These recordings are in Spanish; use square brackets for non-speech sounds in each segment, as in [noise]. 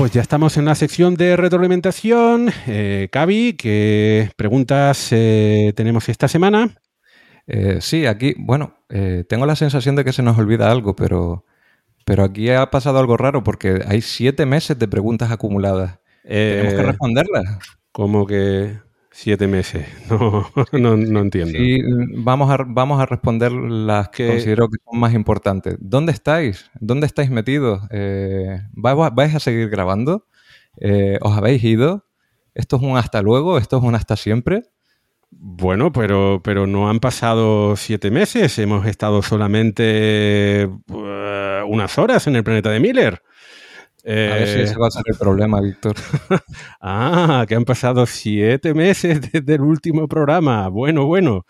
Pues ya estamos en la sección de retroalimentación. Eh, Cavi, ¿qué preguntas eh, tenemos esta semana? Eh, sí, aquí, bueno, eh, tengo la sensación de que se nos olvida algo, pero, pero aquí ha pasado algo raro porque hay siete meses de preguntas acumuladas. Tenemos que responderlas. como que siete meses. [laughs] No, no, no entiendo. Y vamos a, vamos a responder las que considero que son más importantes. ¿Dónde estáis? ¿Dónde estáis metidos? Eh, ¿vais, vais a seguir grabando? Eh, ¿Os habéis ido? ¿Esto es un hasta luego? ¿Esto es un hasta siempre? Bueno, pero, pero no han pasado siete meses. Hemos estado solamente eh, unas horas en el planeta de Miller. A ver si Eh, ese va a ser el problema, Víctor. [laughs] Ah, que han pasado siete meses [laughs] desde el último programa. Bueno, bueno.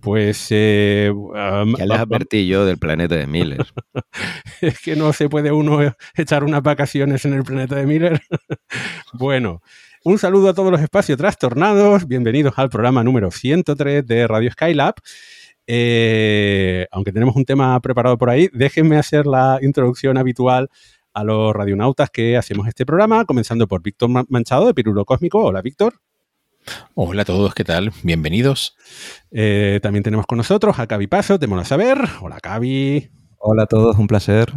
Pues eh, um, Ya les advertí yo del planeta de Miller. [laughs] es que no se puede uno echar unas vacaciones en el planeta de Miller. bueno, un saludo a todos los espacios trastornados. Bienvenidos al programa número 103 de Radio Skylab. Eh, aunque tenemos un tema preparado por ahí, déjenme hacer la introducción habitual a los radionautas que hacemos este programa, comenzando por Víctor Ma- Manchado de Pirulo Cósmico. Hola, Víctor. Hola a todos, ¿qué tal? Bienvenidos. Eh, también tenemos con nosotros a Cavi Paso, de Mola Saber. Hola, Cavi. Hola a todos, un placer.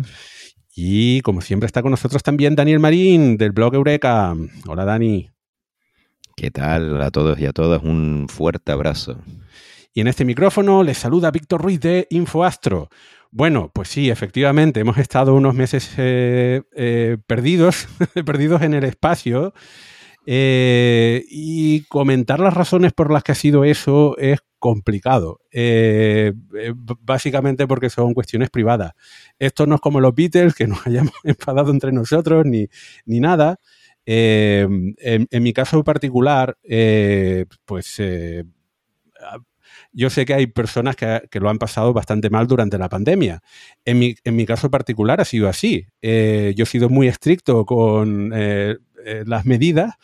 Y como siempre está con nosotros también Daniel Marín del blog Eureka. Hola Dani. ¿Qué tal a todos y a todas? Un fuerte abrazo. Y en este micrófono les saluda Víctor Ruiz de Infoastro. Bueno, pues sí, efectivamente, hemos estado unos meses eh, eh, perdidos, [laughs] perdidos en el espacio. eh, y comentar las razones por las que ha sido eso es complicado. Básicamente porque son cuestiones privadas. Esto no es como los Beatles, que nos [laughs] hayamos enfadado entre nosotros ni, ni nada. En, mi caso particular, pues yo sé que hay personas que, lo han pasado bastante mal durante la pandemia. En mi, en mi caso particular ha sido así. Eh, yo he sido muy estricto con eh, eh, las medidas.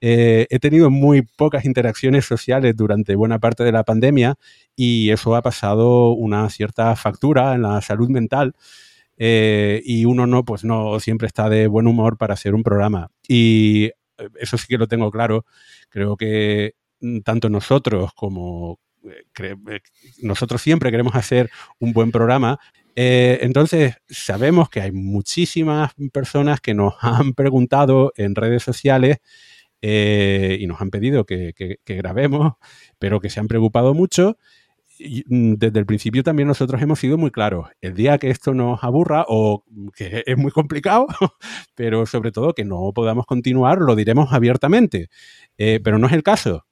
He tenido muy pocas interacciones sociales durante buena parte de la pandemia y eso ha pasado una cierta factura en la salud mental. Y uno no, pues no siempre está de buen humor para hacer un programa. Y eso sí que lo tengo claro. Creo que mm, tanto nosotros como nosotros siempre queremos hacer un buen programa. Eh, entonces, sabemos que hay muchísimas personas que nos han preguntado en redes sociales eh, y nos han pedido que, grabemos, pero que se han preocupado mucho. Mm, desde el principio también nosotros hemos sido muy claros. El día que esto nos aburra o que es muy complicado, [laughs] pero sobre todo que no podamos continuar, lo diremos abiertamente. Eh, pero no es el caso.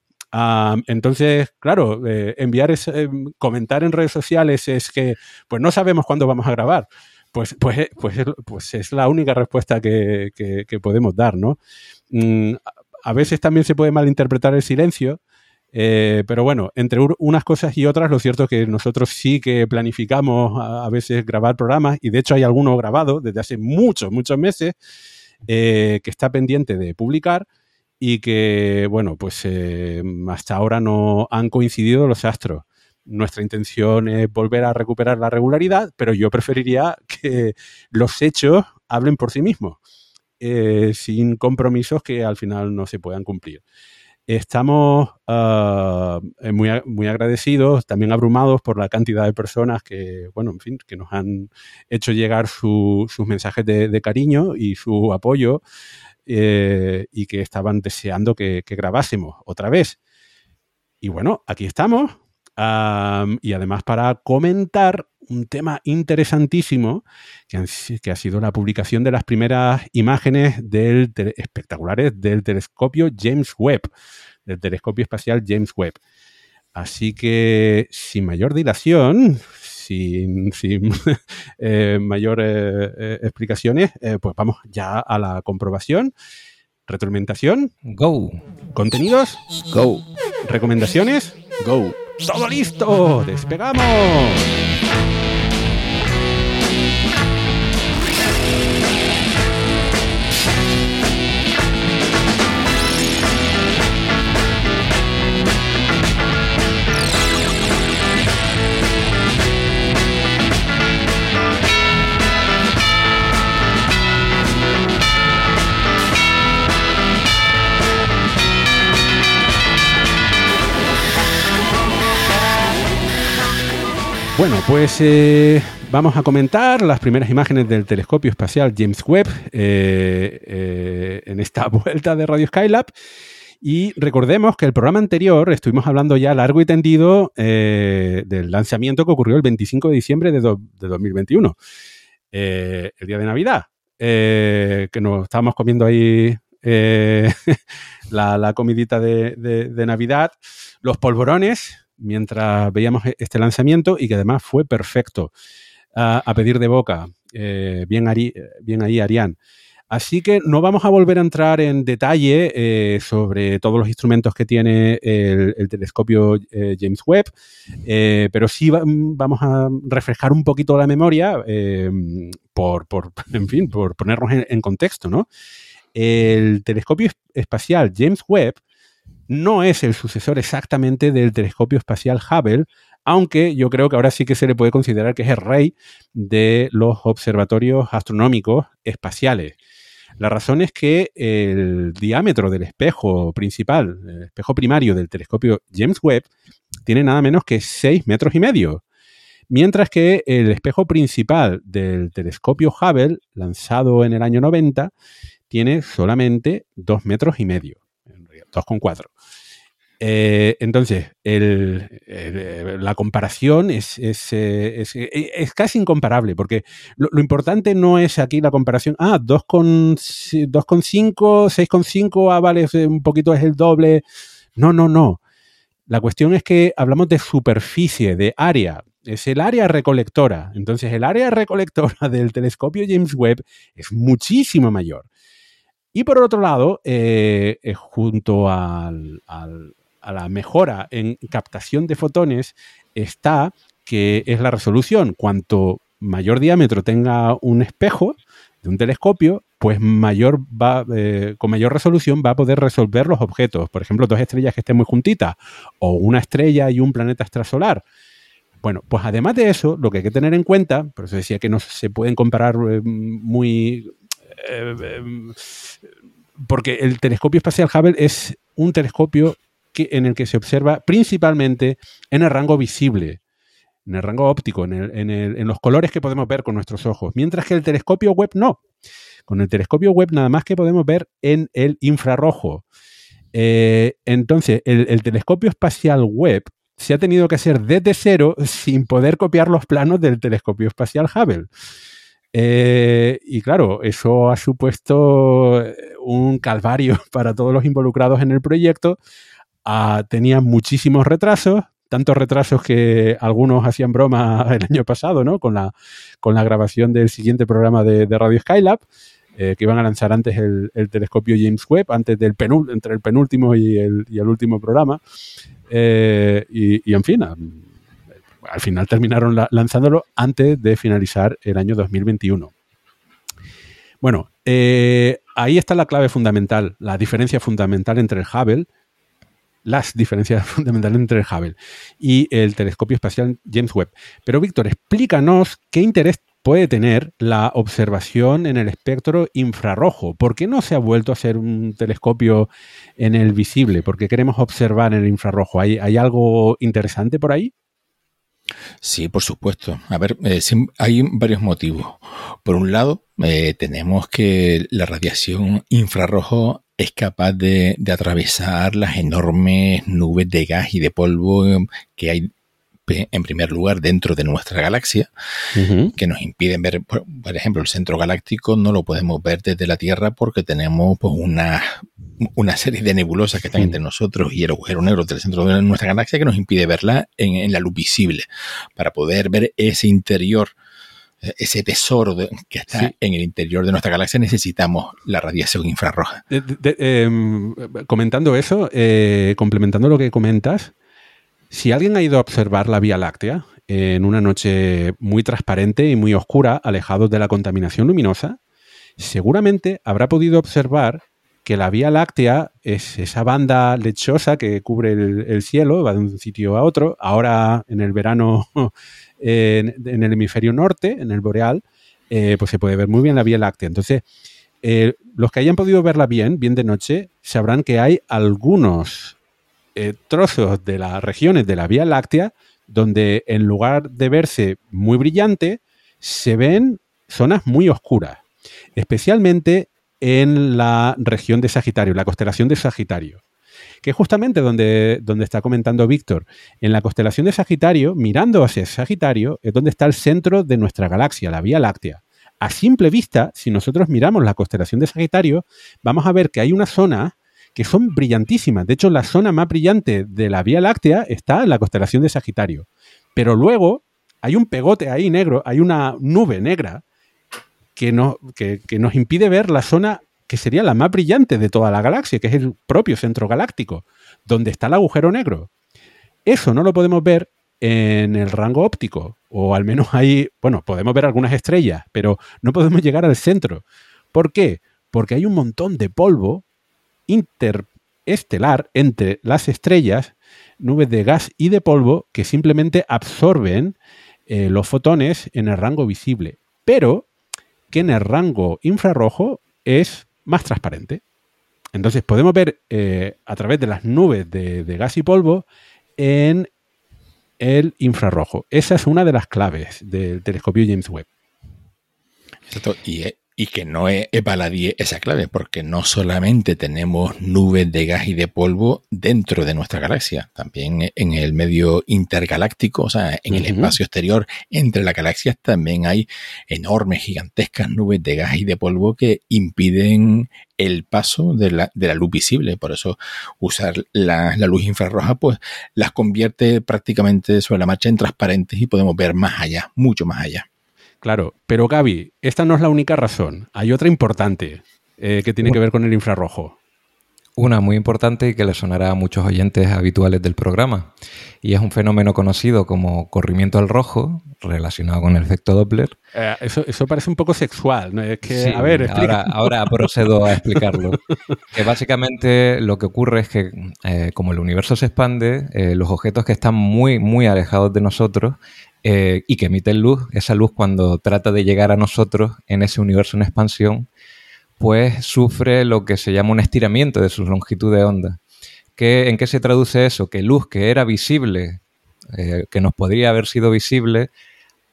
Entonces, claro, eh, enviar es, eh, comentar en redes sociales es que pues no sabemos cuándo vamos a grabar. Pues, pues, eh, pues, es- pues es la única respuesta que, que- podemos dar, ¿no? Mm, a- veces también se puede malinterpretar el silencio, eh, pero bueno, entre unas cosas y otras, lo cierto es que nosotros sí que planificamos a, veces grabar programas, y de hecho hay alguno grabado desde hace muchos, muchos meses, que está pendiente de publicar y que, bueno, pues eh, hasta ahora no han coincidido los astros. Nuestra intención es volver a recuperar la regularidad, pero yo preferiría que los hechos hablen por sí mismos, eh, sin compromisos que al final no se puedan cumplir. Estamos uh, muy, muy, agradecidos, también abrumados por la cantidad de personas que, bueno, en fin, que nos han hecho llegar su, sus mensajes de, cariño y su apoyo eh, y que estaban deseando que, grabásemos otra vez. Y bueno, aquí estamos. Y además para comentar un tema interesantísimo que, ha sido la publicación de las primeras imágenes del espectaculares del telescopio James Webb, del telescopio espacial James Webb. Así que, sin mayor dilación, sin, sin [laughs] eh, mayores eh, explicaciones, eh, pues vamos ya a la comprobación. Retroalimentación. Go. Contenidos. Go. Recomendaciones. Go. ¡Todo listo! ¡Despegamos! Bueno, pues eh, vamos a comentar las primeras imágenes del telescopio espacial James Webb eh, eh, en esta [laughs] vuelta de Radio Skylab. Y recordemos que el programa anterior estuvimos hablando ya largo y tendido del lanzamiento que ocurrió el 25 de diciembre de, do, de 2021, el día de Navidad, que nos estábamos comiendo ahí [laughs] la, comidita de Navidad, los polvorones mientras veíamos e-, este lanzamiento y que además fue perfecto a, pedir de boca. Eh, bien, Ari, bien, ahí, Arián. Así que no vamos a volver a entrar en detalle eh, sobre todos los instrumentos que tiene el, el telescopio eh, James Webb, eh, pero sí va, vamos a refrescar un poquito la memoria eh, por, por, [laughs] en fin, por ponernos en, en contexto, ¿no? El telescopio espacial James Webb no es el sucesor exactamente del telescopio espacial Hubble, aunque yo creo que ahora sí que se le puede considerar que es el rey de los observatorios astronómicos espaciales. La razón es que el diámetro del espejo principal, el espejo primario del telescopio James Webb, tiene nada menos que 6 metros y medio. Mientras que el espejo principal del telescopio Hubble, lanzado en el año 90, tiene solamente 2 metros y medio. 2,4. Eh, entonces, el, la comparación es, es, es, es, casi incomparable, porque lo, lo, importante no es aquí la comparación, ah, 2,5, 6,5, ah, vale, un poquito es el doble. No, no, no. La cuestión es que hablamos de superficie, de área. Es el área recolectora. Entonces, el área recolectora [laughs] del telescopio James Webb es muchísimo mayor. Y por otro lado, eh, eh, junto a la mejora en captación de fotones está que es la resolución. Cuanto mayor diámetro tenga un espejo de un telescopio, pues mayor va, eh, con mayor resolución va a poder resolver los objetos. Por ejemplo, dos estrellas que estén muy juntitas o una estrella y un planeta extrasolar. Bueno, pues además de eso, lo que hay que tener en cuenta, por eso decía que no se pueden comparar muy porque el telescopio espacial Hubble es un telescopio que, en el que se observa principalmente en el rango visible, en el rango óptico, en, los colores que podemos ver con nuestros ojos, mientras que el telescopio web no. Con el telescopio web nada más que podemos ver en el infrarrojo. Eh, entonces, el, el, telescopio espacial web se ha tenido que hacer desde cero sin poder copiar los planos del telescopio espacial Hubble. Eh, y claro, eso ha supuesto eh, un calvario [laughs] para todos los involucrados en el proyecto. Ah, tenía muchísimos retrasos, tantos retrasos que algunos hacían broma [laughs] el año pasado, ¿no? Con la, con la grabación del siguiente programa de, Radio Skylab, eh, que iban a lanzar antes el, el, telescopio James Webb, antes del penúltimo, entre el penúltimo y el, y el último programa. Y, y, en fin, al final terminaron la, lanzándolo antes de finalizar el año 2021. Bueno, eh, ahí está la clave fundamental, la diferencia fundamental entre el Hubble, las diferencias [laughs] fundamentales entre el Hubble y el telescopio espacial James Webb. Pero Víctor, explícanos qué interés puede tener la observación en el espectro infrarrojo. ¿Por qué no se ha vuelto a hacer un telescopio en el visible? ¿Por qué queremos observar en el infrarrojo? ¿Hay, hay algo interesante por ahí? Sí, por supuesto. A ver, eh, hay varios motivos. Por un lado, eh, tenemos que la radiación infrarrojo es capaz de, de, atravesar las enormes nubes de gas y de polvo que hay en primer lugar dentro de nuestra galaxia, que nos impiden ver, por, ejemplo, el centro galáctico no lo podemos ver desde la Tierra porque tenemos pues, una, una serie de nebulosas que están entre nosotros y el agujero negro del centro de nuestra galaxia que nos impide verla en, la luz visible. Para poder ver ese interior, eh, ese tesoro que está en el interior de nuestra galaxia, necesitamos la radiación infrarroja. Em, comentando eso, eh, complementando lo que comentas, si alguien ha ido a observar la Vía Láctea en una noche muy transparente y muy oscura, alejados de la contaminación luminosa, seguramente habrá podido observar que la Vía Láctea es esa banda lechosa que cubre el, cielo, va de un sitio a otro. Ahora, en el verano, [laughs] en, el hemisferio norte, en el boreal, eh, pues se puede ver muy bien la Vía Láctea. Entonces, eh, los que hayan podido verla bien, bien de noche, sabrán que hay algunos eh, trozos de las regiones de la Vía Láctea donde en lugar de verse muy brillante, se ven zonas muy oscuras, especialmente en la región de Sagitario, la constelación de Sagitario, que es justamente donde, donde está comentando Víctor. En la constelación de Sagitario, mirando hacia Sagitario, es donde está el centro de nuestra galaxia, la Vía Láctea. A simple vista, si nosotros miramos la constelación de Sagitario, vamos a ver que hay una zona que son brillantísimas. De hecho, la zona más brillante de la Vía Láctea está en la constelación de Sagitario. Pero luego hay un pegote ahí negro, hay una nube negra que, que, nos impide ver la zona que sería la más brillante de toda la galaxia, que es el propio centro galáctico, donde está el agujero negro. Eso no lo podemos ver en el rango óptico, o al menos ahí, bueno, podemos ver algunas estrellas, pero no podemos llegar al centro. ¿Por qué? Porque hay un montón de polvo interestelar entre las estrellas, nubes de gas y de polvo que simplemente absorben eh, los fotones en el rango visible, pero que en el rango infrarrojo es más transparente. Entonces podemos ver eh, a través de las nubes de, gas y polvo en el infrarrojo. Esa es una de las claves del telescopio James Webb. Y, eh, y que no es, baladí esa clave, porque no solamente tenemos nubes de gas y de polvo dentro de nuestra galaxia, también en el medio intergaláctico, o sea, en el espacio exterior entre las galaxias también hay enormes, gigantescas nubes de gas y de polvo que impiden el paso de la, de la luz visible. Por eso usar la, la, luz infrarroja, pues las convierte prácticamente sobre la marcha en transparentes y podemos ver más allá, mucho más allá. Claro, pero Gaby, esta no es la única razón. Hay otra importante eh, que tiene que ver con el infrarrojo. Una muy importante y que le sonará a muchos oyentes habituales del programa. Y es un fenómeno conocido como corrimiento al rojo, relacionado con el efecto Doppler. Eh, eso, parece un poco sexual. ¿no? Es que, a ver, ahora, ahora, procedo a [laughs] explicarlo. que básicamente lo que ocurre es que, eh, como el universo se expande, los objetos que están muy, muy alejados de nosotros eh, y que emiten luz, esa luz cuando trata de llegar a nosotros en ese universo en expansión, pues sufre lo que se llama un estiramiento de su longitud de onda. ¿Qué, ¿En qué se traduce eso? Que luz que era visible, eh, que nos podría haber sido visible,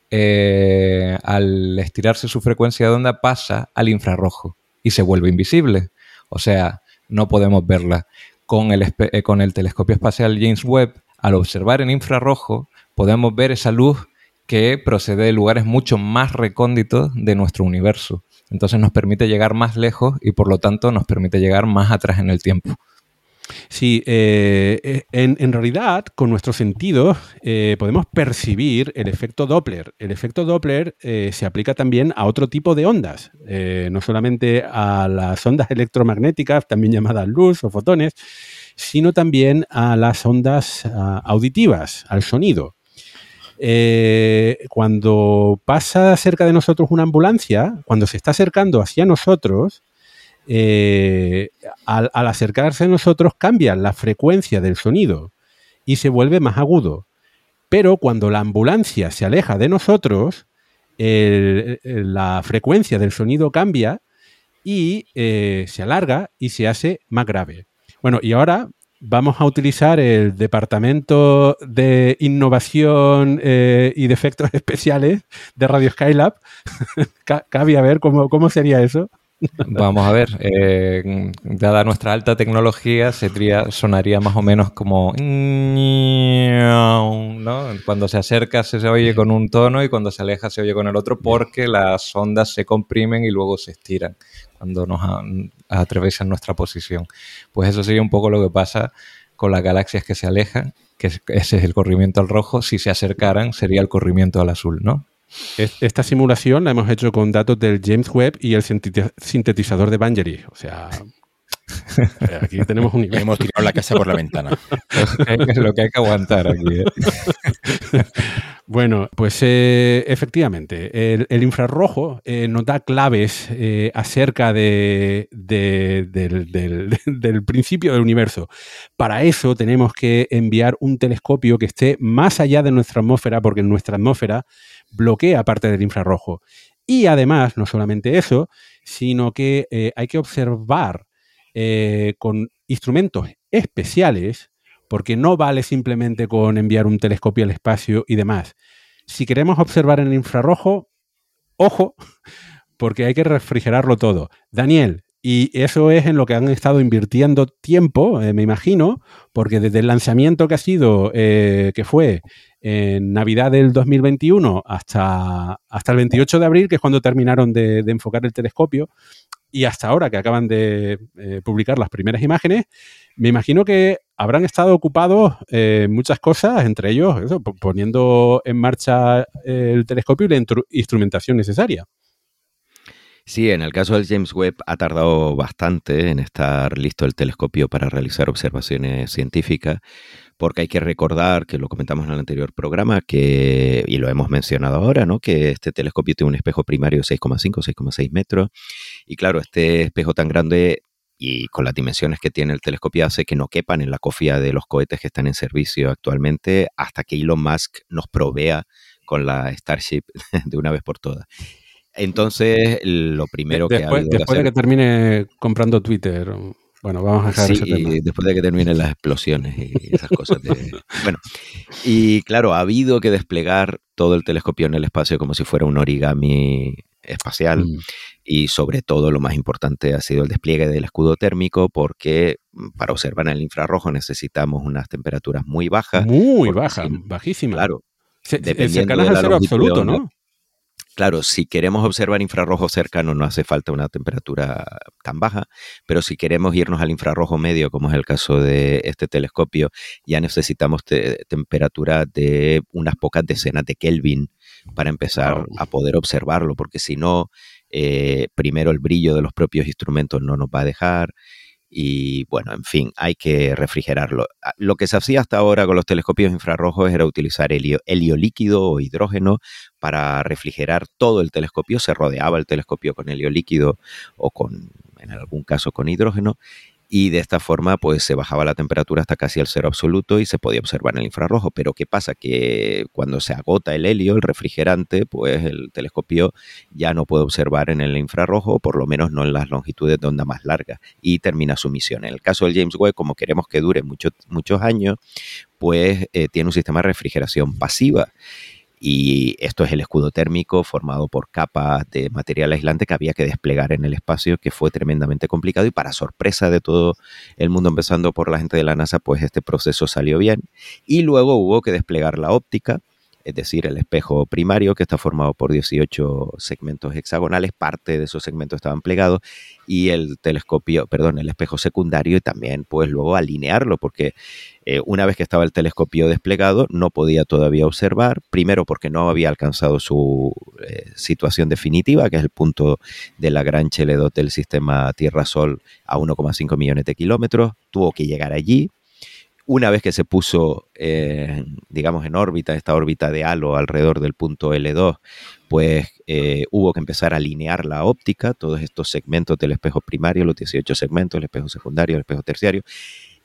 eh, al estirarse su frecuencia de onda pasa al infrarrojo y se vuelve invisible. O sea, no podemos verla. Con el, con el telescopio espacial James Webb, al observar en infrarrojo, podemos ver esa luz que procede de lugares mucho más recónditos de nuestro universo. Entonces nos permite llegar más lejos y por lo tanto nos permite llegar más atrás en el tiempo. Sí, eh, eh, en, realidad con nuestros sentidos eh, podemos percibir el efecto Doppler. El efecto Doppler se aplica también a otro tipo de ondas, no solamente a las ondas electromagnéticas, también llamadas luz o fotones, sino también a las ondas ah, auditivas, al sonido. Eh, cuando pasa cerca de nosotros una ambulancia, cuando se está acercando hacia nosotros, eh, al, acercarse a nosotros cambia la frecuencia del sonido y se vuelve más agudo. Pero cuando la ambulancia se aleja de nosotros, la frecuencia del sonido cambia y eh, se alarga y se hace más grave. Bueno, y ahora vamos a utilizar el Departamento de Innovación eh, y Defectos [laughs] Especiales de Radio Skylab. [laughs] Cabe a ver cómo, cómo sería eso. [laughs] Vamos a ver, eh, dada nuestra alta tecnología, sonaría más o menos como... Cuando se acerca se oye con un tono y cuando se aleja se oye con el otro porque las ondas se comprimen y luego se estiran cuando nos atraviesan nuestra posición. Pues eso sería un poco lo que pasa con las galaxias que se alejan, que ese es el corrimiento al rojo. Si se acercaran sería el corrimiento al azul, ¿no? Esta simulación la hemos hecho con datos del James Webb y el sintetizador de Bangery. O sea, aquí tenemos un nivel. [laughs] Hemos tirado la casa por la ventana. es lo que hay que aguantar aquí. ¿eh? [laughs] Bueno, pues eh, efectivamente, el, infrarrojo eh, nos da claves acerca de, [laughs] del, principio del universo. Para eso tenemos que enviar un telescopio que esté más allá de nuestra atmósfera, porque nuestra atmósfera bloquea parte del infrarrojo. Y además, no solamente eso, sino que eh, hay que observar eh, con instrumentos especiales, porque no vale simplemente con enviar un telescopio al espacio y demás. Si queremos observar en infrarrojo, ojo, [laughs] porque hay que refrigerarlo todo. Daniel, y eso es en lo que han estado invirtiendo tiempo, eh, me imagino, porque desde el lanzamiento que ha sido, que fue en Navidad del 2021 hasta, hasta el 28 de abril, que es cuando terminaron de, enfocar el telescopio, y hasta ahora que acaban de eh, publicar las primeras imágenes, me imagino que habrán estado ocupados eh, muchas cosas, entre ellos poniendo en marcha el telescopio y la instrumentación necesaria. Sí, en el caso del James Webb ha tardado bastante en estar listo el telescopio para realizar observaciones científicas, porque hay que recordar, que lo comentamos en el anterior programa, que, y lo hemos mencionado ahora, ¿no? que este telescopio tiene un espejo primario de 6,5, 6,6 metros, y claro, este espejo tan grande y con las dimensiones que tiene el telescopio hace que no quepan en la cofia de los cohetes que están en servicio actualmente hasta que Elon Musk nos provea con la Starship [laughs] de una vez por todas. Entonces, lo primero que después, después de que termine comprando Twitter bueno, vamos a dejar sí, después de que terminen las explosiones y esas cosas. [laughs] bueno, y claro, ha habido que desplegar todo el telescopio en el espacio como si fuera un origami espacial mm. y sobre todo lo más importante ha sido el despliegue del escudo térmico porque mm, para observar en el infrarrojo necesitamos unas temperaturas muy bajas. Muy bajas, bajísimas. Claro. Se, cercanas al cero absoluto, ¿no? Claro, si queremos observar infrarrojo cercano no hace falta una temperatura tan baja, pero si queremos irnos al infrarrojo medio, como es el caso de este telescopio, ya necesitamos temperatura de unas pocas decenas de Kelvin para empezar a poder observarlo, porque si no, eh, primero el brillo de los propios instrumentos no nos va a dejar, y bueno, en fin, hay que refrigerarlo. Ah, lo que se hacía hasta ahora con los telescopios infrarrojos era utilizar helio, líquido o hidrógeno para refrigerar todo el telescopio. Se rodeaba el telescopio con helio líquido o con, en algún caso, con hidrógeno y de esta forma pues se bajaba la temperatura hasta casi al cero absoluto y se podía observar en el infrarrojo. Pero ¿qué pasa? Que cuando se agota el helio, el refrigerante, pues el telescopio ya no puede observar en el infrarrojo, por lo menos no en las longitudes de onda más largas, y termina su misión. En el caso del James Webb, como queremos que dure muchos muchos años, pues eh, tiene un sistema de refrigeración pasiva y esto es el escudo térmico formado por capas de material aislante que había que desplegar en el espacio, que fue tremendamente complicado y para sorpresa de todo el mundo, empezando por la gente de la NASA, pues este proceso salió bien. Y luego hubo que desplegar la óptica, es decir, el espejo primario que está formado por 18 segmentos hexagonales, parte de esos segmentos estaban plegados y el telescopio, perdón, el espejo secundario y también pues luego alinearlo porque eh, una vez que estaba el telescopio desplegado no podía todavía observar, primero porque no había alcanzado su eh, situación definitiva, que es el punto de la gran Cheledot del sistema Tierra-Sol a 1,5 millones de kilómetros, tuvo que llegar allí, una vez que se puso, digamos, en órbita, esta órbita de halo alrededor del punto L2, pues eh, hubo que empezar a alinear la óptica, todos estos segmentos del espejo primario, los 18 segmentos, el espejo secundario, el espejo terciario,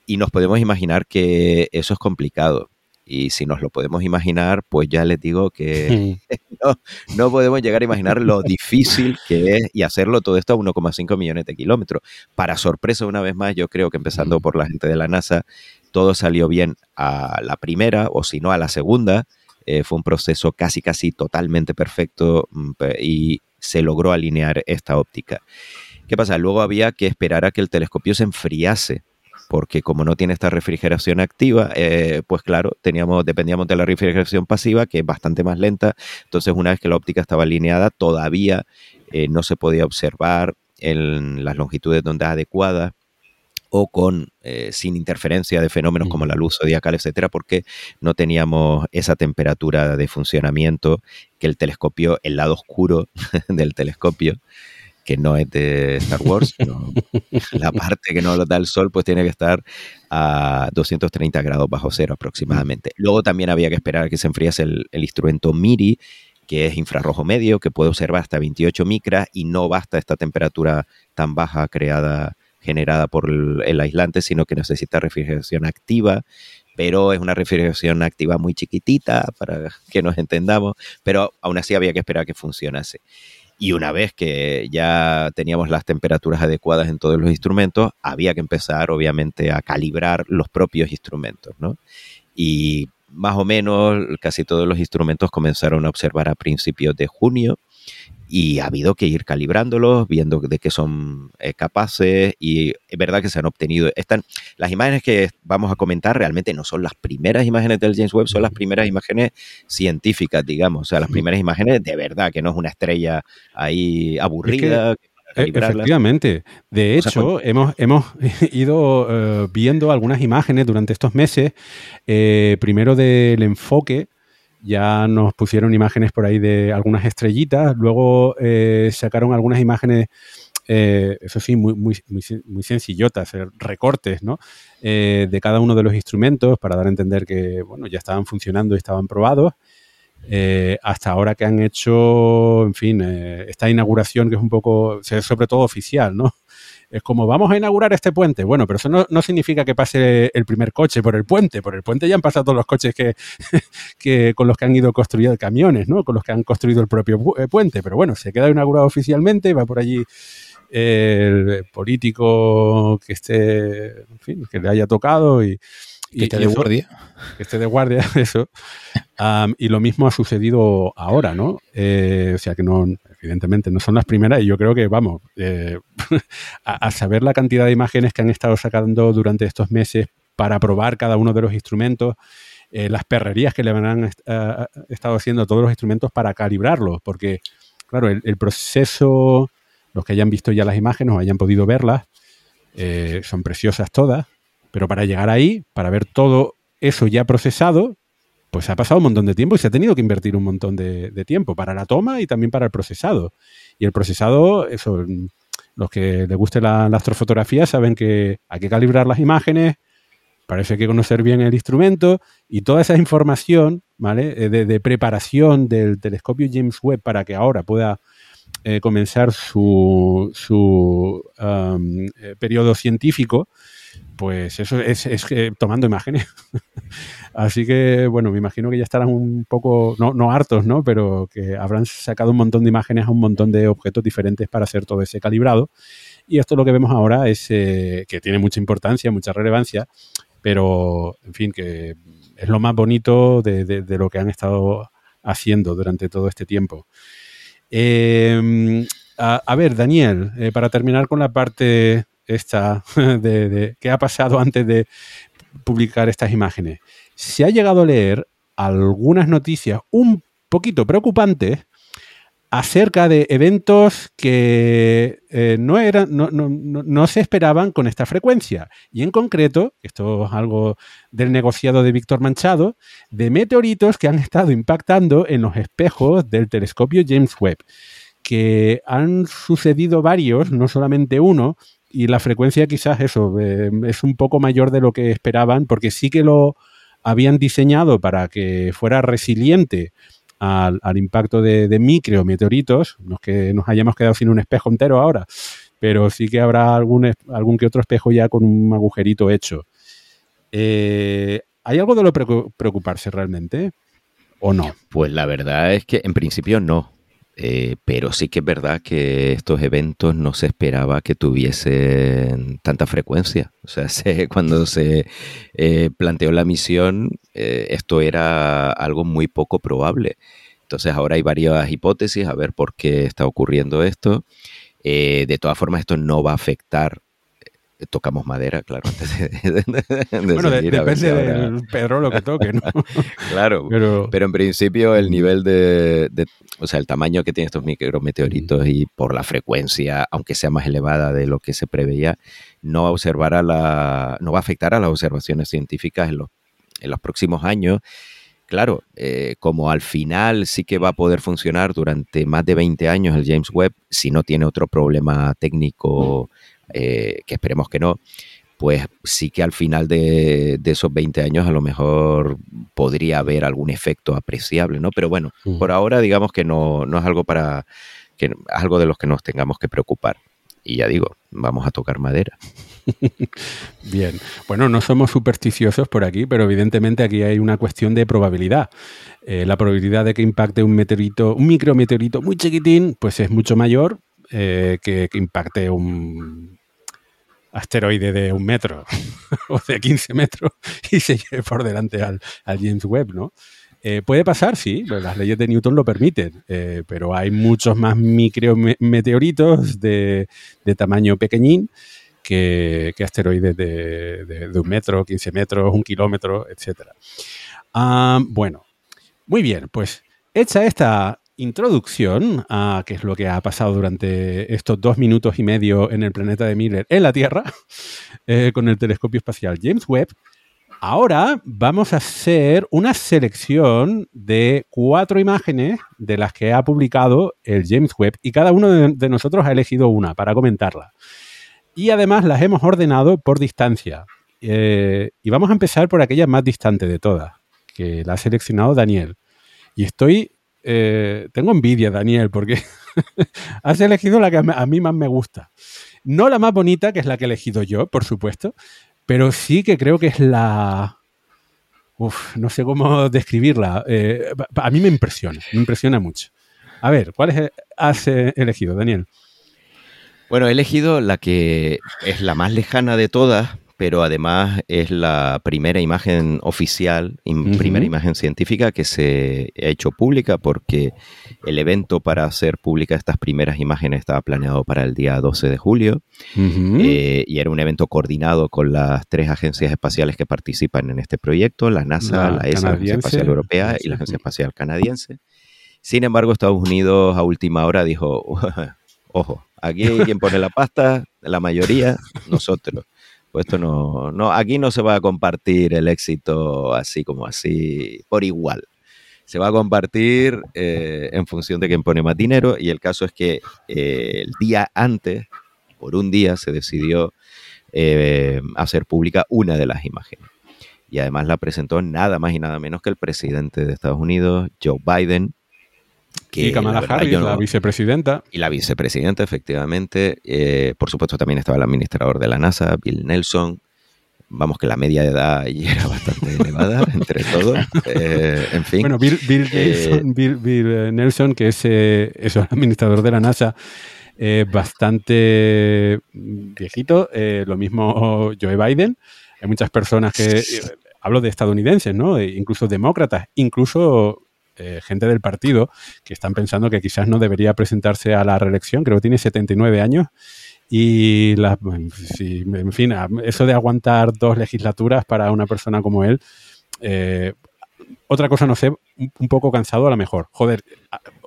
y nos podemos imaginar que eso es complicado. Y si nos lo podemos imaginar, pues ya les digo que [laughs] no, podemos llegar a imaginar lo difícil que es y hacerlo todo esto a 1,5 millones de kilómetros. Para sorpresa, una vez más, yo creo que empezando por la gente de la NASA, todo salió bien a la primera o si no a la segunda. Eh, fue un proceso casi, casi totalmente perfecto mm, y se logró alinear esta óptica. ¿Qué pasa? Luego había que esperar a que el telescopio se enfriase porque como no tiene esta refrigeración activa, eh, pues claro, teníamos, dependíamos de la refrigeración pasiva, que es bastante más lenta. Entonces, una vez que la óptica estaba alineada, todavía eh, no se podía observar en las longitudes de onda adecuadas o con eh, sin interferencia de fenómenos como la luz zodiacal, etcétera, porque no teníamos esa temperatura de funcionamiento que el telescopio, el lado oscuro [laughs] del telescopio, que no es de Star Wars, [laughs] la parte que no lo da el sol, pues tiene que estar a 230 grados bajo cero aproximadamente. Luego también había que esperar a que se enfriase el, instrumento MIRI, que es infrarrojo medio, que puede observar hasta 28 micras y no basta esta temperatura tan baja creada generada por el, aislante, sino que necesita refrigeración activa, pero es una refrigeración activa muy chiquitita para que nos entendamos, pero aún así había que esperar que funcionase. Y una vez que ya teníamos las temperaturas adecuadas en todos los instrumentos, había que empezar, obviamente, a calibrar los propios instrumentos, ¿no? Y más o menos casi todos los instrumentos comenzaron a observar a principios de junio y ha habido que ir calibrándolos, viendo de qué son eh, capaces y es verdad que se han obtenido. Están, las imágenes que vamos a comentar realmente no son las primeras imágenes del James Webb, son las primeras imágenes científicas, digamos, o sea, las primeras imágenes de verdad, que no es una estrella ahí aburrida. E, efectivamente. De hecho, hemos, hemos [laughs] ido eh, viendo algunas imágenes durante estos meses, eh, primero del enfoque ya nos pusieron imágenes por ahí de algunas estrellitas, luego eh, sacaron algunas imágenes, eh, eso sí, muy, muy, muy, sencillotas, eh, recortes, ¿no? de cada uno de los instrumentos para dar a entender que, bueno, ya estaban funcionando y estaban probados. hasta ahora que han hecho, en fin, esta inauguración que es un poco, sobre todo oficial, ¿no? Es como vamos a inaugurar este puente. Bueno, pero eso no, significa que pase el primer coche por el puente. Por el puente ya han pasado todos los coches que, [laughs] con los que han ido construyendo camiones, ¿no? Con los que han construido el propio eh, puente. Pero bueno, se queda inaugurado oficialmente, va por allí el político que esté, en fin, que le haya tocado y, que esté de guardia. Que esté de guardia, [laughs] eso. y lo mismo ha sucedido ahora, ¿no? Eh, o sea que no, evidentemente no son las primeras y yo creo que, vamos, eh, [laughs] a, saber la cantidad de imágenes que han estado sacando durante estos meses para probar cada uno de los instrumentos, eh, las perrerías que le han estado haciendo a todos los instrumentos para calibrarlos, porque, claro, el, proceso, los que hayan visto ya las imágenes o hayan podido verlas, eh, son preciosas todas, pero para llegar ahí, para ver todo eso ya procesado, pues ha pasado un montón de tiempo y se ha tenido que invertir un montón de, tiempo para la toma y también para el procesado. Y el procesado, eso, los que les guste la, astrofotografía saben que hay que calibrar las imágenes, parece que conocer bien el instrumento y toda esa información, ¿vale? Eh, de, preparación del telescopio James Webb para que ahora pueda eh, comenzar su, su um, eh, periodo científico, pues eso es, tomando imágenes. [laughs] Así que, bueno, me imagino que ya estarán un poco, no, no, hartos, ¿no? Pero que habrán sacado un montón de imágenes a un montón de objetos diferentes para hacer todo ese calibrado. Y esto lo que vemos ahora es eh, que tiene mucha importancia, mucha relevancia, pero, en fin, que es lo más bonito de, lo que han estado haciendo durante todo este tiempo. Em, a, ver, Daniel, eh, para terminar con la parte esta [laughs] de, qué ha pasado antes de publicar estas imágenes. Se ha llegado a leer algunas noticias un poquito preocupantes acerca de eventos que eh, no, eran, no, no, no, se esperaban con esta frecuencia. Y en concreto, esto es algo del negociado de Víctor Manchado, de meteoritos que han estado impactando en los espejos del telescopio James Webb, que han sucedido varios, no solamente uno, y la frecuencia quizás eso eh, es un poco mayor de lo que esperaban, porque sí que lo habían diseñado para que fuera resiliente al, impacto de, de micrometeoritos, no es que nos hayamos quedado sin un espejo entero ahora, pero sí que habrá algún, algún que otro espejo ya con un agujerito hecho. Eh, ¿Hay algo de lo preocuparse realmente? ¿O no? Pues la verdad es que en principio no. Eh, pero sí que es verdad que estos eventos no se esperaba que tuviesen tanta frecuencia. O sea, [laughs] cuando se eh, planteó la misión, eh, esto era algo muy poco probable. Entonces ahora hay varias hipótesis a ver por qué está ocurriendo esto. de todas formas, esto no va a afectar tocamos madera, claro. [laughs] bueno, depende del Pedro lo que toque, ¿no? [laughs] claro, pero, en principio el nivel de, o sea, el tamaño que tienen estos micrometeoritos y por la frecuencia, aunque sea más elevada de lo que se preveía, no va a observar a la, no va a afectar a las observaciones científicas en los, en los próximos años. Claro, eh, como al final sí que va a poder funcionar durante más de 20 años el James Webb, si no tiene otro problema técnico eh, que esperemos que no, pues sí que al final de, esos 20 años a lo mejor podría haber algún efecto apreciable, ¿no? Pero bueno, por ahora digamos que no, no es algo para que algo de los que nos tengamos que preocupar. Y ya digo, vamos a tocar madera. [laughs] Bien, bueno, no somos supersticiosos por aquí, pero evidentemente aquí hay una cuestión de probabilidad. Eh, la probabilidad de que impacte un meteorito, un micrometeorito muy chiquitín, pues es mucho mayor eh, que, impacte un asteroide de un metro [laughs] o de 15 metros [laughs] y se lleve por delante al, James Webb, ¿no? Eh, puede pasar, sí, las leyes de Newton lo permiten, eh, pero hay muchos más micrometeoritos de, de tamaño pequeñín que, asteroides de, un metro, 15 metros, un kilómetro, etc. Ah, bueno, muy bien, pues hecha esta introducción a qué es lo que ha pasado durante estos dos minutos y medio en el planeta de Miller en la Tierra [laughs] eh, con el telescopio espacial James Webb, ahora vamos a hacer una selección de cuatro imágenes de las que ha publicado el James Webb y cada uno de, nosotros ha elegido una para comentarla. Y además las hemos ordenado por distancia. Eh, y vamos a empezar por aquella más distante de todas, que la ha seleccionado Daniel. Y estoy eh, tengo envidia, Daniel, porque [laughs] has elegido la que a mí más me gusta. No la más bonita, que es la que he elegido yo, por supuesto, pero sí que creo que es la... Uf, no sé cómo describirla. Eh, a mí me impresiona, me impresiona mucho. A ver, ¿cuál has eh, elegido, Daniel? Bueno, he elegido la que es la más lejana de todas, pero además es la primera imagen oficial, primera imagen científica que se ha hecho pública porque el evento para hacer pública estas primeras imágenes estaba planeado para el día 12 de julio. Eh, y era un evento coordinado con las tres agencias espaciales que participan en este proyecto, la NASA, la, ESA, la Agencia Espacial Europea y la Agencia Espacial Canadiense. Sin embargo, Estados Unidos a última hora dijo, [laughs] ojo, aquí quien pone la pasta, la mayoría, nosotros. Pues esto no, no, aquí no se va a compartir el éxito así como así, por igual. Se va a compartir eh, en función de quién pone más dinero y el caso es que eh, el día antes, por un día, se decidió eh, hacer pública una de las imágenes. Y además la presentó nada más y nada menos que el presidente de Estados Unidos, Joe Biden, y Kamala Harris, la vicepresidenta. Y la vicepresidenta, efectivamente. Eh, por supuesto, también estaba el administrador de la NASA, Bill Nelson. Vamos, que la media de edad allí era bastante [laughs] elevada entre todos. Eh, en fin. Bueno, Bill, eh, Nelson, que es, es, el administrador de la NASA, bastante viejito. lo mismo Joe Biden. Hay muchas personas que. Hablo de estadounidenses, ¿no? E incluso demócratas, incluso eh, gente del partido que están pensando que quizás no debería presentarse a la reelección, creo que tiene 79 años. Y, la, en fin, eso de aguantar dos legislaturas para una persona como él, eh, otra cosa no sé, un, poco cansado a lo mejor. Joder,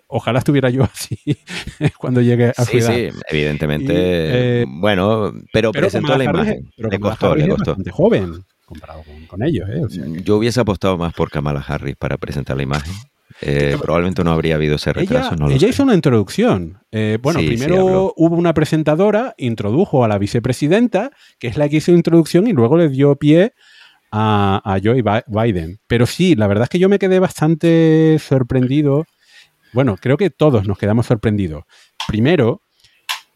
ojalá estuviera yo [laughs] así cuando llegue a sí, Sí, evidentemente. Eh, bueno, pero, presentó la imagen. le costó, le costó. joven comparado con, ellos. Yo hubiese apostado más por Kamala Harris para presentar la imagen. Eh, probablemente no habría habido ese retraso. Ella, hizo una introducción. Eh, bueno, primero hubo una presentadora, introdujo a la vicepresidenta, que es la que hizo introducción, y luego le dio pie a, Joe Biden. Pero sí, la verdad es que yo me quedé bastante sorprendido. Bueno, creo que todos nos quedamos sorprendidos. Primero,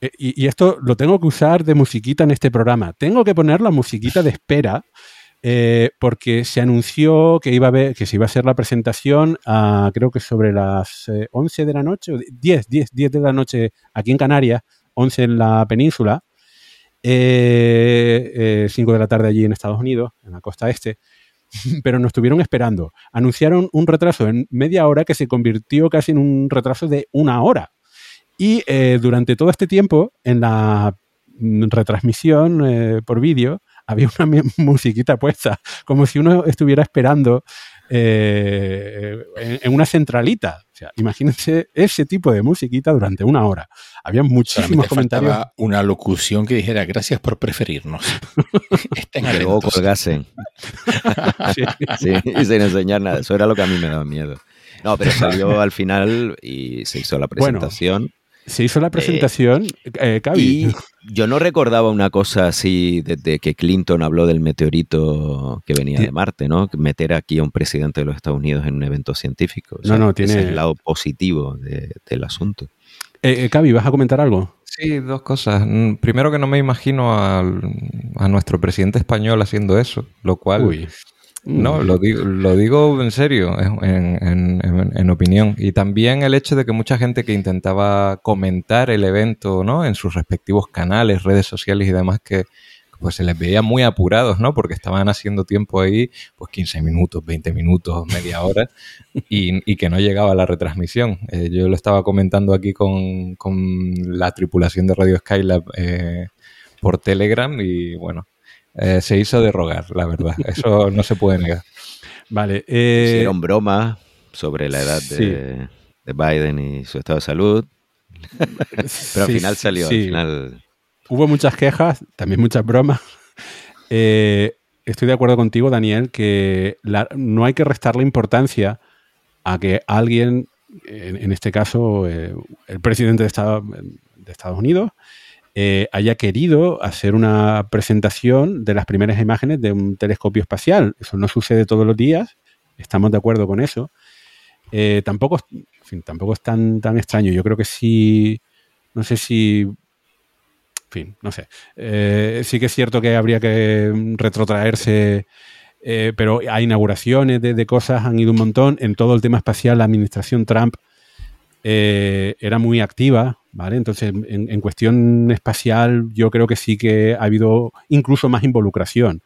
eh, y, y, esto lo tengo que usar de musiquita en este programa, tengo que poner la musiquita de espera eh, porque se anunció que iba a ver, que se iba a hacer la presentación a, creo que sobre las 11 eh, de la noche, 10, 10, 10 de la noche aquí en Canarias, 11 en la península, 5 de la tarde allí en Estados Unidos, en la costa este, [laughs] pero nos estuvieron esperando. Anunciaron un retraso en media hora que se convirtió casi en un retraso de una hora. Y durante todo este tiempo, en la retransmisión por vídeo, había una [laughs] musiquita puesta, como si uno estuviera esperando eh, en, una centralita. O sea, imagínense ese tipo de musiquita durante una hora. Había muchísimos comentarios. una locución que dijera gracias por preferirnos. [laughs] Estén que luego colgasen. [laughs] sí. y sin enseñar nada. Eso era lo que a mí me daba miedo. No, pero salió al final y se hizo la presentación. Se hizo la eh, presentación, eh, Y yo no recordaba una cosa así desde que Clinton habló del meteorito que venía de Marte, ¿no? Meter aquí a un presidente de los Estados Unidos en un evento científico. no, no, tiene. el lado positivo del asunto. Eh, Cavi, ¿vas a comentar algo? Sí, dos cosas. Mm, primero que no me imagino a nuestro presidente español haciendo eso, lo cual no, mm. lo digo, lo digo en serio, en, opinión. Y también el hecho de que mucha gente que intentaba comentar el evento, ¿no? En sus respectivos canales, redes sociales y demás, que pues se les veía muy apurados, ¿no? Porque estaban haciendo tiempo ahí, pues 15 minutos, 20 minutos, media hora, y, que no llegaba la retransmisión. Eh, yo lo estaba comentando aquí con, la tripulación de Radio Skylab eh, por Telegram y bueno, eh, se hizo de rogar, la verdad. [laughs] Eso no se puede negar. Vale. Eh, Hicieron broma sobre la edad de, Biden y su estado de salud. [laughs] Pero al final salió. Hubo muchas quejas, también muchas bromas. [laughs] Eh, estoy de acuerdo contigo, Daniel, que no hay que restar la importancia a que alguien, en, este caso el presidente de, de Estados Unidos, eh, haya querido hacer una presentación de las primeras imágenes de un telescopio espacial. Eso no sucede todos los días, estamos de acuerdo con eso. Eh, tampoco, tampoco es tan, tan extraño. Yo creo que sí, no sé si en fin, no sé. Eh, sí que es cierto que habría que retrotraerse, pero hay inauguraciones de, de, cosas, han ido un montón. En todo el tema espacial, la administración Trump era muy activa, ¿vale? Entonces, en, cuestión espacial, yo creo que sí que ha habido incluso más involucración.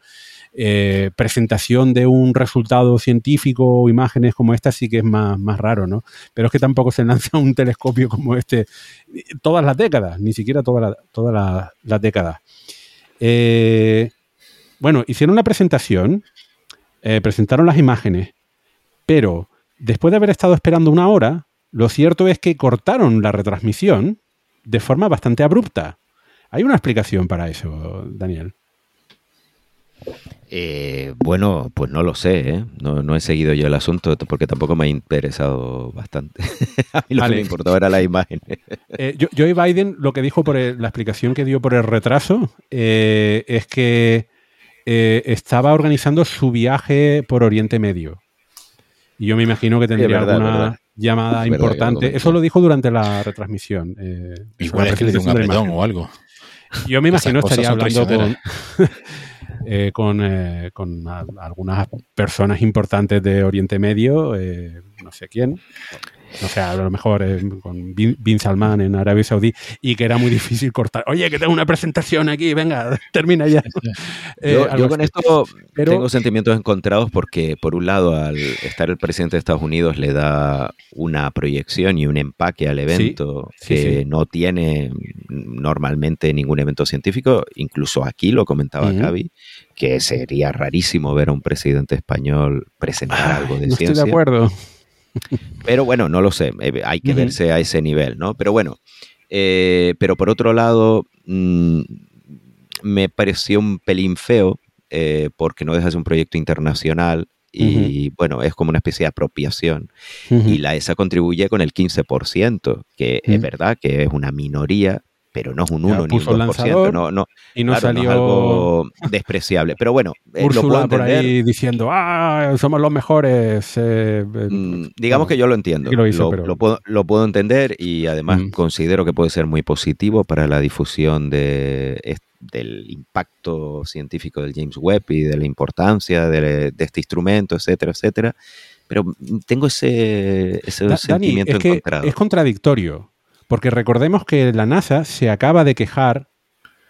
Eh, presentación de un resultado científico o imágenes como esta sí que es más, más raro, ¿no? Pero es que tampoco se [laughs] lanza un telescopio como este todas las décadas, ni siquiera todas las décadas. Eh, bueno, hicieron la presentación, eh, presentaron las imágenes, pero después de haber estado esperando una hora, lo cierto es que cortaron la retransmisión de forma bastante abrupta. ¿Hay una explicación para eso, Daniel? Eh, bueno, pues no lo sé, ¿eh? no, he seguido yo el asunto porque tampoco me ha interesado bastante. [laughs] a mí lo que me importaba era la imagen. [laughs] eh, Joe Biden lo que dijo por la explicación que dio por el retraso eh, es que estaba organizando su viaje por Oriente Medio. Y yo me imagino que tendría alguna, llamada importante. Eso lo dijo durante la retransmisión. Eh, Igual es que le dio un apretón o algo. Yo me imagino estaría hablando con, [laughs] eh, con, eh, con algunas personas importantes de Oriente Medio, eh, no sé quién, no sé, a lo mejor eh, con Bin Salman en Arabia Saudí, y que era muy difícil cortar. Oye, que tengo una presentación aquí, venga, [laughs] termina ya. [laughs] [laughs] Eh, yo, con esto tengo sentimientos encontrados porque, por un lado, al estar el presidente de Estados Unidos le da una proyección y un empaque al evento que no tiene normalmente ningún evento científico. Incluso aquí lo comentaba Gaby, que sería rarísimo ver a un presidente español presentar algo de ciencia. Estoy de acuerdo. Pero bueno, no lo sé, eh, hay que verse a ese nivel, ¿no? Pero bueno, eh, pero por otro lado, mm, me pareció un pelín feo eh, porque no deja de ser un proyecto internacional y bueno, es como una especie de apropiación. Y la ESA contribuye con el 15%, que es verdad que es una minoría, pero no es un 1 ni un 2%. No, no, y no salió algo despreciable. Pero bueno, eh, lo puedo por ahí diciendo, ah, somos los mejores. Eh, eh, mm, digamos que yo lo entiendo. Lo, puedo, lo, puedo, entender y además mm. considero que puede ser muy positivo para la difusión de del impacto científico del James Webb y de la importancia de, este instrumento, etcétera, etcétera. Pero tengo ese, sentimiento es encontrado. es contradictorio, porque recordemos que la NASA se acaba de quejar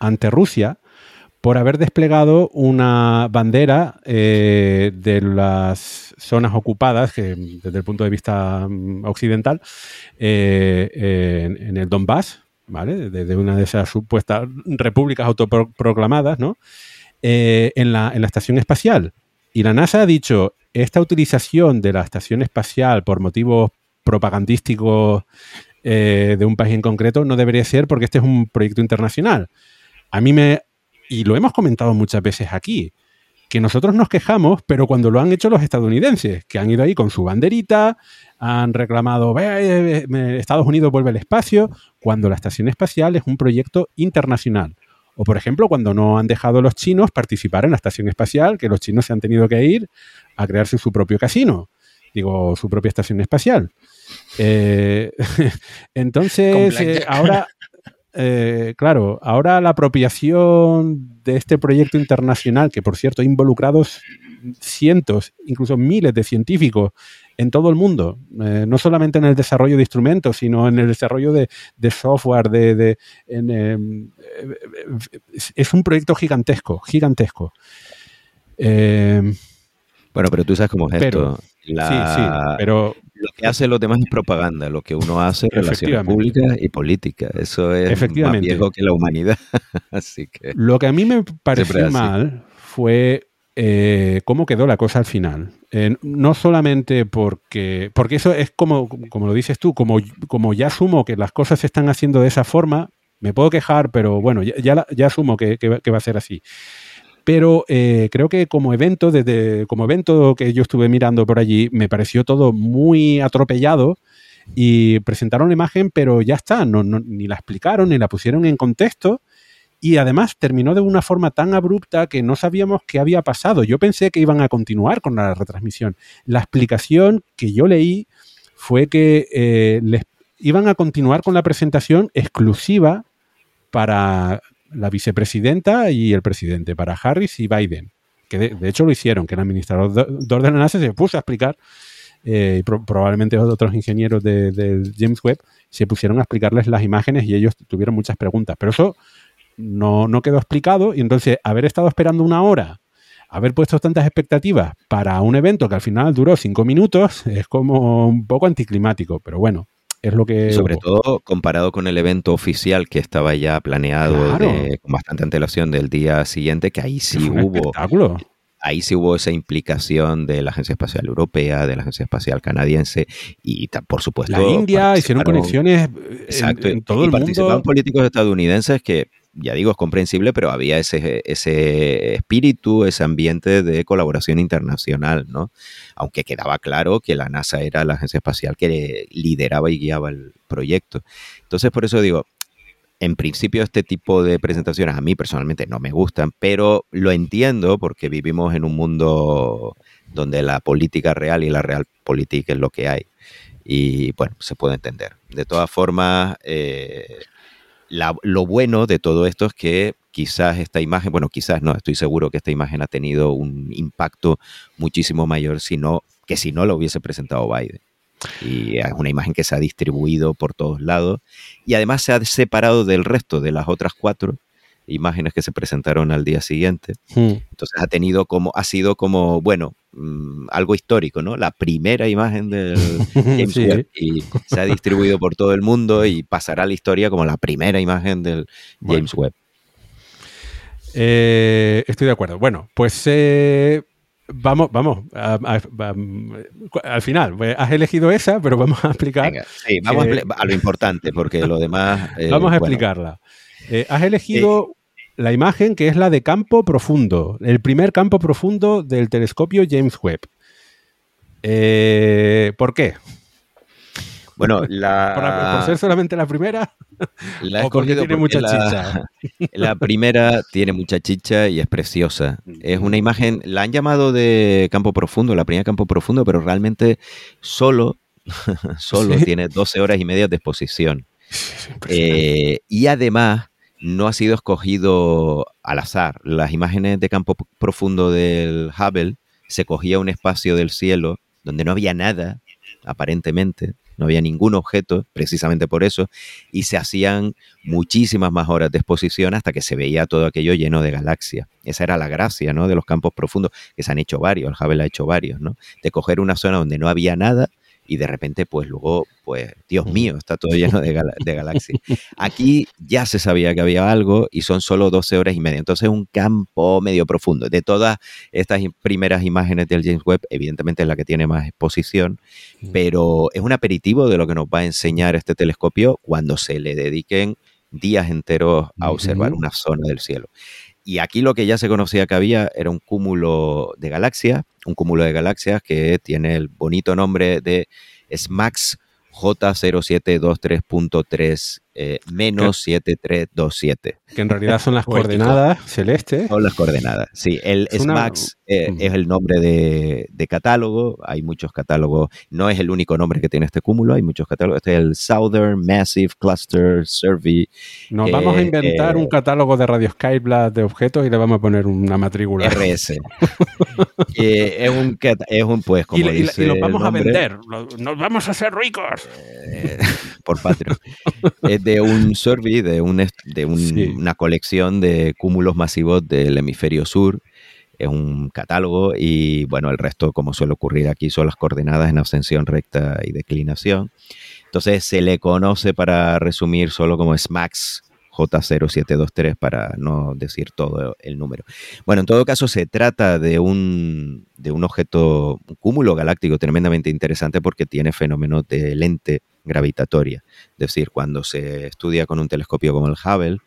ante Rusia por haber desplegado una bandera eh, de las zonas ocupadas, que desde el punto de vista mm, occidental, eh, en, el Donbass, ¿vale? Desde una de esas supuestas repúblicas autoproclamadas, ¿no? Eh, en, la, en la estación espacial. Y la NASA ha dicho, esta utilización de la estación espacial por motivos propagandísticos de un país en concreto no debería ser porque este es un proyecto internacional. A mí me y lo hemos comentado muchas veces aquí, que nosotros nos quejamos, pero cuando lo han hecho los estadounidenses, que han ido ahí con su banderita, han reclamado, Estados Unidos vuelve al espacio, cuando la estación espacial es un proyecto internacional. O, por ejemplo, cuando no han dejado los chinos participar en la estación espacial, que los chinos se han tenido que ir a crearse su propio casino, digo, su propia estación espacial. Eh, [laughs] entonces, eh, ahora, eh, claro, ahora la apropiación de este proyecto internacional, que por cierto ha involucrado cientos, incluso miles de científicos en todo el mundo, eh, no solamente en el desarrollo de instrumentos, sino en el desarrollo de, software, de, es un proyecto gigantesco, gigantesco. Bueno, pero tú sabes cómo es esto. sí, sí, pero lo que hace los demás es propaganda, lo que uno hace es relaciones públicas y política. Eso es más viejo que la humanidad. [laughs] Así que lo que a mí me pareció mal fue eh, cómo quedó la cosa al final. Eh, no solamente porque, porque eso es como, como lo dices tú, como, como ya asumo que las cosas se están haciendo de esa forma, me puedo quejar, pero bueno, ya, ya, asumo que, que, va a ser así pero eh, creo que como evento, desde como evento que yo estuve mirando por allí, me pareció todo muy atropellado y presentaron la imagen, pero ya está, no, ni la explicaron, ni la pusieron en contexto. Y además terminó de una forma tan abrupta que no sabíamos qué había pasado. Yo pensé que iban a continuar con la retransmisión. La explicación que yo leí fue que eh, les iban a continuar con la presentación exclusiva para la vicepresidenta y el presidente, para Harris y Biden, que de, hecho lo hicieron, que el administrador de, la NASA se puso a explicar, eh, probablemente otros ingenieros de, James Webb se pusieron a explicarles las imágenes y ellos tuvieron muchas preguntas, pero eso no, no quedó explicado y entonces haber estado esperando una hora haber puesto tantas expectativas para un evento que al final duró cinco minutos es como un poco anticlimático, pero bueno, es lo que... Sobre todo comparado con el evento oficial que estaba ya planeado con bastante antelación del día siguiente, que ahí sí hubo... Ahí sí hubo esa implicación de la Agencia Espacial Europea, de la Agencia Espacial Canadiense y por supuesto... La India hicieron conexiones en, todo el participaban políticos estadounidenses que ya digo, es comprensible, pero había ese, ese espíritu, ese ambiente de colaboración internacional, ¿no? Aunque quedaba claro que la NASA era la agencia espacial que lideraba y guiaba el proyecto. Entonces, por eso digo, en principio este tipo de presentaciones a mí personalmente no me gustan, pero lo entiendo porque vivimos en un mundo donde la política real y la real política es lo que hay. Y bueno, se puede entender. De todas formas, eh, lo bueno de todo esto es que quizás esta imagen, bueno, quizás no, estoy seguro que esta imagen ha tenido un impacto muchísimo mayor sino, que si no lo hubiese presentado Biden. Y es una imagen que se ha distribuido por todos lados y además se ha separado del resto de las otras cuatro imágenes que se presentaron al día siguiente. Hmm. Entonces ha tenido como, ha sido como, bueno, mm, algo histórico, ¿no? La primera imagen del [laughs] James Webb y se ha distribuido por todo el mundo y pasará a la historia como la primera imagen del James Webb. Eh, estoy de acuerdo. Bueno, pues eh, vamos, vamos, al final, pues, has elegido esa, pero vamos a explicar. sí, vamos a, lo importante, porque lo demás. [laughs] Eh, vamos a explicarla. has elegido la imagen que es la de campo profundo, el primer campo profundo del telescopio James Webb. Eh, ¿Por qué? Bueno, [laughs] la... ¿Por, ser solamente la primera? [laughs] La ¿O porque tiene mucha chicha? [laughs] La primera tiene mucha chicha y es preciosa. Es una imagen, la han llamado de campo profundo, la primera campo profundo, pero realmente solo, solo tiene 12 horas y media de exposición. Eh, y además no ha sido escogido al azar. Las imágenes de campo profundo del Hubble se cogía un espacio del cielo donde no había nada, aparentemente, no había ningún objeto, precisamente por eso, y se hacían muchísimas más horas de exposición hasta que se veía todo aquello lleno de galaxias. Esa era la gracia, ¿no? De los campos profundos, que se han hecho varios, el Hubble ha hecho varios, ¿no? De coger una zona donde no había nada y de repente, pues luego, pues, Dios mío, está todo lleno de, galaxias. [laughs] Aquí ya se sabía que había algo y son solo 12 horas y media. Entonces, un campo medio profundo. De todas estas primeras imágenes del James Webb, evidentemente es la que tiene más exposición, pero es un aperitivo de lo que nos va a enseñar este telescopio cuando se le dediquen días enteros a observar una zona del cielo. Y aquí lo que ya se conocía que había era un cúmulo de galaxias, un cúmulo de galaxias que tiene el bonito nombre de SMAX J0723.3 eh, menos 7327. Que en realidad son las [laughs] coordenadas celestes. Son las coordenadas, sí. El SMAX eh, es el nombre de, catálogo. Hay muchos catálogos. No es el único nombre que tiene este cúmulo. Hay muchos catálogos. Este es el Southern Massive Cluster Survey. Nos vamos a inventar un catálogo de Radio Skyblad de objetos y le vamos a poner una matrícula. RS. [laughs] es, un, es un, pues, como y, dice y, lo vamos a vender. Nos vamos a hacer ricos. Eh, por Patreon [laughs] de un survey, de, un, de una colección de cúmulos masivos del hemisferio sur. Es un catálogo y bueno, el resto, como suele ocurrir aquí, son las coordenadas en ascensión recta y declinación. Entonces se le conoce para resumir solo como SMAX J0723 para no decir todo el número. Bueno, en todo caso se trata de un, de un objeto, un cúmulo galáctico tremendamente interesante porque tiene fenómenos de lente gravitatoria. Es decir, cuando se estudia con un telescopio como el Hubble,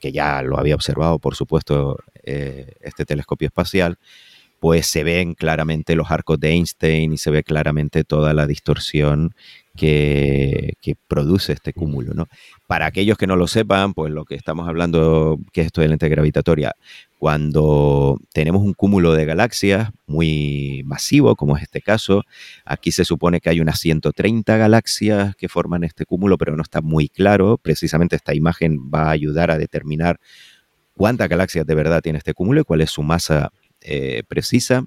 que ya lo había observado, por supuesto, eh, este telescopio espacial, pues se ven claramente los arcos de Einstein y se ve claramente toda la distorsión que, produce este cúmulo. ¿no? Para aquellos que no lo sepan, pues lo que estamos hablando, que es esto de lente gravitatoria, cuando tenemos un cúmulo de galaxias muy masivo, como es este caso, aquí se supone que hay unas 130 galaxias que forman este cúmulo, pero no está muy claro. Precisamente esta imagen va a ayudar a determinar cuántas galaxias de verdad tiene este cúmulo y cuál es su masa eh, precisa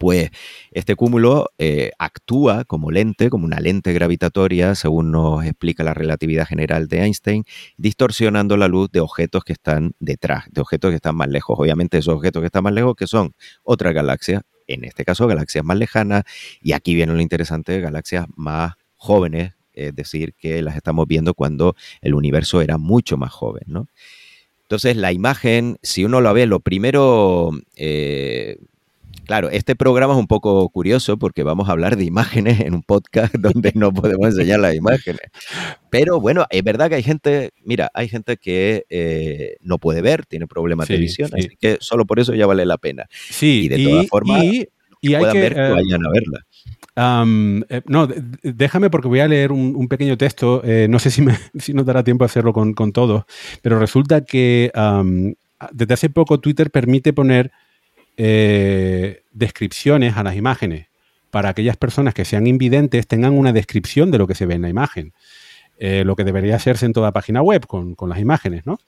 pues este cúmulo eh, actúa como lente, como una lente gravitatoria, según nos explica la relatividad general de Einstein, distorsionando la luz de objetos que están detrás, de objetos que están más lejos. Obviamente esos objetos que están más lejos, que son otras galaxias, en este caso galaxias más lejanas, y aquí viene lo interesante, galaxias más jóvenes, es decir, que las estamos viendo cuando el universo era mucho más joven, Entonces, la imagen, si uno lo ve, lo primero eh, Claro, este programa es un poco curioso porque vamos a hablar de imágenes en un podcast [laughs] donde no podemos enseñar las imágenes. Pero bueno, es verdad que hay gente, mira, hay gente que eh, no puede ver, tiene problemas de visión, así que solo por eso ya vale la pena. Sí, y de todas formas, y, hay que, ver, que eh, vayan a verla. Eh, no, déjame porque voy a leer un, pequeño texto. no sé si, me, [laughs] nos dará tiempo a hacerlo con, con todos, pero resulta que desde hace poco Twitter permite poner eh, descripciones a las imágenes para aquellas personas que sean invidentes tengan una descripción de lo que se ve en la imagen. Eh, lo que debería hacerse en toda página web con, las imágenes, ¿no?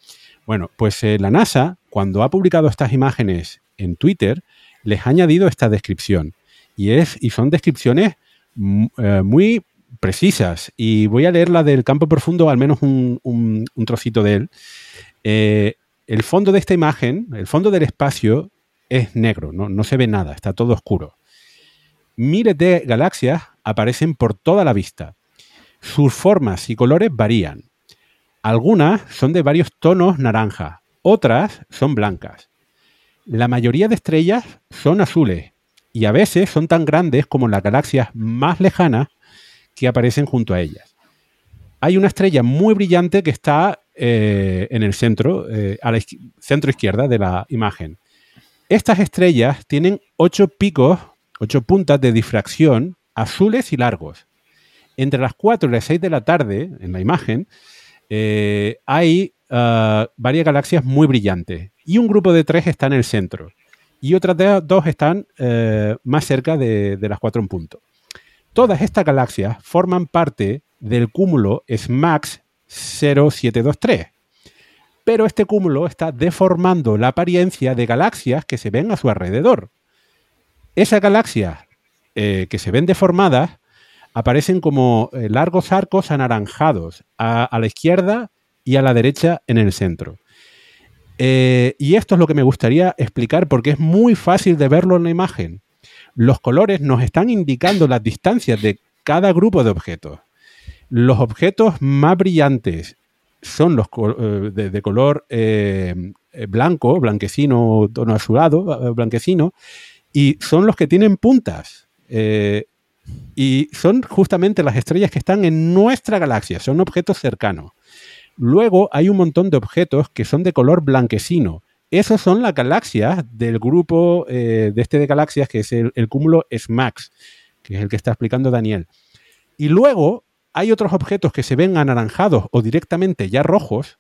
Bueno, pues eh, la NASA, cuando ha publicado estas imágenes en Twitter, les ha añadido esta descripción. Y, es, y son descripciones muy precisas. Y voy a leer la del campo profundo, al menos un, trocito de él. el fondo de esta imagen, el fondo del espacio, es negro, no, se ve nada, está todo oscuro. Miles de galaxias aparecen por toda la vista. Sus formas y colores varían. Algunas son de varios tonos naranja, otras son blancas. La mayoría de estrellas son azules y a veces son tan grandes como las galaxias más lejanas que aparecen junto a ellas. Hay una estrella muy brillante que está eh, en el centro, eh, a la centro izquierda de la imagen. Estas estrellas tienen ocho picos, ocho puntas de difracción azules y largos. Entre las 4 y las 6 de la tarde, en la imagen, eh, hay ah, varias galaxias muy brillantes. Y un grupo de tres está en el centro. Y otras dos están eh, más cerca de, las cuatro en punto. Todas estas galaxias forman parte del cúmulo SMAX 0723. pero este cúmulo está deformando la apariencia de galaxias que se ven a su alrededor. Esas galaxias eh, que se ven deformadas aparecen como eh, largos arcos anaranjados a, la izquierda y a la derecha en el centro. Eh, y esto es lo que me gustaría explicar porque es muy fácil de verlo en la imagen. Los colores nos están indicando las distancias de cada grupo de objetos. Los objetos más brillantes son los eh, de, color blanco, blanquecino, tono azulado, blanquecino, y son los que tienen puntas. Y son justamente las estrellas que están en nuestra galaxia, son objetos cercanos. Luego hay un montón de objetos que son de color blanquecino. Esos son las galaxias del grupo eh, de este de galaxias, que es el, cúmulo SMAX, que es el que está explicando Daniel. Y luego hay otros objetos que se ven anaranjados o directamente ya rojos,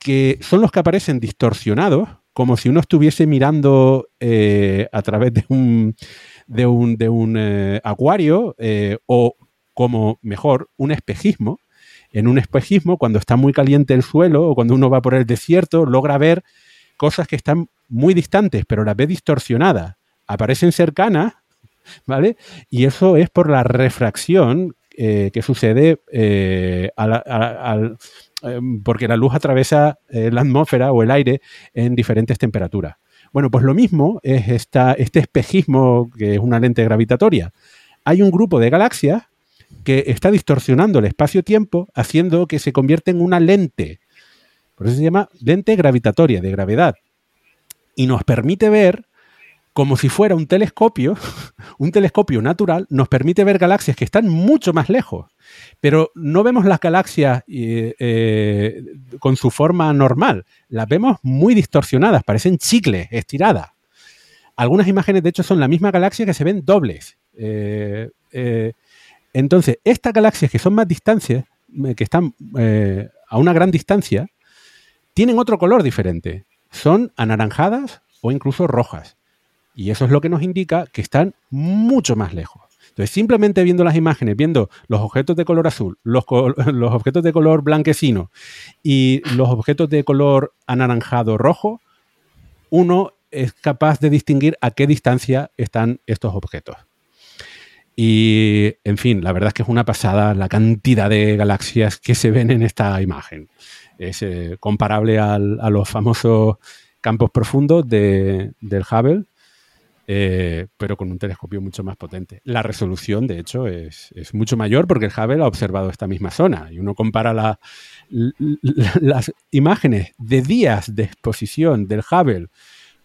que son los que aparecen distorsionados, como si uno estuviese mirando eh, a través de un, de un, de un eh, acuario o, como mejor, un espejismo. En un espejismo, cuando está muy caliente el suelo o cuando uno va por el desierto, logra ver cosas que están muy distantes, pero las ve distorsionadas. Aparecen cercanas, ¿vale? Y eso es por la refracción eh, que sucede porque la luz atraviesa la atmósfera o el aire en diferentes temperaturas. Bueno, pues lo mismo es este espejismo que es una lente gravitatoria. Hay un grupo de galaxias que está distorsionando el espacio-tiempo haciendo que se convierta en una lente. Por eso se llama lente gravitatoria, de gravedad. Y nos permite ver como si fuera un telescopio, [laughs] un telescopio natural, nos permite ver galaxias que están mucho más lejos. Pero no vemos las galaxias eh, eh, con su forma normal, las vemos muy distorsionadas, parecen chicles, estiradas. Algunas imágenes, de hecho, son la misma galaxia que se ven dobles. Eh, entonces, estas galaxias que son más distancias, que están a una gran distancia, tienen otro color diferente. Son anaranjadas o incluso rojas. Y eso es lo que nos indica que están mucho más lejos. Entonces, simplemente viendo las imágenes, viendo los objetos de color azul, los, [laughs] objetos de color blanquecino y los objetos de color anaranjado rojo, uno es capaz de distinguir a qué distancia están estos objetos. Y, en fin, la verdad es que es una pasada la cantidad de galaxias que se ven en esta imagen. Es eh, comparable a los famosos campos profundos del Hubble, eh, pero con un telescopio mucho más potente. La resolución, de hecho, es, mucho mayor porque el Hubble ha observado esta misma zona y uno compara las imágenes de días de exposición del Hubble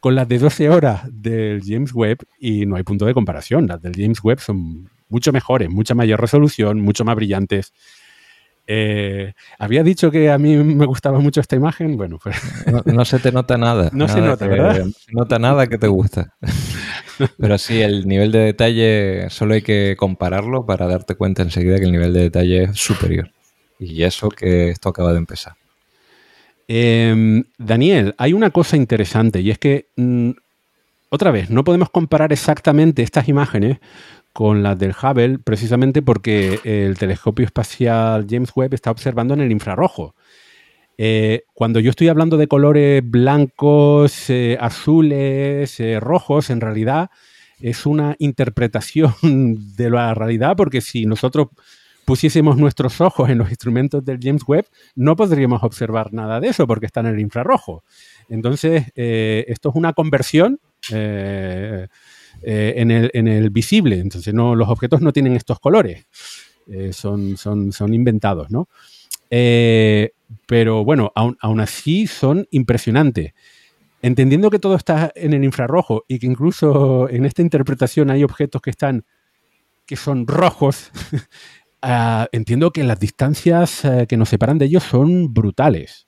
con las de 12 horas del James Webb y no hay punto de comparación. Las del James Webb son mucho mejores, mucha mayor resolución, mucho más brillantes. Eh, había dicho que a mí me gustaba mucho esta imagen. Bueno, pues. No, [laughs] se te nota nada. No se nota, ¿verdad? No se nota nada que te gusta. [laughs] Pero sí, el nivel de detalle solo hay que compararlo para darte cuenta enseguida que el nivel de detalle es superior. Y eso que esto acaba de empezar. Em, Daniel, hay una cosa interesante y es que, mm, otra vez, no podemos comparar exactamente estas imágenes con las del Hubble, precisamente porque el telescopio espacial James Webb está observando en el infrarrojo. Eh, cuando yo estoy hablando de colores blancos, eh, azules, eh, rojos, en realidad es una interpretación [laughs] de la realidad, porque si nosotros pusiésemos nuestros ojos en los instrumentos del James Webb, no podríamos observar nada de eso, porque está en el infrarrojo. Entonces, esto es una conversión eh, en, el, visible. Entonces, no, los objetos no tienen estos colores. Eh, son, inventados, ¿no? Eh, pero bueno, aún, así son impresionantes. Entendiendo que todo está en el infrarrojo y que incluso en esta interpretación hay objetos que están que son rojos, [laughs] ah, entiendo que las distancias que nos separan de ellos son brutales.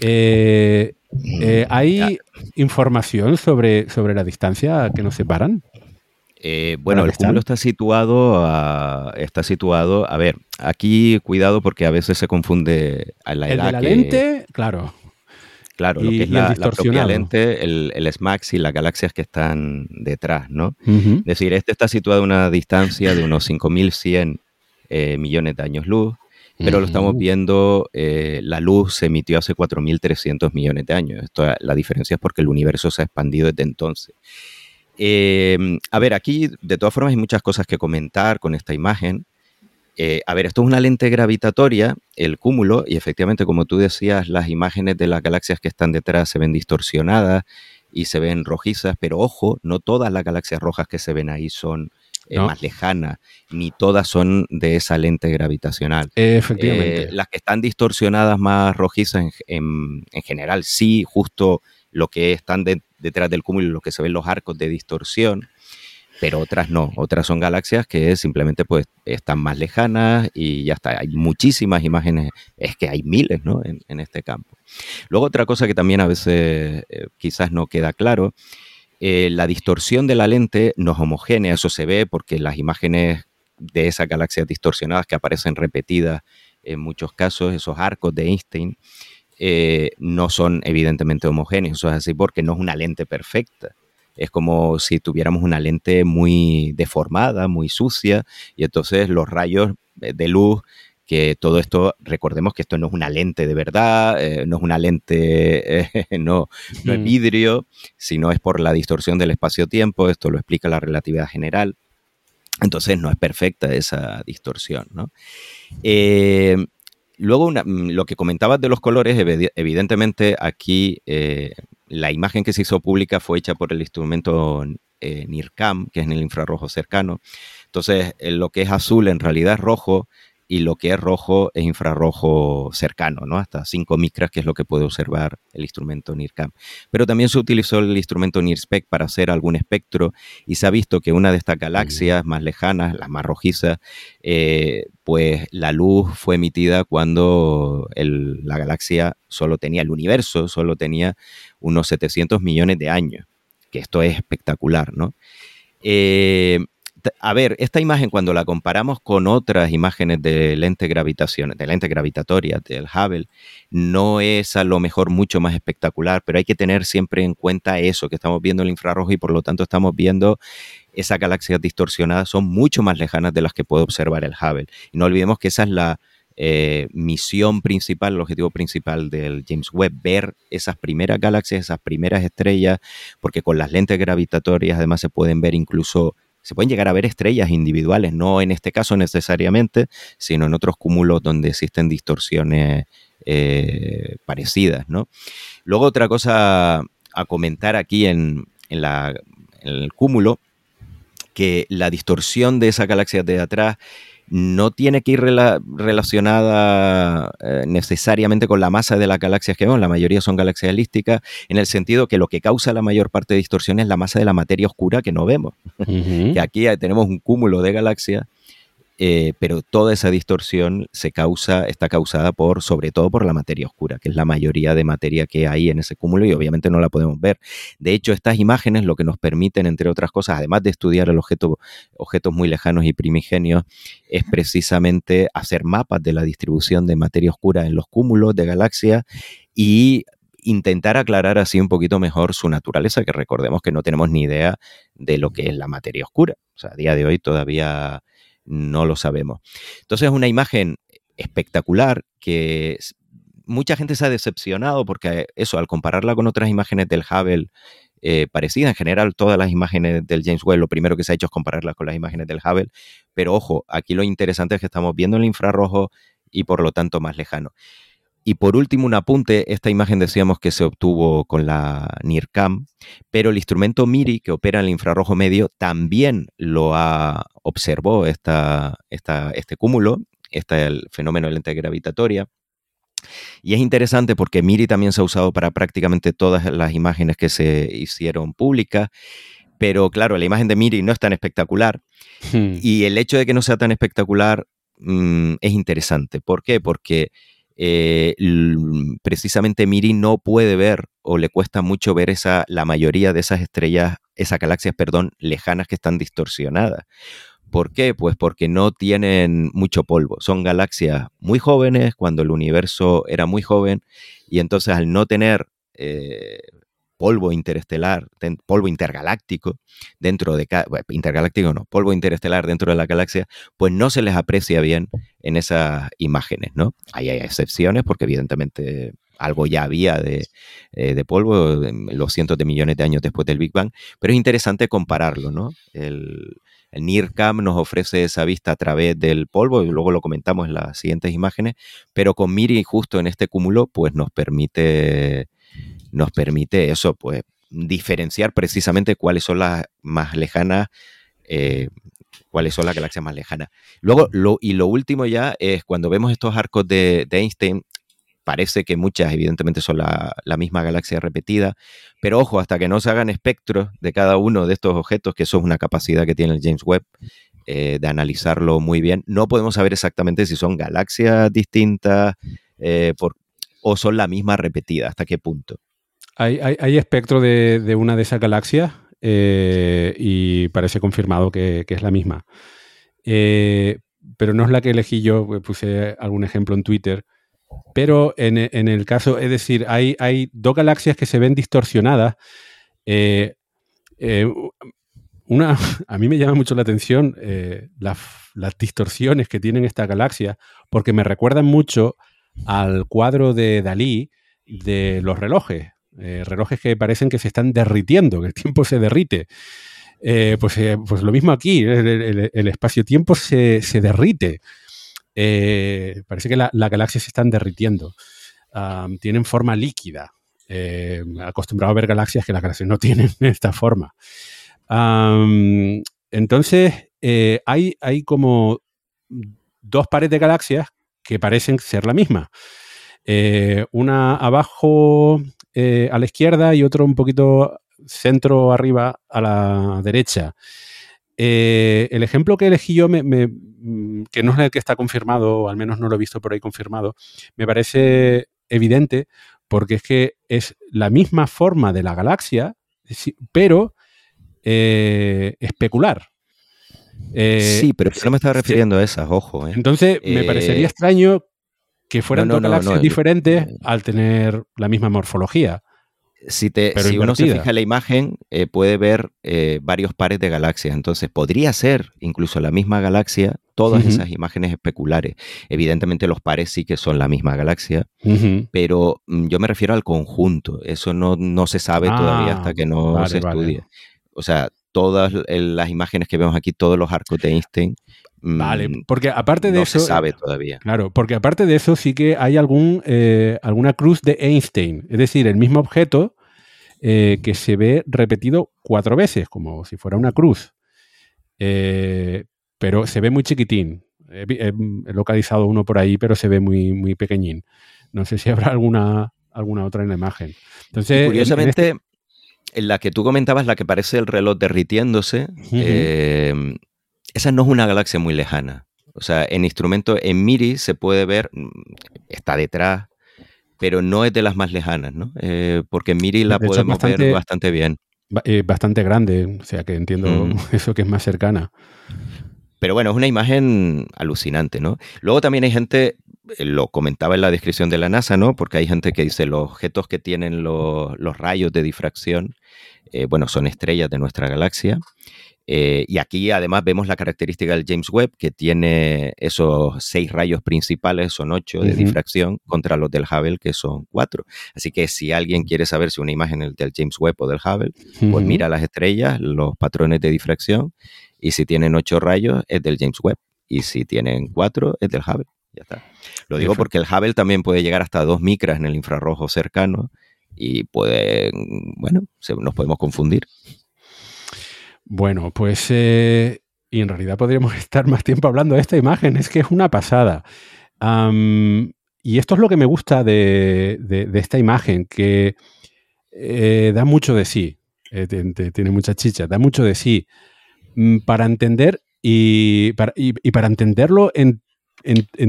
Eh, eh, ¿Hay información sobre, sobre la distancia que nos separan? Eh, bueno, el cúmulo está situado, a, está situado, a ver, aquí cuidado porque a veces se confunde a la edad. El de la lente, claro. Claro, lo que es la, propia lente, el, el, SMAX y las galaxias que están detrás, ¿no? Es decir, este está situado a una distancia de unos 5.100 millones de años luz pero lo estamos viendo, eh, la luz se emitió hace 4.300 millones de años. Esto, la diferencia es porque el universo se ha expandido desde entonces. Em, a ver, aquí de todas formas hay muchas cosas que comentar con esta imagen. Eh, a ver, esto es una lente gravitatoria, el cúmulo, y efectivamente, como tú decías, las imágenes de las galaxias que están detrás se ven distorsionadas y se ven rojizas, pero ojo, no todas las galaxias rojas que se ven ahí son eh, más lejanas, ni todas son de esa lente gravitacional. Efectivamente. Eh, las que están distorsionadas más rojizas en, general, sí, justo lo que están detrás del cúmulo, lo que se ven los arcos de distorsión, pero otras no. Otras son galaxias que simplemente pues están más lejanas y ya está. Hay muchísimas imágenes, es que hay miles ¿no? en, este campo. Luego otra cosa que también a veces eh, quizás no queda claro, eh, la distorsión de la lente no es homogénea, eso se ve porque las imágenes de esas galaxias distorsionadas que aparecen repetidas en muchos casos, esos arcos de Einstein, eh, no son evidentemente homogéneos. Eso es así porque no es una lente perfecta es como si tuviéramos una lente muy deformada, muy sucia, y entonces los rayos de luz que todo esto, recordemos que esto no es una lente de verdad, eh, no es una lente, [laughs] eh, no, no es vidrio, sino es por la distorsión del espacio-tiempo, esto lo explica la relatividad general. Entonces no es perfecta esa distorsión. ¿no? Eh, luego, mm, lo que comentabas de los colores, evidentemente aquí la imagen que se hizo pública fue hecha por el instrumento NIRCAM, que es en el infrarrojo cercano. Entonces, lo que es azul en realidad es rojo y lo que es rojo es infrarrojo cercano, ¿no? Hasta 5 micras, que es lo que puede observar el instrumento NIRCAM. Pero también se utilizó el instrumento NIRSPEC para hacer algún espectro y se ha visto que una de estas galaxias más lejanas, las más rojizas, eh, pues la luz fue emitida cuando la galaxia solo tenía, el universo solo tenía unos 700 millones de años, que esto es espectacular, ¿no? Eh, a ver, esta imagen cuando la comparamos con otras imágenes de lente gravitación, de lente gravitatoria del Hubble, no es a lo mejor mucho más espectacular, pero hay que tener siempre en cuenta eso, que estamos viendo el infrarrojo y por lo tanto estamos viendo esas galaxias distorsionadas son mucho más lejanas de las que puede observar el Hubble. Y no olvidemos que esa es la eh, misión principal, el objetivo principal del James Webb, ver esas primeras galaxias, esas primeras estrellas, porque con las lentes gravitatorias además se pueden ver incluso se pueden llegar a ver estrellas individuales, no en este caso necesariamente, sino en otros cúmulos donde existen distorsiones eh, parecidas. ¿no? Luego otra cosa a comentar aquí en, el cúmulo, que la distorsión de esa galaxia de atrás no tiene que ir relacionada eh, necesariamente con la masa de las galaxias que vemos, la mayoría son galaxias elípticas, en el sentido que lo que causa la mayor parte de distorsión es la masa de la materia oscura que no vemos. que aquí tenemos un cúmulo de galaxias eh, pero toda esa distorsión se causa, está causada por, sobre todo por la materia oscura, que es la mayoría de materia que hay en ese cúmulo y obviamente no la podemos ver. De hecho, estas imágenes lo que nos permiten, entre otras cosas, además de estudiar el objeto, objetos muy lejanos y primigenios, es precisamente hacer mapas de la distribución de materia oscura en los cúmulos de galaxias y intentar aclarar así un poquito mejor su naturaleza, que recordemos que no tenemos ni idea de lo que es la materia oscura. O sea, a día de hoy todavía no lo sabemos. Entonces es una imagen espectacular que mucha gente se ha decepcionado porque eso, al compararla con otras imágenes del Hubble eh, parecidas, en general todas las imágenes del James Webb, lo primero que se ha hecho es compararlas con las imágenes del Hubble, pero ojo, aquí lo interesante es que estamos viendo el infrarrojo y por lo tanto más lejano. Y por último, un apunte, esta imagen decíamos que se obtuvo con la NIRCAM, pero el instrumento MIRI que opera en el infrarrojo medio también lo ha, observó esta, este cúmulo, este el fenómeno de lente gravitatoria. Y es interesante porque MIRI también se ha usado para prácticamente todas las imágenes que se hicieron públicas, pero claro, la imagen de MIRI no es tan espectacular. Hmm. Y el hecho de que no sea tan espectacular mm, es interesante. ¿Por qué? Porque eh, precisamente Miri no puede ver o le cuesta mucho ver esa, la mayoría de esas estrellas, esas galaxias, perdón, lejanas que están distorsionadas. ¿Por qué? Pues porque no tienen mucho polvo. Son galaxias muy jóvenes, cuando el universo era muy joven, y entonces al no tener eh, polvo interestelar, polvo intergaláctico dentro de intergaláctico no, polvo interestelar dentro de la galaxia, pues no se les aprecia bien en esas imágenes, ¿no? Ahí hay excepciones porque evidentemente algo ya había de, eh, polvo los cientos de millones de años después del Big Bang, pero es interesante compararlo, ¿no? El, el NIRCam nos ofrece esa vista a través del polvo, y luego lo comentamos en las siguientes imágenes, pero con MIRI justo en este cúmulo, pues nos permite, nos permite eso, pues diferenciar precisamente cuáles son las más lejanas, eh, cuáles son las galaxias más lejanas. Luego, lo, y lo último ya es cuando vemos estos arcos de Einstein, parece que muchas evidentemente son la, misma galaxia repetida, pero ojo, hasta que no se hagan espectros de cada uno de estos objetos, que eso es una capacidad que tiene el James Webb, eh, de analizarlo muy bien, no podemos saber exactamente si son galaxias distintas eh, o son la misma repetida, hasta qué punto. Hay, espectro de, una de esas galaxias eh, y parece confirmado que, que es la misma. pero no es la que elegí yo, pues puse algún ejemplo en Twitter pero en, el caso, es decir, hay, dos galaxias que se ven distorsionadas. Eh, eh, una, [laughs] a mí me llama mucho la atención eh, las, distorsiones que tienen estas galaxias, porque me recuerdan mucho al cuadro de Dalí de los relojes. relojes que parecen que se están derritiendo, que el tiempo se derrite. pues, pues lo mismo aquí, el, espacio-tiempo se, se derrite. Eh, parece que la, galaxia se están derritiendo. tienen forma líquida. Eh, acostumbrado a ver galaxias que las galaxias no [laughs] tienen esta forma. entonces, eh, hay, hay como dos pares de galaxias que parecen ser la misma. una abajo a la izquierda y otro un poquito centro arriba a la derecha. el ejemplo que elegí yo Mm, que no es el que está confirmado, o al menos no lo he visto por ahí confirmado, me parece evidente porque es que es la misma forma de la galaxia, pero eh, especular. Eh, sí, pero no me estaba refiriendo a esas, ojo. ¿eh? Entonces, me parecería extraño que fueran dos galaxias diferentes al tener la misma morfología. Si, te, si uno se fija en la imagen, puede ver varios pares de galaxias. Entonces, podría ser incluso la misma galaxia, todas esas imágenes especulares. Evidentemente los pares sí que son la misma galaxia, pero mm, yo me refiero al conjunto. Eso no, no se sabe todavía hasta ah, que no se estudie. O sea, todas las imágenes que vemos aquí, todos los arcos de Einstein. Vale, mm, porque aparte de eso. No se sabe todavía. Claro, porque aparte de eso sí que hay algún, eh, alguna cruz de Einstein. Es decir, el mismo objeto eh, que se ve repetido cuatro veces, como si fuera una cruz. Eh, pero se ve muy chiquitín. He, localizado uno por ahí, pero se ve muy, muy pequeñín. No sé si habrá alguna, alguna otra en la imagen. Entonces, curiosamente, este en, la que tú comentabas, la que parece el reloj derritiéndose, eh, esa no es una galaxia muy lejana. O sea, en instrumento, en MIRI se puede ver, mm, está detrás, pero no es de las más lejanas, ¿no? Eh, porque MIRI la podemos ver bastante bien. Eh, bastante grande, o sea que entiendo mm. [laughs] eso que es más cercana. Pero bueno, es una imagen alucinante, ¿no? Luego también hay gente, lo comentaba en la descripción de la NASA, ¿no? Porque hay gente que dice los objetos que tienen los, rayos de difracción, eh, bueno, son estrellas de nuestra galaxia. Eh, y aquí además vemos la característica del James Webb, que tiene esos seis rayos principales, son ocho de difracción, contra los del Hubble, que son cuatro. Así que si alguien quiere saber si una imagen es del James Webb o del Hubble, pues mira las estrellas, los patrones de difracción y si tienen ocho rayos, es del James Webb. Y si tienen cuatro, es del Hubble. Ya está. Lo digo porque el Hubble también puede llegar hasta dos micras en el infrarrojo cercano y puede, bueno, nos podemos confundir. Bueno, pues, eh, y en realidad podríamos [laughs] estar más tiempo hablando de esta imagen, es que es una pasada. y esto es lo que me gusta de, esta imagen, que eh, da mucho de sí, eh, tiene mucha chicha, da mucho de sí. Mm, para entender y para, para entenderlo en,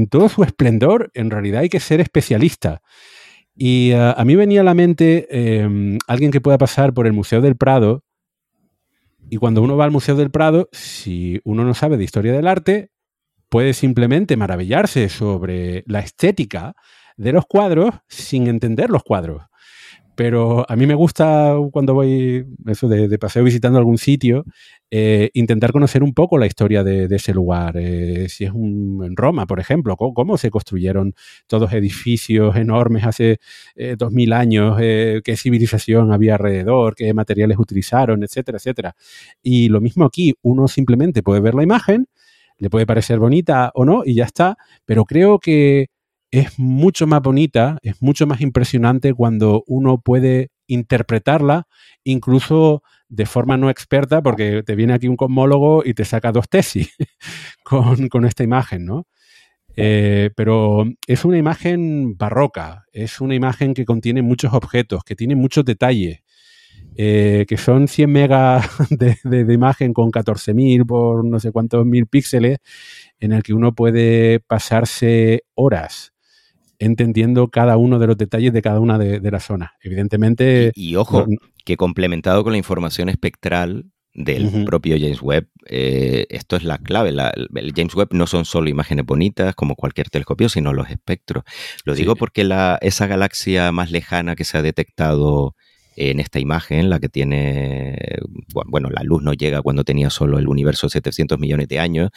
todo su esplendor, en realidad hay que ser especialista. Y ah, a mí venía a la mente em, alguien que pueda pasar por el Museo del Prado. Y cuando uno va al Museo del Prado, si uno no sabe de historia del arte, puede simplemente maravillarse sobre la estética de los cuadros sin entender los cuadros. Pero a mí me gusta cuando voy eso de, paseo visitando algún sitio, eh, intentar conocer un poco la historia de, ese lugar. Eh, si es un, en Roma, por ejemplo, cómo, se construyeron todos edificios enormes hace eh, dos mil años, qué civilización había alrededor, qué materiales utilizaron, etcétera, etcétera. Y lo mismo aquí, uno simplemente puede ver la imagen, le puede parecer bonita o no, y ya está, pero creo que es mucho más bonita, es mucho más impresionante cuando uno puede interpretarla, incluso de forma no experta, porque te viene aquí un cosmólogo y te saca dos tesis [laughs] con, esta imagen, ¿no? Eh, pero es una imagen barroca, es una imagen que contiene muchos objetos, que tiene muchos detalles, eh, que son 100 megas [laughs] de, de imagen con 14.000 por no sé cuántos mil píxeles, en el que uno puede pasarse horas entendiendo cada uno de los detalles de cada una de, las zonas. Evidentemente... Y, ojo, que complementado con la información espectral del propio James Webb, eh, esto es la clave. el James Webb no son solo imágenes bonitas como cualquier telescopio, sino los espectros. Lo digo porque la, esa galaxia más lejana que se ha detectado en esta imagen, la que tiene, bueno, la luz no llega cuando tenía solo el universo 700 millones de años,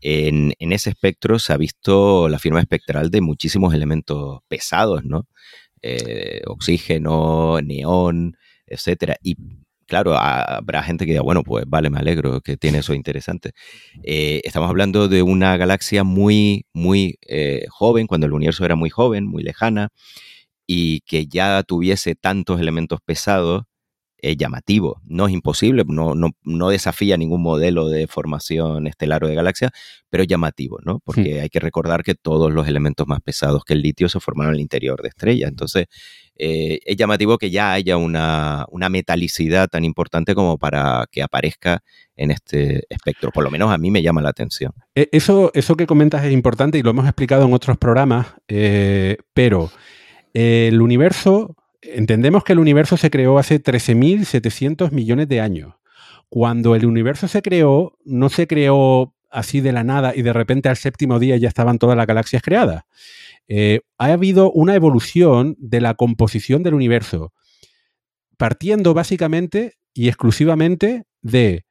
en, ese espectro se ha visto la firma espectral de muchísimos elementos pesados, ¿no? Eh, oxígeno, neón, etcétera. Y claro, habrá gente que diga, bueno, pues vale, me alegro que tiene eso interesante. Eh, estamos hablando de una galaxia muy, muy eh, joven, cuando el universo era muy joven, muy lejana, y que ya tuviese tantos elementos pesados es llamativo. No es imposible, no, no, desafía ningún modelo de formación estelar o de galaxia, pero es llamativo, ¿no? Hmm. Porque hay que recordar que todos los elementos más pesados que el litio se formaron en el interior de estrellas. Entonces, eh, es llamativo que ya haya una, metalicidad tan importante como para que aparezca en este espectro. Por lo menos a mí me llama la atención. E, eso, eso que comentas es importante y lo hemos explicado en otros programas, eh, pero el universo, entendemos que el universo se creó hace 13.700 millones de años. Cuando el universo se creó, no se creó así de la nada y de repente al séptimo día ya estaban todas las galaxias creadas. Eh, ha habido una evolución de la composición del universo, partiendo básicamente y exclusivamente de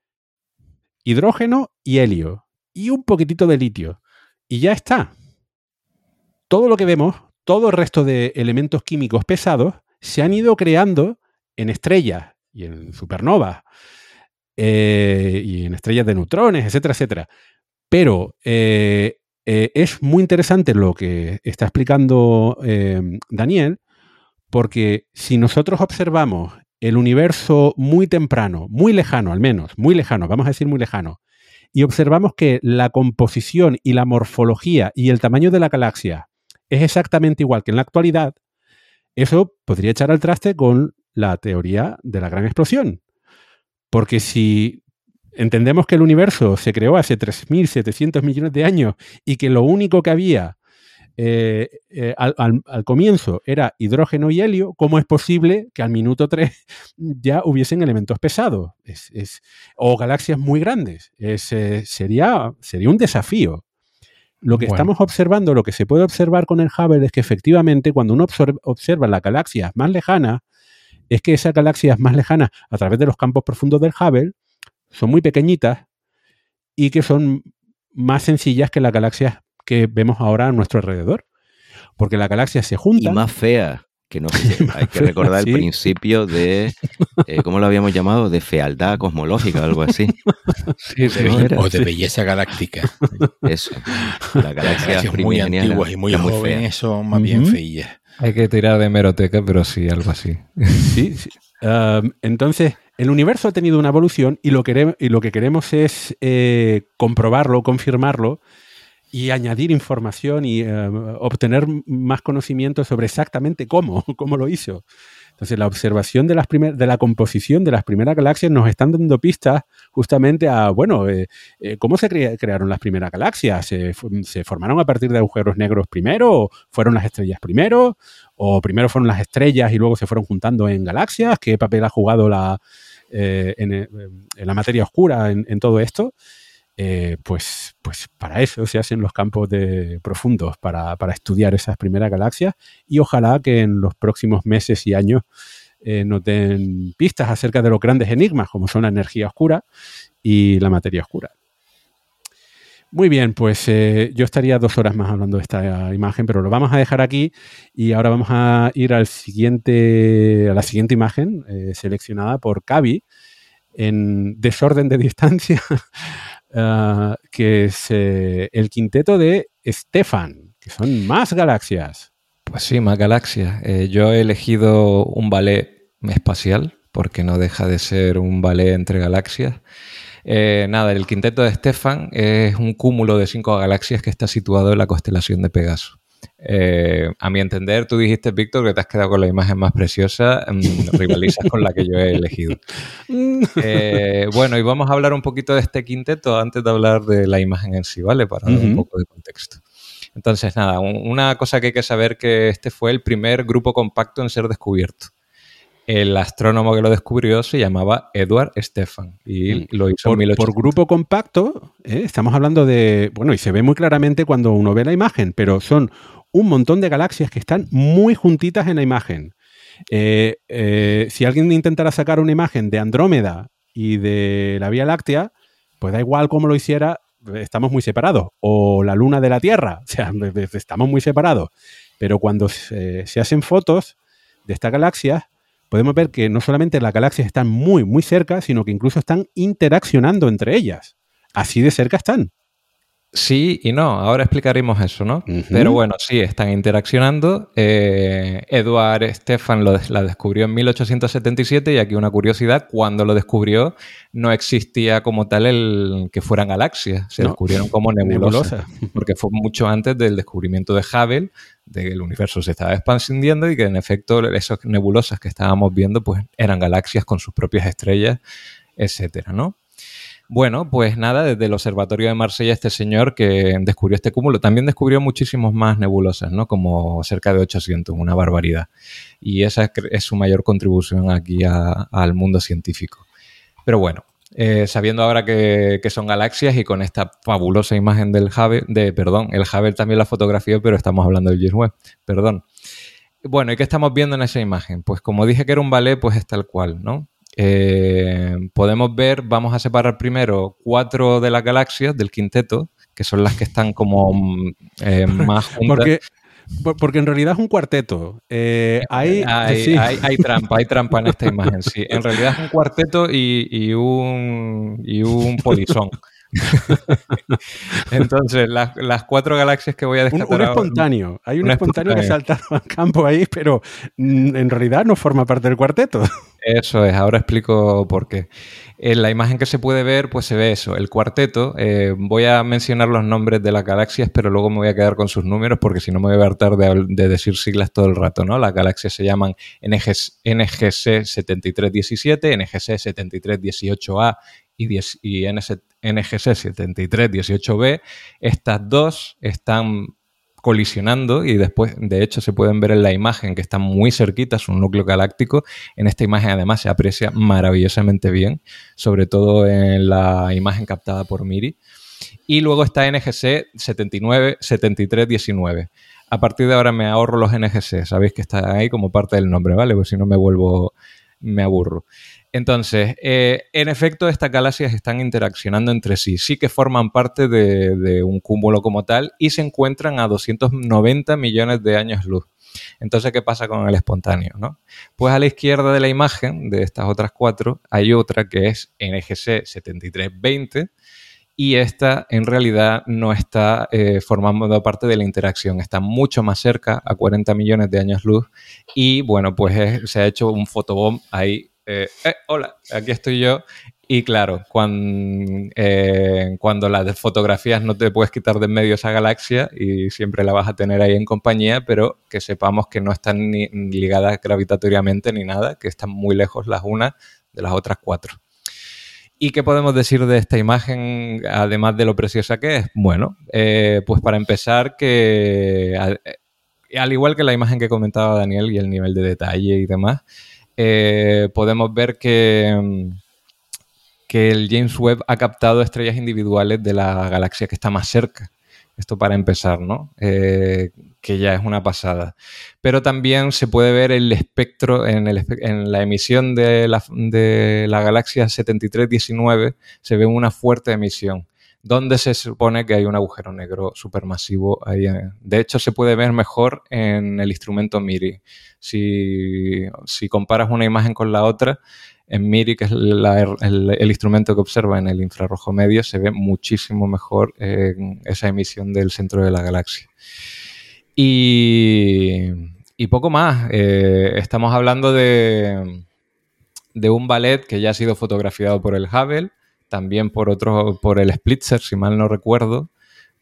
hidrógeno y helio y un poquitito de litio. Y ya está. Todo lo que vemos todo el resto de elementos químicos pesados se han ido creando en estrellas y en supernovas eh, y en estrellas de neutrones, etcétera, etcétera. Pero eh, eh, es muy interesante lo que está explicando Daniel, porque si nosotros observamos el universo muy temprano, muy lejano al menos, muy lejano, vamos a decir muy lejano, y observamos que la composición y la morfología y el tamaño de la galaxia es exactamente igual que en la actualidad, eso podría echar al traste con la teoría de la gran explosión. Porque si entendemos que el universo se creó hace 3.700 millones de años y que lo único que había eh, eh, al, comienzo era hidrógeno y helio, ¿cómo es posible que al minuto 3 [laughs] ya hubiesen elementos pesados? o galaxias muy grandes. Eh, sería, sería un desafío. Lo que estamos observando, lo que se puede observar con el Hubble es que efectivamente cuando uno observa las galaxias más lejanas, es que esas galaxias más lejanas a través de los campos profundos del Hubble son muy pequeñitas y que son más sencillas que las galaxias que vemos ahora a nuestro alrededor. Porque las galaxias se juntan. Y más feas que no [laughs] hay que recordar el principio de, eh, ¿cómo lo habíamos llamado? De fealdad cosmológica, algo así. [laughs] o de belleza galáctica. Eso. La galaxia es muy antiguas y muy jóvenes son más bien feillas. Hay que tirar de meroteca, pero sí, algo así. [laughs] Sí, sí. entonces, el universo ha tenido una evolución y lo, queremos, y lo que queremos es eh, comprobarlo, confirmarlo y añadir información y eh, obtener más conocimiento sobre exactamente cómo, [laughs] cómo lo hizo. Entonces, la observación de, las de la composición de las primeras galaxias nos están dando pistas justamente a, bueno, eh, eh, ¿cómo se crearon las primeras galaxias? ¿Se, formaron a partir de agujeros negros primero? ¿O fueron las estrellas primero? ¿O primero fueron las estrellas y luego se fueron juntando en galaxias? ¿Qué papel ha jugado la, en, la materia oscura en todo esto? Eh, pues, pues para eso se hacen los campos de profundos, para, estudiar esas primeras galaxias y ojalá que en los próximos meses y años eh, nos den pistas acerca de los grandes enigmas, como son la energía oscura y la materia oscura. Muy bien, pues eh, yo estaría dos horas más hablando de esta imagen, pero lo vamos a dejar aquí y ahora vamos a ir al siguiente, a la siguiente imagen eh, seleccionada por Cavi en desorden de distancia, [laughs] ah, que es eh, el quinteto de Stefan, que son más galaxias. Pues sí, más galaxias. yo he elegido un ballet espacial, porque no deja de ser un ballet entre galaxias. Eh, nada, el quinteto de Stefan es un cúmulo de cinco galaxias que está situado en la constelación de Pegaso. Eh, a mi entender, tú dijiste, Víctor, que te has quedado con la imagen más preciosa, mm, [laughs] rivalizas con la que yo he elegido. [laughs] Eh, bueno, y vamos a hablar un poquito de este quinteto antes de hablar de la imagen en sí, ¿vale? Para dar un poco de contexto. Entonces, nada, una cosa que hay que saber que este fue el primer grupo compacto en ser descubierto el astrónomo que lo descubrió se llamaba Edward Stefan y mm. lo hizo por, por grupo compacto, ¿eh? estamos hablando de, bueno, y se ve muy claramente cuando uno ve la imagen, pero son un montón de galaxias que están muy juntitas en la imagen. Eh, eh, si alguien intentara sacar una imagen de Andrómeda y de la Vía Láctea, pues da igual cómo lo hiciera, estamos muy separados. O la Luna de la Tierra, [laughs] o sea, estamos muy separados. Pero cuando se hacen fotos de estas galaxias, podemos ver que no solamente las galaxias están muy, muy cerca, sino que incluso están interaccionando entre ellas. Así de cerca están. Sí y no, ahora explicaremos eso, ¿no? Pero bueno, sí, están interaccionando. Eh, Edward Stefan lo, la descubrió en 1877 y aquí una curiosidad, cuando lo descubrió no existía como tal el que fueran galaxias, se descubrieron como nebulosas, porque fue mucho antes del descubrimiento de Hubble, de que el universo se estaba expandiendo y que en efecto esas nebulosas que estábamos viendo pues eran galaxias con sus propias estrellas, etcétera, ¿no? Bueno, pues nada, desde el Observatorio de Marsella este señor que descubrió este cúmulo, también descubrió muchísimos más nebulosas, ¿no? Como cerca de 800, una barbaridad. Y esa es, su mayor contribución aquí al mundo científico. Pero bueno, eh, sabiendo ahora que, son galaxias y con esta fabulosa imagen del Hubble, de, perdón, el Hubble también la fotografió, pero estamos hablando del James Webb, perdón. Bueno, ¿y qué estamos viendo en esa imagen? Pues como dije que era un ballet, pues es tal cual, ¿no? Eh, podemos ver, vamos a separar primero cuatro de las galaxias del quinteto, que son las que están como eh, [laughs] más juntas. Porque, porque en realidad es un cuarteto. Eh, hay, hay, trampa, hay trampa en esta imagen, sí. En realidad es un cuarteto y, un, y un polizón. [laughs] Entonces, las, cuatro galaxias que voy a destacar. Un, espontáneo. Hay un, espontáneo, que salta al campo ahí, pero mm, en realidad no forma parte del cuarteto. Eso es, ahora explico por qué. En la imagen que se puede ver, pues se ve eso, el cuarteto. Eh, voy a mencionar los nombres de las galaxias, pero luego me voy a quedar con sus números porque si no me voy a hartar de, de, decir siglas todo el rato, ¿no? Las galaxias se llaman NGC 7317, NGC 7318A y, y NGC 7318b, estas dos están colisionando y después, de hecho, se pueden ver en la imagen que están muy cerquitas, un núcleo galáctico. En esta imagen además se aprecia maravillosamente bien, sobre todo en la imagen captada por Miri. Y luego está NGC 79, 7319. A partir de ahora me ahorro los NGC, sabéis que está ahí como parte del nombre, ¿vale? Pues si no me vuelvo, me aburro. Entonces, eh, en efecto, estas galaxias están interaccionando entre sí, sí que forman parte de, un cúmulo como tal y se encuentran a 290 millones de años luz. Entonces, ¿qué pasa con el espontáneo? Pues a la izquierda de la imagen de estas otras cuatro hay otra que es NGC 7320 y esta en realidad no está eh, formando parte de la interacción, está mucho más cerca, a 40 millones de años luz y bueno, pues se ha hecho un fotobomb ahí eh, eh, hola, aquí estoy yo. Y claro, cuando, eh, cuando las fotografías no te puedes quitar de en medio esa galaxia y siempre la vas a tener ahí en compañía, pero que sepamos que no están ni ligadas gravitatoriamente ni nada, que están muy lejos las unas de las otras cuatro. ¿Y qué podemos decir de esta imagen, además de lo preciosa que es? Bueno, pues para empezar, que al igual que la imagen que comentaba Daniel y el nivel de detalle y demás, eh, podemos ver que, que el James Webb ha captado estrellas individuales de la galaxia que está más cerca. Esto para empezar, ¿no? Eh, que ya es una pasada. Pero también se puede ver el espectro en, la emisión de la galaxia 7319, se ve una fuerte emisión donde se supone que hay un agujero negro supermasivo ahí. De hecho, se puede ver mejor en el instrumento MIRI. Si, comparas una imagen con la otra, en MIRI, que es el, instrumento que observa en el infrarrojo medio, se ve muchísimo mejor esa emisión del centro de la galaxia. Y, poco más. Eh, estamos hablando de, de un ballet que ya ha sido fotografiado por el Hubble, también por otro, por el Splitzer, si mal no recuerdo.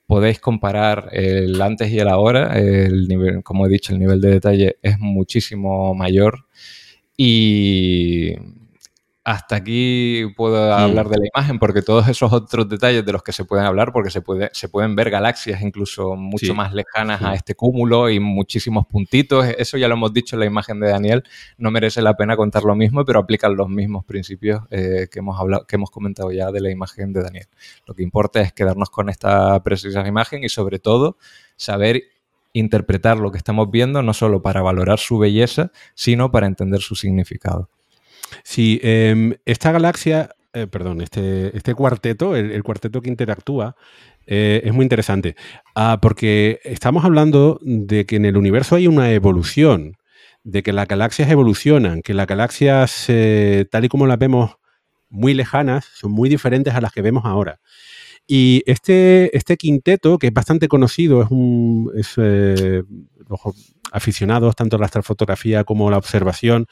Podéis comparar el antes y el ahora. El nivel, como he dicho, el nivel de detalle es muchísimo mayor. Y hasta aquí puedo hablar de la imagen, porque todos esos otros detalles de los que se pueden hablar, porque se, puede, se pueden ver galaxias incluso mucho más lejanas a este cúmulo y muchísimos puntitos. Eso ya lo hemos dicho en la imagen de Daniel. No merece la pena contar lo mismo, pero aplican los mismos principios eh, que, hemos hablado, que hemos comentado ya de la imagen de Daniel. Lo que importa es quedarnos con esta precisa imagen y sobre todo saber interpretar lo que estamos viendo, no solo para valorar su belleza, sino para entender su significado. Sí, em, esta galaxia, eh, perdón, este, este cuarteto, el, cuarteto que interactúa, eh, es muy interesante, ah, porque estamos hablando de que en el universo hay una evolución, de que las galaxias evolucionan, que las galaxias, eh, tal y como las vemos muy lejanas, son muy diferentes a las que vemos ahora. Y este, este quinteto, que es bastante conocido, es un. Es, aficionados tanto a la astrofotografía como a la observación,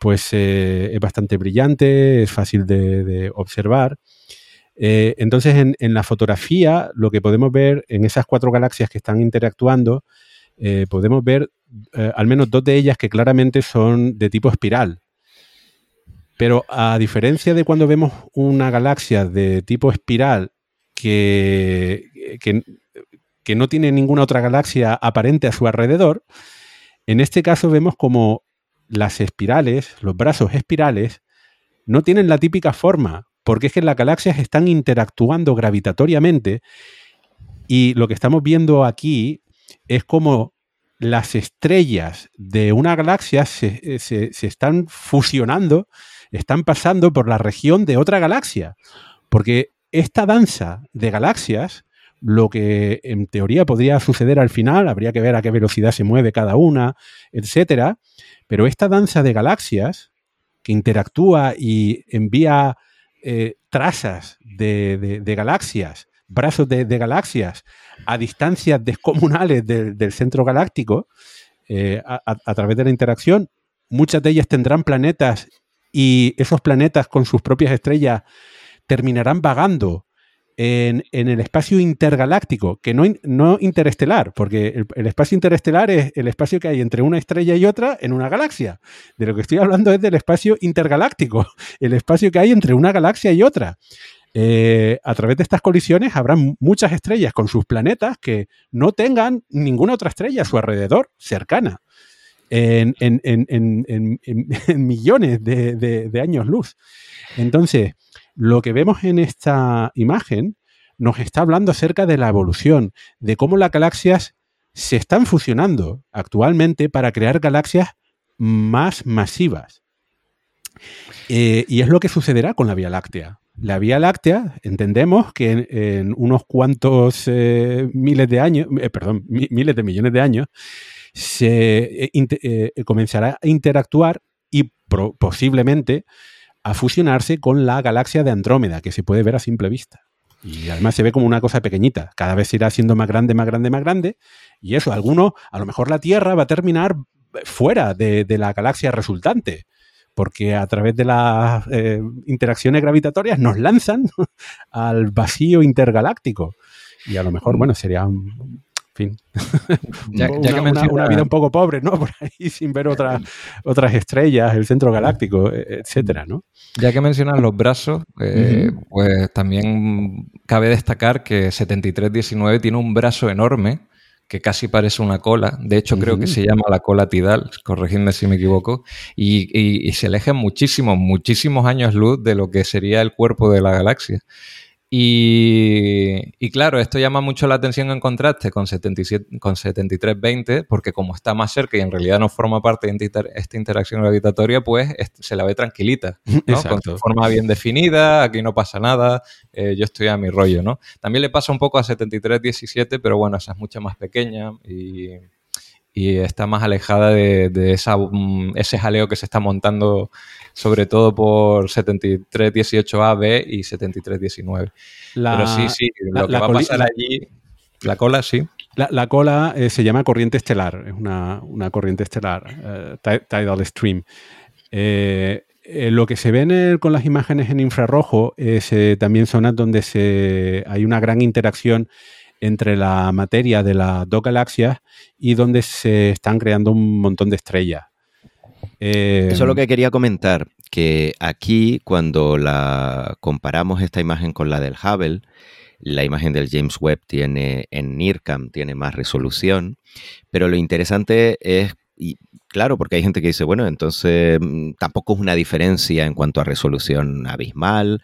pues eh, es bastante brillante, es fácil de, observar. Eh, entonces, en, la fotografía, lo que podemos ver en esas cuatro galaxias que están interactuando, eh, podemos ver al menos dos de ellas que claramente son de tipo espiral. Pero a diferencia de cuando vemos una galaxia de tipo espiral que, que no tiene ninguna otra galaxia aparente a su alrededor, en este caso vemos como las espirales, los brazos espirales, no tienen la típica forma, porque es que las galaxias están interactuando gravitatoriamente y lo que estamos viendo aquí es como las estrellas de una galaxia se, eh, están fusionando, están pasando por la región de otra galaxia, porque esta danza de galaxias, lo que en teoría podría suceder al final, habría que ver a qué velocidad se mueve cada una, etcétera, pero esta danza de galaxias, que interactúa y envía eh, trazas de, galaxias, brazos de, galaxias a distancias descomunales del centro galáctico, eh, a, través de la interacción, muchas de ellas tendrán planetas y esos planetas con sus propias estrellas terminarán vagando en, el espacio intergaláctico, que no, no interestelar, porque el, espacio interestelar es el espacio que hay entre una estrella y otra en una galaxia. De lo que estoy hablando es del espacio intergaláctico, [laughs] el espacio que hay entre una galaxia y otra. Eh, a través de estas colisiones habrá muchas estrellas con sus planetas que no tengan ninguna otra estrella a su alrededor cercana. En, [laughs] millones de años luz. Entonces, lo que vemos en esta imagen nos está hablando acerca de la evolución, de cómo las galaxias se están fusionando actualmente para crear galaxias más masivas. Eh, y es lo que sucederá con la Vía Láctea. La Vía Láctea, entendemos que en, unos cuantos eh, miles de años, eh, perdón, miles de millones de años, se comenzará a interactuar y posiblemente a fusionarse con la galaxia de Andrómeda, que se puede ver a simple vista. Y además se ve como una cosa pequeñita. Cada vez irá siendo más grande, más grande, más grande. Y eso, alguno, a lo mejor la Tierra va a terminar fuera de, la galaxia resultante. Porque a través de las eh, interacciones gravitatorias nos lanzan [laughs] al vacío intergaláctico. Y a lo mejor, bueno, sería un, fin. [laughs] Ya, una, vida un poco pobre, ¿no? [laughs] Por ahí sin ver otras, [laughs] otras estrellas, el centro galáctico, e, etcétera, ¿no? Ya que mencionas los brazos, eh, pues también cabe destacar que 7319 tiene un brazo enorme que casi parece una cola. De hecho, creo que se llama la cola tidal, corregidme si me equivoco, y, y, se aleja muchísimos, muchísimos años luz de lo que sería el cuerpo de la galaxia. Y, claro, esto llama mucho la atención en contraste con, 77, con 7320, porque como está más cerca y en realidad no forma parte de esta interacción gravitatoria, pues se la ve tranquilita, [laughs] ¿no? con su forma bien definida, aquí no pasa nada, eh, yo estoy a mi rollo, ¿no? También le pasa un poco a 7317, pero bueno, esa es mucho más pequeña y y está más alejada de, esa, mm, ese jaleo que se está montando sobre todo por 7318A, y 7319. Pero sí, sí, lo que va a pasar allí, la cola, sí. La, cola eh, se llama corriente estelar, es una, corriente estelar, eh, tidal stream. Eh, lo que se ve con las imágenes en infrarrojo es también zonas donde se, hay una gran interacción entre la materia de las dos galaxias y donde se están creando un montón de estrellas. Eso es lo que quería comentar, que aquí cuando la comparamos esta imagen con la del Hubble, la imagen del James Webb tiene en NIRCAM tiene más resolución, pero lo interesante es y claro, porque hay gente que dice, bueno, entonces mm, tampoco es una diferencia en cuanto a resolución abismal,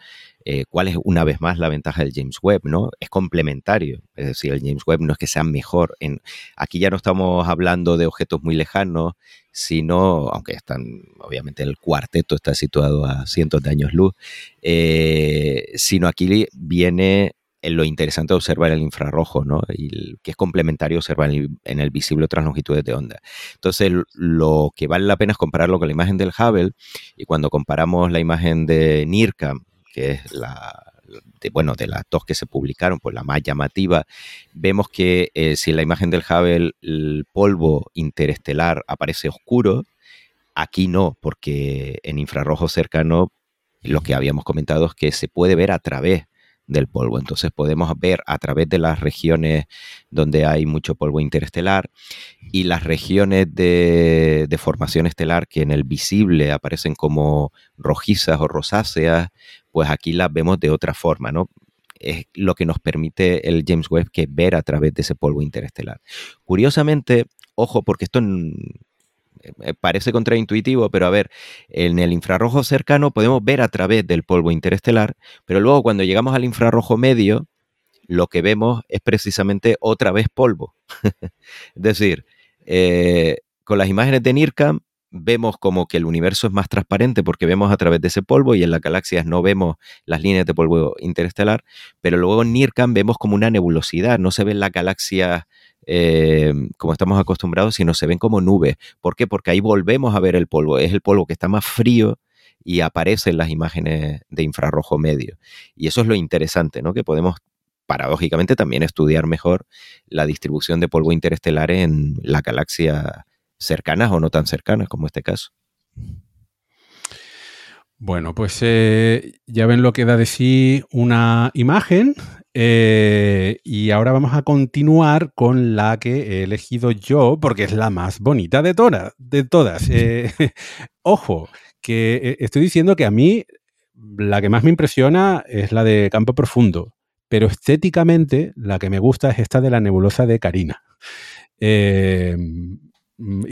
eh, cuál es una vez más la ventaja del James Webb, ¿no? Es complementario, es decir, el James Webb no es que sea mejor. En, aquí ya no estamos hablando de objetos muy lejanos, sino, aunque están, obviamente el cuarteto está situado a cientos de años luz, eh, sino aquí viene lo interesante de observar el infrarrojo, ¿no? Y que es complementario observar en el visible otras longitudes de onda. Entonces, lo que vale la pena es compararlo con la imagen del Hubble y cuando comparamos la imagen de NIRCAM que es la, de, bueno, de las dos que se publicaron, pues la más llamativa, vemos que eh, si en la imagen del Hubble el polvo interestelar aparece oscuro, aquí no, porque en infrarrojo cercano lo que habíamos comentado es que se puede ver a través del polvo. Entonces podemos ver a través de las regiones donde hay mucho polvo interestelar y las regiones de, formación estelar que en el visible aparecen como rojizas o rosáceas, pues aquí las vemos de otra forma, ¿no? Es lo que nos permite el James Webb que ver a través de ese polvo interestelar. Curiosamente, ojo, porque esto parece contraintuitivo, pero a ver, en el infrarrojo cercano podemos ver a través del polvo interestelar, pero luego cuando llegamos al infrarrojo medio, lo que vemos es precisamente otra vez polvo. [laughs] es decir, eh, con las imágenes de NIRCAM vemos como que el universo es más transparente porque vemos a través de ese polvo y en las galaxias no vemos las líneas de polvo interestelar, pero luego en NIRCAM vemos como una nebulosidad, no se ven las galaxias eh, como estamos acostumbrados, sino se ven como nubes. ¿Por qué? Porque ahí volvemos a ver el polvo. Es el polvo que está más frío y aparece en las imágenes de infrarrojo medio. Y eso es lo interesante, ¿no? Que podemos paradójicamente también estudiar mejor la distribución de polvo interestelar en las galaxias cercanas o no tan cercanas, como este caso. Bueno, pues eh, ya ven lo que da de sí una imagen eh, y ahora vamos a continuar con la que he elegido yo porque es la más bonita de, todas. De todas. [laughs] Eh, [laughs] ojo, que estoy diciendo que a mí la que más me impresiona es la de Campo Profundo, pero estéticamente la que me gusta es esta de la nebulosa de Karina. y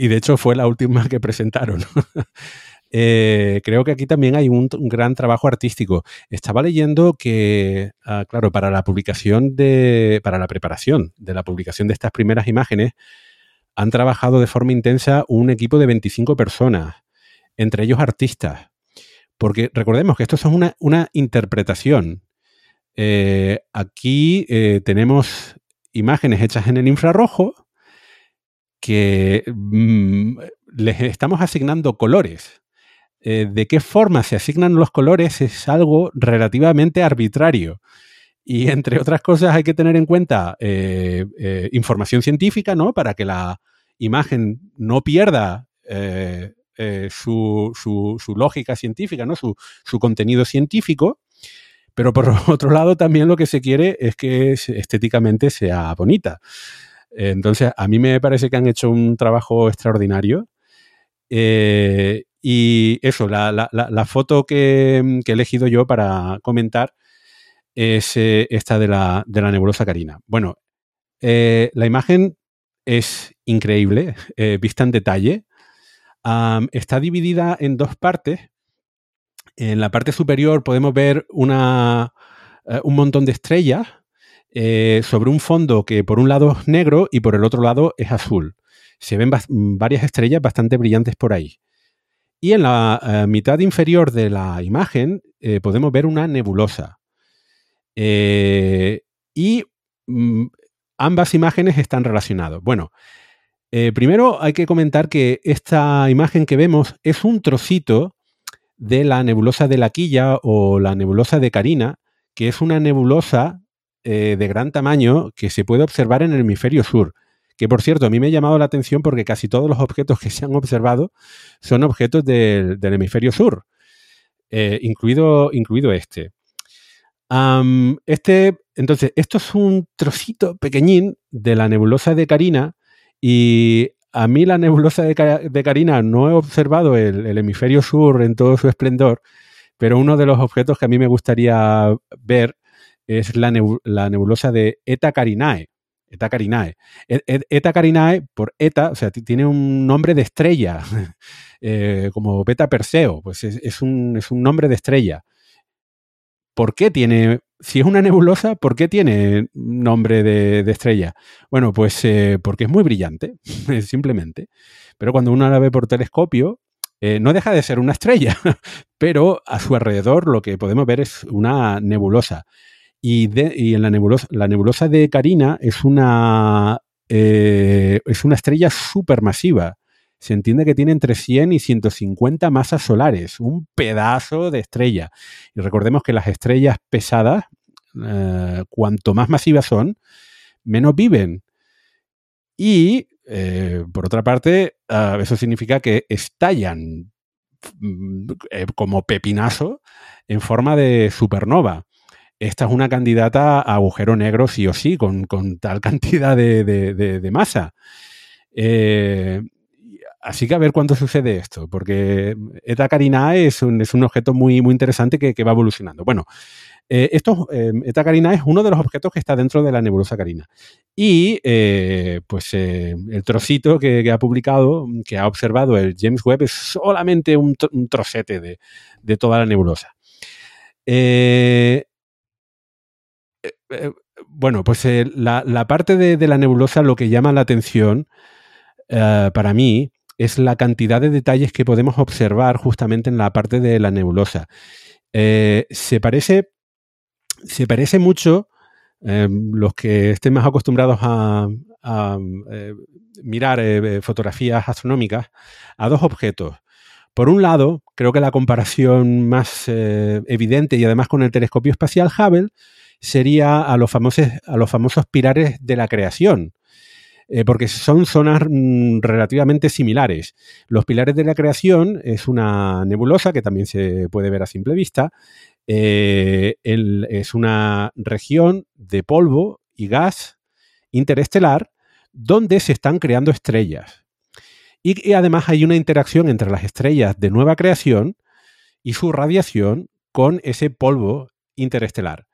de hecho fue la última que presentaron. [laughs] Eh, creo que aquí también hay un, gran trabajo artístico. Estaba leyendo que, ah, claro, para la publicación de, para la preparación de la publicación de estas primeras imágenes, han trabajado de forma intensa un equipo de 25 personas, entre ellos artistas. Porque recordemos que esto es una, interpretación. Eh, aquí eh, tenemos imágenes hechas en el infrarrojo que mm, les estamos asignando colores. Eh, de qué forma se asignan los colores es algo relativamente arbitrario. Y [laughs] entre otras cosas hay que tener en cuenta eh, eh, información científica, ¿no? Para que la imagen no pierda su, lógica científica, ¿no? Su, su, contenido científico. Pero por [laughs] otro lado, también lo que se quiere es que estéticamente sea bonita. Entonces, a mí me parece que han hecho un trabajo extraordinario. Y eso, la, foto que, he elegido yo para comentar es eh, esta de la, nebulosa Carina. Bueno, eh, la imagen es increíble, [laughs] eh, vista en detalle. está dividida en dos partes. En la parte superior podemos ver una, un montón de estrellas sobre un fondo que por un lado es negro y por el otro lado es azul. Se ven varias estrellas bastante brillantes por ahí. Y en la mitad inferior de la imagen podemos ver una nebulosa. y mm, ambas imágenes están relacionadas. Bueno, eh, primero hay que comentar que esta imagen que vemos es un trocito de la nebulosa de la Quilla o la nebulosa de Carina, que es una nebulosa eh, de gran tamaño que se puede observar en el hemisferio sur. Que por cierto, a mí me ha llamado la atención porque casi todos los objetos que se han observado son objetos del, hemisferio sur, eh, incluido, incluido este. este. Entonces, esto es un trocito pequeñín de la nebulosa de Carina y a mí la nebulosa de, Carina no he observado el, hemisferio sur en todo su esplendor, pero uno de los objetos que a mí me gustaría ver es la, nebulosa de Eta Carinae. Eta Carinae. E, e, Eta Carinae, por Eta, o sea, tiene un nombre de estrella, [laughs] eh, como Beta Perseo, pues es, un, es un nombre de estrella. ¿Por qué tiene si es una nebulosa, ¿por qué tiene nombre de, estrella? Bueno, pues eh, porque es muy brillante, [laughs] simplemente. Pero cuando uno la ve por telescopio, eh, no deja de ser una estrella, [laughs] pero a su alrededor lo que podemos ver es una nebulosa. Y, en la nebulosa, la nebulosa de Carina es una, eh, es una estrella supermasiva se entiende que tiene entre 100 y 150 masas solares, un pedazo de estrella. Y recordemos que las estrellas pesadas, eh, cuanto más masivas son, menos viven. Y, eh, por otra parte, ah, eso significa que estallan mm, como pepinazo en forma de supernova. Esta es una candidata a agujero negro sí o sí, con, tal [laughs] cantidad de, masa. Así que a ver cuándo sucede esto, porque Eta Carinae es un, es un objeto muy, muy interesante que, va evolucionando. Bueno, eh, esto, eh, Eta Carinae es uno de los objetos que está dentro de la nebulosa Carina. Y eh, pues el trocito que, ha publicado, que ha observado el James Webb, es solamente un, trocete de, toda la nebulosa. Bueno, pues la, parte de, la nebulosa lo que llama la atención para mí es la cantidad de detalles que podemos observar justamente en la parte de la nebulosa. Eh, se, parece, se parece mucho, los que estén más acostumbrados a, eh, mirar eh, fotografías astronómicas, a dos objetos. Por un lado, creo que la comparación más evidente y además con el telescopio espacial Hubble sería a los famosos, a los famosos pilares de la creación, eh, porque son zonas mm, relativamente similares. Los pilares de la creación es una nebulosa que también se puede ver a simple vista. Eh, es una región de polvo y gas interestelar donde se están creando estrellas. y, además hay una interacción entre las estrellas de nueva creación y su radiación con ese polvo interestelar.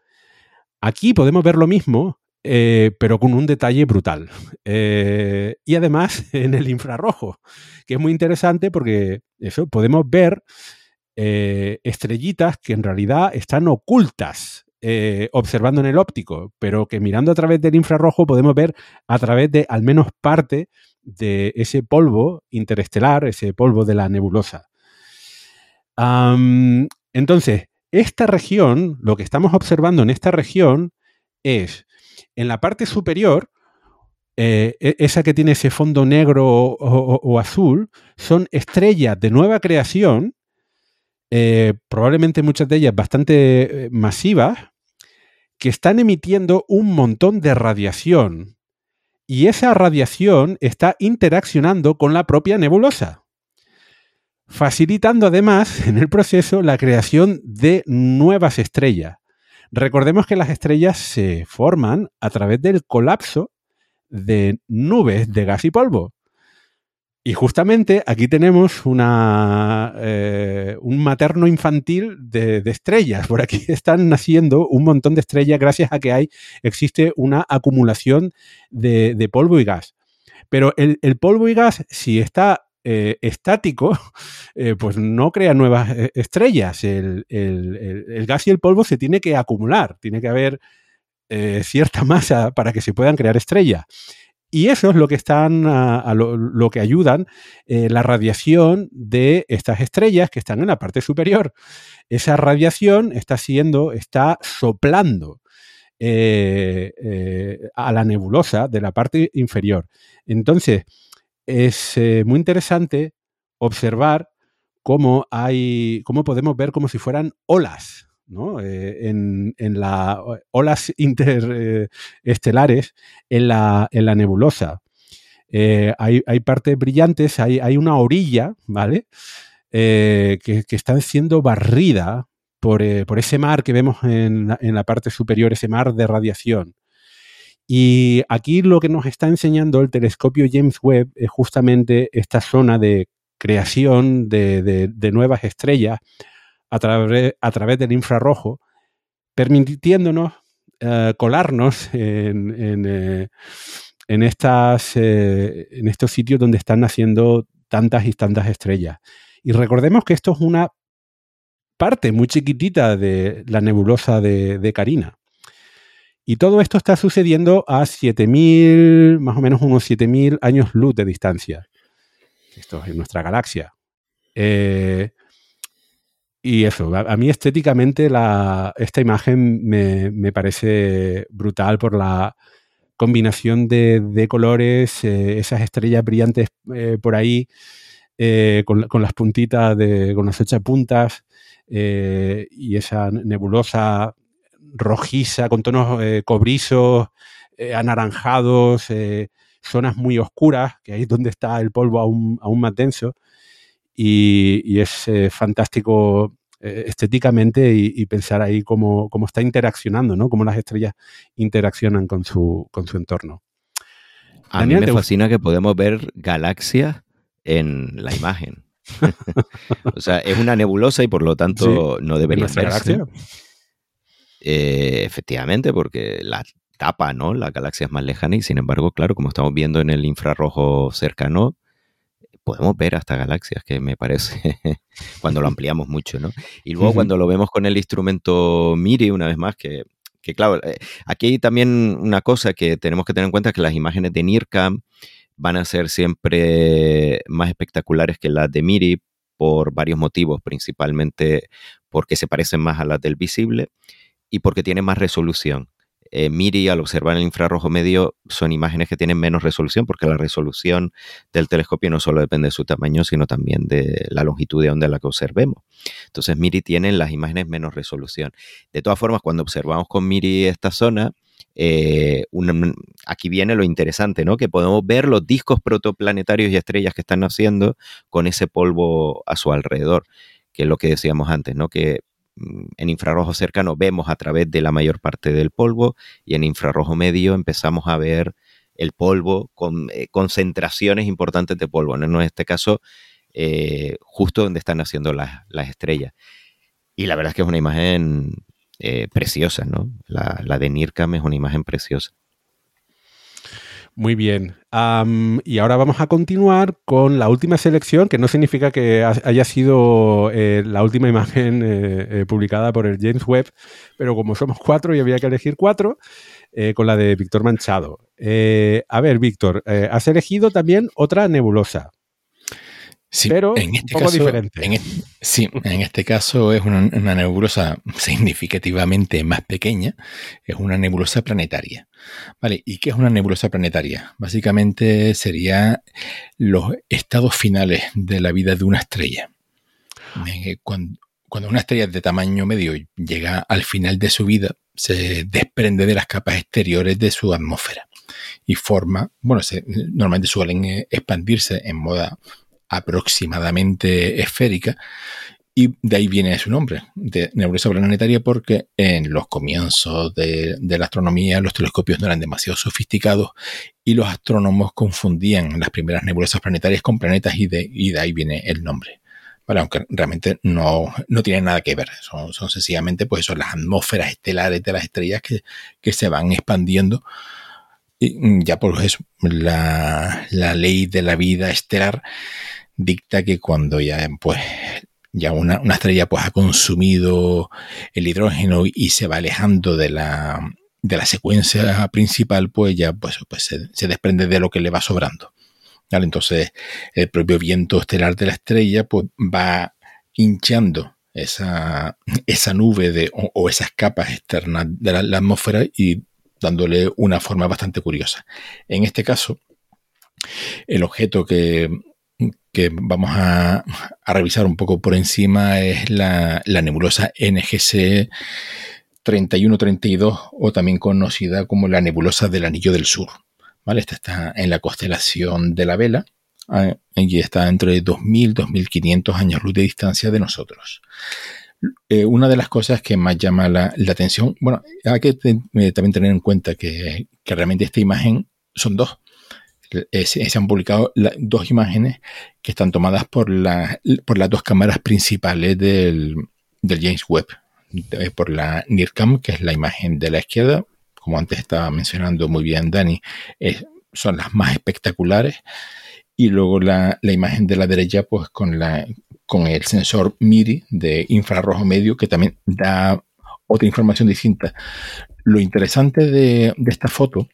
Aquí podemos ver lo mismo eh, pero con un detalle brutal. Eh, y además [laughs] en el infrarrojo, que es muy interesante porque eso podemos ver eh, estrellitas que en realidad están ocultas observando en el óptico, pero que mirando a través del infrarrojo podemos ver a través de al menos parte de ese polvo interestelar, ese polvo de la nebulosa. entonces, esta región, lo que estamos observando en esta región es en la parte superior, eh, e, esa que tiene ese fondo negro o, azul, son estrellas de nueva creación, eh, probablemente muchas de ellas bastante eh, masivas, que están emitiendo un montón de radiación. Y esa radiación está interaccionando con la propia nebulosa, facilitando además [laughs] en el proceso la creación de nuevas estrellas. Recordemos que las estrellas se forman a través del colapso de nubes de gas y polvo. Y justamente aquí tenemos eh, un materno infantil de, estrellas. Por aquí [laughs] están naciendo un montón de estrellas gracias a que hay, existe una acumulación de, polvo y gas. Pero el, polvo y gas, si está eh, estático, [laughs] eh, pues no crea nuevas estrellas. El, gas y el polvo se tiene que acumular, tiene que haber cierta [laughs] masa para que se puedan crear estrellas. Y eso es lo que están, a, lo, que ayudan la radiación de estas estrellas que están en la parte superior. Esa radiación está siendo, está soplando a la nebulosa de la parte inferior. Entonces, es eh, muy interesante observar cómo hay, cómo podemos ver como si fueran olas, ¿no? Eh, en, las olas [laughs] interestelares en, la, en la nebulosa. Eh, hay, partes brillantes, hay, una orilla, ¿vale? que, que, están siendo barrida por, ese mar que vemos en la parte superior, ese mar de radiación. Y aquí lo que nos está enseñando el telescopio James Webb es justamente esta zona de creación de, nuevas estrellas a, a, través del infrarrojo, permitiéndonos eh, colarnos en, eh, estas, eh, en estos sitios donde están naciendo tantas y tantas estrellas. Y recordemos que esto es una parte muy chiquitita de la nebulosa de Carina. Y todo esto está sucediendo a 7.000, más o menos unos 7.000 años luz de distancia. Esto es en nuestra galaxia. Eh, y eso, a, mí estéticamente esta imagen me, parece brutal por la combinación de, colores, eh, esas estrellas brillantes eh, por ahí, con, con, las puntitas, de, con las ocho puntas, y esa nebulosa rojiza, con tonos eh, cobrizos, eh, anaranjados, eh, zonas muy oscuras, que ahí es donde está el polvo aún, más denso. Y, es fantástico estéticamente y, pensar ahí cómo, está interaccionando, ¿no? Cómo las estrellas interaccionan con su, con su entorno. A mí me fascina que podemos ver galaxias en la imagen. [laughs] o sea, es una nebulosa y por lo tanto no debería verse. Eh, efectivamente, porque la tapa, ¿no? La galaxia es más lejana y sin embargo, claro, como estamos viendo en el infrarrojo cercano, podemos ver hasta galaxias, que me parece [laughs] cuando lo [laughs] ampliamos mucho, ¿no? Y luego cuando lo vemos con el instrumento MIRI, una vez más, que, que claro, eh, aquí hay también una cosa que tenemos que tener en cuenta, que las imágenes de NIRCAM van a ser siempre más espectaculares que las de MIRI por varios motivos, principalmente porque se parecen más a las del visible y porque tiene más resolución. Eh, MIRI, al observar el infrarrojo medio, son imágenes que tienen menos resolución porque la resolución del telescopio no solo depende de su tamaño, sino también de la longitud de onda en la que observemos. Entonces, MIRI tiene las imágenes menos resolución. De todas formas, cuando observamos con MIRI esta zona, eh, aquí viene lo interesante, ¿no? Que podemos ver los discos protoplanetarios y estrellas que están naciendo con ese polvo a su alrededor, que es lo que decíamos antes, ¿no? Que en infrarrojo cercano vemos a través de la mayor parte del polvo y en infrarrojo medio empezamos a ver el polvo con eh, concentraciones importantes de polvo. En este caso, eh, justo donde están naciendo las, estrellas. Y la verdad es que es una imagen eh, preciosa, ¿no? La, la de NIRCAM es una imagen preciosa. Muy bien. y ahora vamos a continuar con la última selección, que no significa que haya sido eh, la última imagen eh, eh, publicada por el James Webb, pero como somos cuatro y había que elegir cuatro, con la de Víctor Manchado. a ver, Víctor, has elegido también otra nebulosa. Sí, pero en este caso, diferente. En sí, en este caso es una, nebulosa [laughs] significativamente más pequeña, es una nebulosa planetaria. ¿Vale? ¿Y qué es una nebulosa planetaria? Básicamente sería los estados finales de la vida de una estrella. Eh, cuando, cuando una estrella de tamaño medio llega al final de su vida, se desprende de las capas exteriores de su atmósfera y forma, bueno, se, normalmente suelen eh, expandirse en moda aproximadamente esférica y de ahí viene su nombre, de nebulosa planetaria, porque en los comienzos de, la astronomía los telescopios no eran demasiado sofisticados y los astrónomos confundían las primeras nebulosas planetarias con planetas y de, de ahí viene el nombre. Vale, aunque realmente no, no tienen nada que ver, son, son sencillamente pues son las atmósferas estelares de las estrellas que, que se van expandiendo. Y ya por eso, la, la ley de la vida estelar dicta que cuando ya pues ya una, estrella pues ha consumido el hidrógeno y se va alejando de la, de la secuencia principal, pues ya pues, pues se, desprende de lo que le va sobrando. Entonces, el propio viento estelar de la estrella pues va hinchando esa, esa nube de, o, esas capas externas de la, atmósfera y dándole una forma bastante curiosa. En este caso, el objeto que, vamos a, revisar un poco por encima es la, nebulosa NGC 3132 o también conocida como la nebulosa del Anillo del Sur. ¿vale? Esta está en la constelación de la Vela Ah, y está entre 2.000 2.500 años luz de distancia de nosotros. Eh, una de las cosas que más llama la, atención, bueno, hay que eh, también tener en cuenta que, realmente esta imagen son dos. Eh, se, han publicado dos imágenes que están tomadas por, por las dos cámaras principales del, James Webb. por la NIRCAM, que es la imagen de la izquierda, como antes estaba mencionando muy bien Dani, son las más espectaculares y luego la, imagen de la derecha pues con, la, con el sensor MIRI de infrarrojo medio que también da otra información distinta. Lo interesante de, esta foto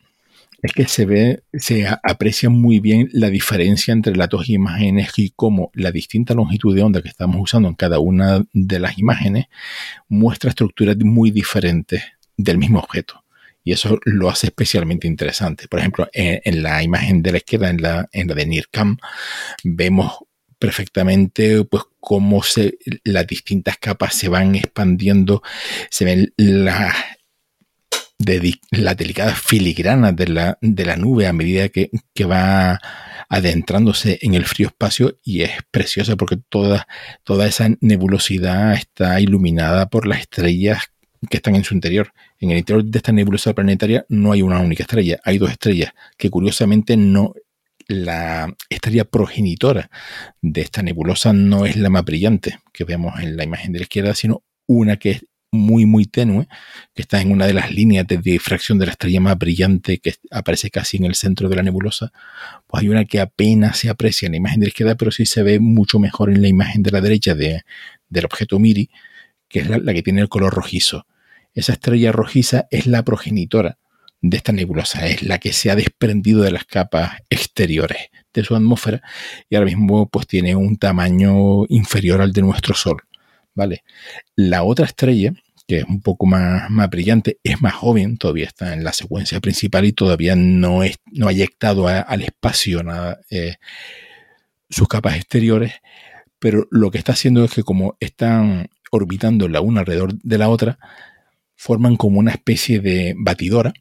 es que se ve, se aprecia muy bien la diferencia entre las dos imágenes y cómo la distinta longitud de onda que estamos usando en cada una de las imágenes muestra estructuras muy diferentes del mismo objeto y eso lo hace especialmente interesante. Por ejemplo, en, la imagen de la izquierda, en la, en la de NIRCAM, vemos perfectamente pues cómo se, las distintas capas se van expandiendo, se ven las la delicadas filigranas de la, de la nube a medida que, que, va adentrándose en el frío espacio y es preciosa porque toda, toda esa nebulosidad está iluminada por las estrellas que están en su interior. En el interior de esta nebulosa planetaria no hay una única estrella, hay dos estrellas que curiosamente no la estrella progenitora de esta nebulosa no es la más brillante que vemos en la imagen de la izquierda, sino una que es muy muy tenue, que está en una de las líneas de difracción de la estrella más brillante que aparece casi en el centro de la nebulosa, pues hay una que apenas se aprecia en la imagen de la izquierda, pero sí se ve mucho mejor en la imagen de la derecha de, del objeto MIRI, que es la, que tiene el color rojizo. Esa estrella rojiza es la progenitora de esta nebulosa, es la que se ha desprendido de las capas exteriores de su atmósfera y ahora mismo pues tiene un tamaño inferior al de nuestro Sol. ¿vale? La otra estrella, que es un poco más, más brillante, es más joven, todavía está en la secuencia principal y todavía no, es, no ha eyectado al espacio nada, eh, sus capas exteriores, pero lo que está haciendo es que como están orbitando la una alrededor de la otra, forman como una especie de batidora,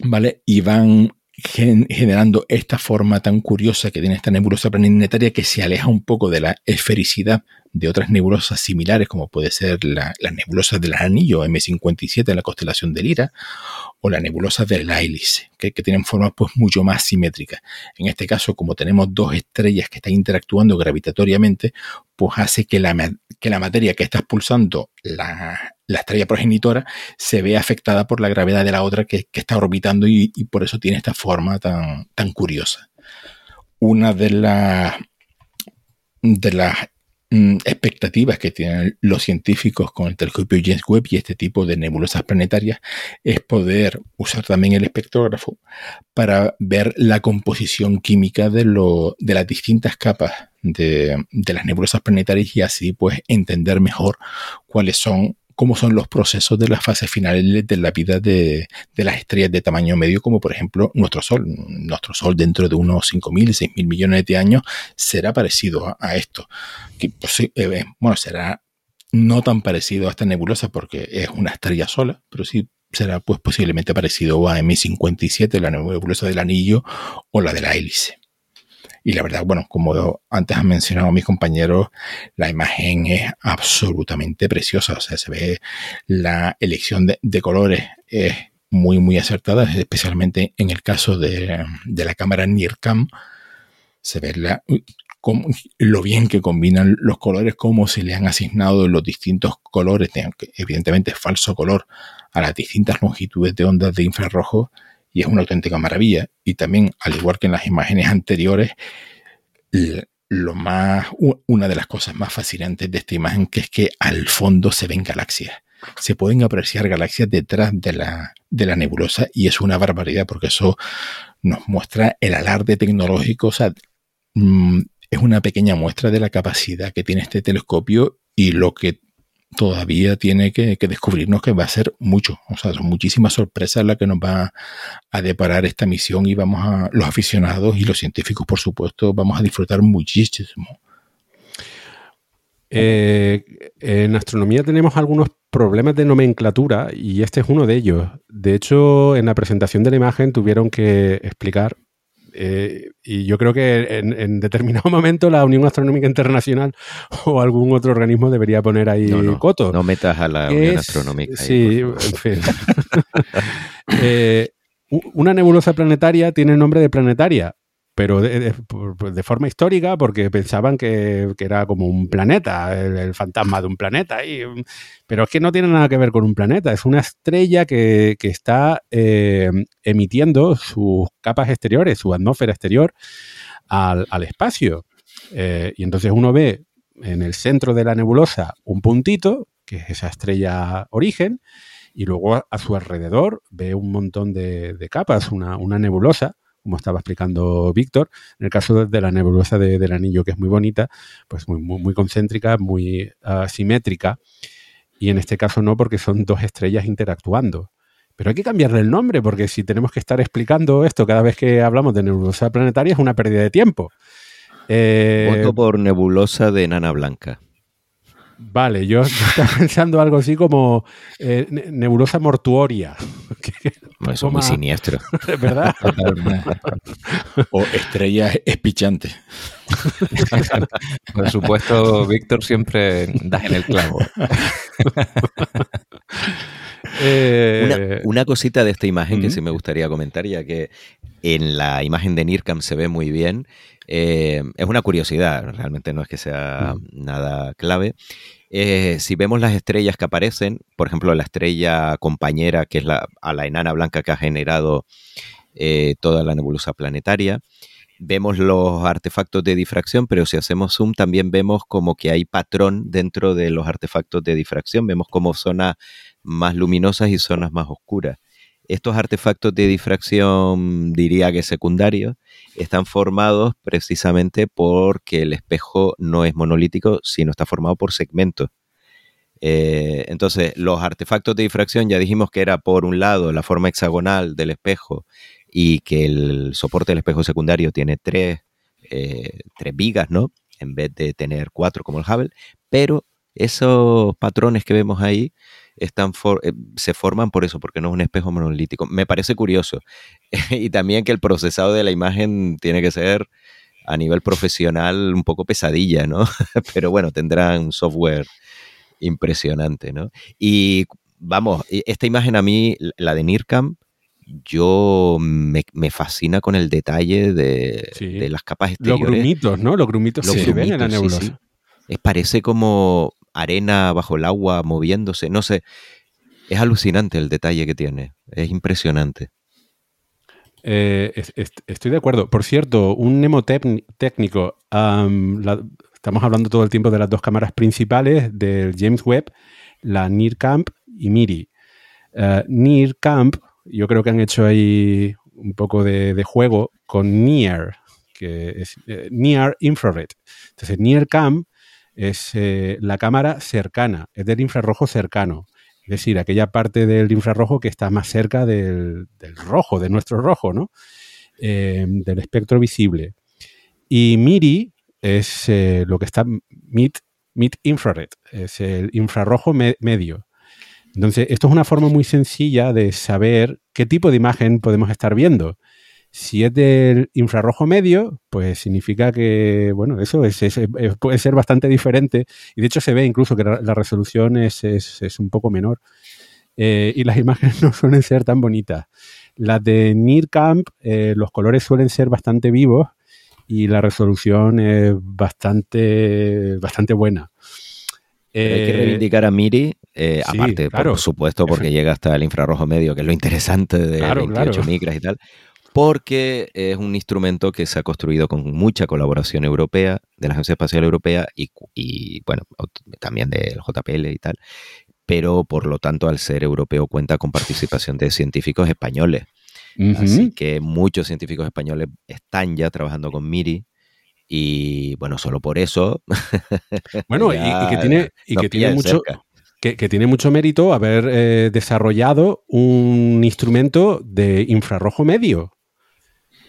¿vale? Y van generando esta forma tan curiosa que tiene esta nebulosa planetaria que se aleja un poco de la esfericidad de otras nebulosas similares, como puede ser la, las nebulosas del anillo M57 en la constelación de Lira, o la nebulosa del hélice, que, que, tienen formas pues mucho más simétricas. En este caso, como tenemos dos estrellas que están interactuando gravitatoriamente, pues hace que la, que la materia que está expulsando la, estrella progenitora se vea afectada por la gravedad de la otra que, está orbitando y, y, por eso tiene esta forma tan, tan curiosa. Una de las de las Mm, expectativas que tienen los científicos con el telescopio James Webb y este tipo de nebulosas planetarias es poder usar también el espectrógrafo para ver la composición química de, lo, de las distintas capas de, de las nebulosas planetarias y así pues entender mejor cuáles son cómo son los procesos de las fases finales de la vida de, las estrellas de tamaño medio, como por ejemplo nuestro Sol. Nuestro Sol dentro de unos 5.000, 6.000 millones de años será parecido a, esto. Que, pues, eh, bueno, será no tan parecido a esta nebulosa porque es una estrella sola, pero sí será pues posiblemente parecido a M57, la nebulosa del anillo o la de la hélice. Y la verdad, bueno, como antes han mencionado mis compañeros, la imagen es absolutamente preciosa. O sea, se ve la elección de, colores es muy, muy acertada, especialmente en el caso de, la cámara NIRCAM. Se ve lo bien que combinan los colores, cómo se le han asignado los distintos colores, evidentemente falso color, a las distintas longitudes de ondas de infrarrojo y es una auténtica maravilla. Y también, al igual que en las imágenes anteriores, lo más, una de las cosas más fascinantes de esta imagen, que es que al fondo se ven galaxias. Se pueden apreciar galaxias detrás de la, de la nebulosa y es una barbaridad porque eso nos muestra el alarde tecnológico. O sea, mm, es una pequeña muestra de la capacidad que tiene este telescopio y lo que todavía tiene que, descubrirnos que va a ser mucho. O sea, son muchísimas sorpresas las que nos va a deparar esta misión y vamos a, los aficionados y los científicos, por supuesto, vamos a disfrutar muchísimo. Eh, en astronomía tenemos algunos problemas de nomenclatura y este es uno de ellos. De hecho, en la presentación de la imagen tuvieron que explicar eh, y yo creo que en, determinado [laughs] momento la Unión Astronómica Internacional [laughs] o algún otro organismo debería poner ahí coto. No metas a la Unión Astronómica. sí, en fin. [laughs] Eh, una nebulosa planetaria tiene el nombre de planetaria, pero de, forma histórica, porque pensaban que, era como un planeta, el, fantasma de un planeta. Y, pero es que no tiene nada que ver con un planeta, es una estrella que, está eh, emitiendo sus capas exteriores, su atmósfera exterior al, espacio. Eh, y entonces uno ve en el centro de la nebulosa un puntito, que es esa estrella origen, y luego a, su alrededor ve un montón de, capas, una, una nebulosa como estaba explicando Víctor. En el caso de la nebulosa del anillo, que es muy bonita, pues muy, concéntrica, muy uh, simétrica. Y en este caso no, porque son dos estrellas interactuando. Pero hay que cambiarle el nombre, porque si tenemos que estar explicando esto cada vez que hablamos de nebulosa planetaria es una pérdida de tiempo. Eh, Voto por nebulosa de nana blanca. Vale, yo, [laughs] estaba pensando algo así como eh, nebulosa mortuoria. [laughs] Es muy siniestro. [laughs] ¿Verdad? o estrella espichante. Por supuesto, Víctor siempre das en el clavo. Eh, una, cosita de esta imagen que sí me gustaría comentar, ya que en la imagen de NIRCAM se ve muy bien. Eh, es una curiosidad, realmente no es que sea nada clave. Eh, si vemos las estrellas que aparecen, por ejemplo, la estrella compañera, que es la, a la enana blanca que ha generado toda la nebulosa planetaria, vemos los artefactos de difracción, pero si hacemos zoom también vemos como que hay patrón dentro de los artefactos de difracción, vemos como zonas más luminosas y zonas más oscuras. Estos artefactos de difracción, diría que secundarios, están formados precisamente porque el espejo no es monolítico, sino está formado por segmentos. Eh, entonces, los artefactos de difracción ya dijimos que era por un lado la forma hexagonal del espejo y que el soporte del espejo secundario tiene tres, eh, tres vigas, ¿no? En vez de tener cuatro como el Hubble, pero esos patrones que vemos ahí están eh, se forman por eso, porque no es un espejo monolítico. Me parece curioso. [laughs] y también que el procesado de la imagen tiene que ser a nivel profesional un poco pesadilla, ¿no? [laughs] Pero bueno, tendrán software impresionante, ¿no? Y vamos, esta imagen a mí, la de NIRCAM, yo me, fascina con el detalle de, las capas exteriores. Los grumitos, ¿no? Los grumitos que se ven en la nebulosa. parece como arena bajo el agua moviéndose, no sé. Es alucinante el detalle que tiene, es impresionante. Eh, estoy de acuerdo. Por cierto, un mnemotécnico, estamos hablando todo el tiempo de las dos cámaras principales del James Webb, la NIRCAMP y MIRI. Uh, NIRCAMP, yo creo que han hecho ahí un poco de, juego con NEAR, que es eh, NEAR Infrared. Entonces, NIRCAMP es eh, la cámara cercana, es del infrarrojo cercano. Es decir, aquella parte del infrarrojo que está más cerca del, rojo, de nuestro rojo, ¿no? Em, del espectro visible. Y MIRI es eh, lo que está mid, mid infrared, es el infrarrojo medio. Entonces, esto es una forma muy sencilla de saber qué tipo de imagen podemos estar viendo. Si es del infrarrojo medio, pues significa que, bueno, eso puede ser bastante diferente. Y de hecho se ve incluso que la, resolución es, un poco menor. Eh, y las [laughs] imágenes no suelen ser tan bonitas. Las de NIRCAMP, eh, los colores suelen ser bastante vivos y la resolución es bastante, bastante buena. hay que eh, reivindicar a Miri, aparte, por supuesto, porque llega hasta el infrarrojo medio, que es lo interesante de 28 micras y tal porque es un instrumento que se ha construido con mucha colaboración europea, de la Agencia Espacial Europea y, bueno, también del JPL y tal, pero por lo tanto al ser europeo cuenta con participación de científicos españoles. Así que muchos científicos españoles están ya trabajando con Miri y bueno, solo por eso. [laughs] Bueno, y, que tiene, y que tiene mucho, que, tiene mucho mérito haber eh, desarrollado un instrumento de infrarrojo medio.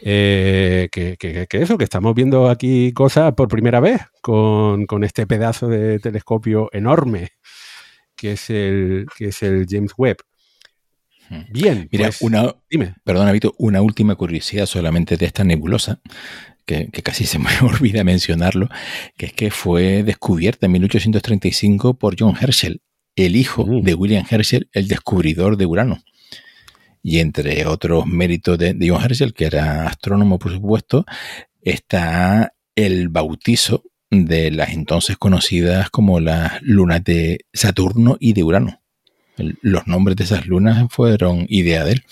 Eh, que, eso, que estamos viendo aquí cosas por primera vez con, este pedazo de telescopio enorme que es el, que es el James Webb. Hmm. Bien, mira, pues, una, dime. Perdona, Vito, una última curiosidad solamente de esta nebulosa, que, casi se me [laughs] olvida mencionarlo, que es que fue descubierta en 1835 por John Herschel, el hijo mm. de William Herschel, el descubridor de Urano. Y entre otros méritos de, John Herschel, que era astrónomo por supuesto, está el bautizo de las entonces conocidas como las lunas de Saturno y de Urano. los nombres de esas lunas fueron idea de él.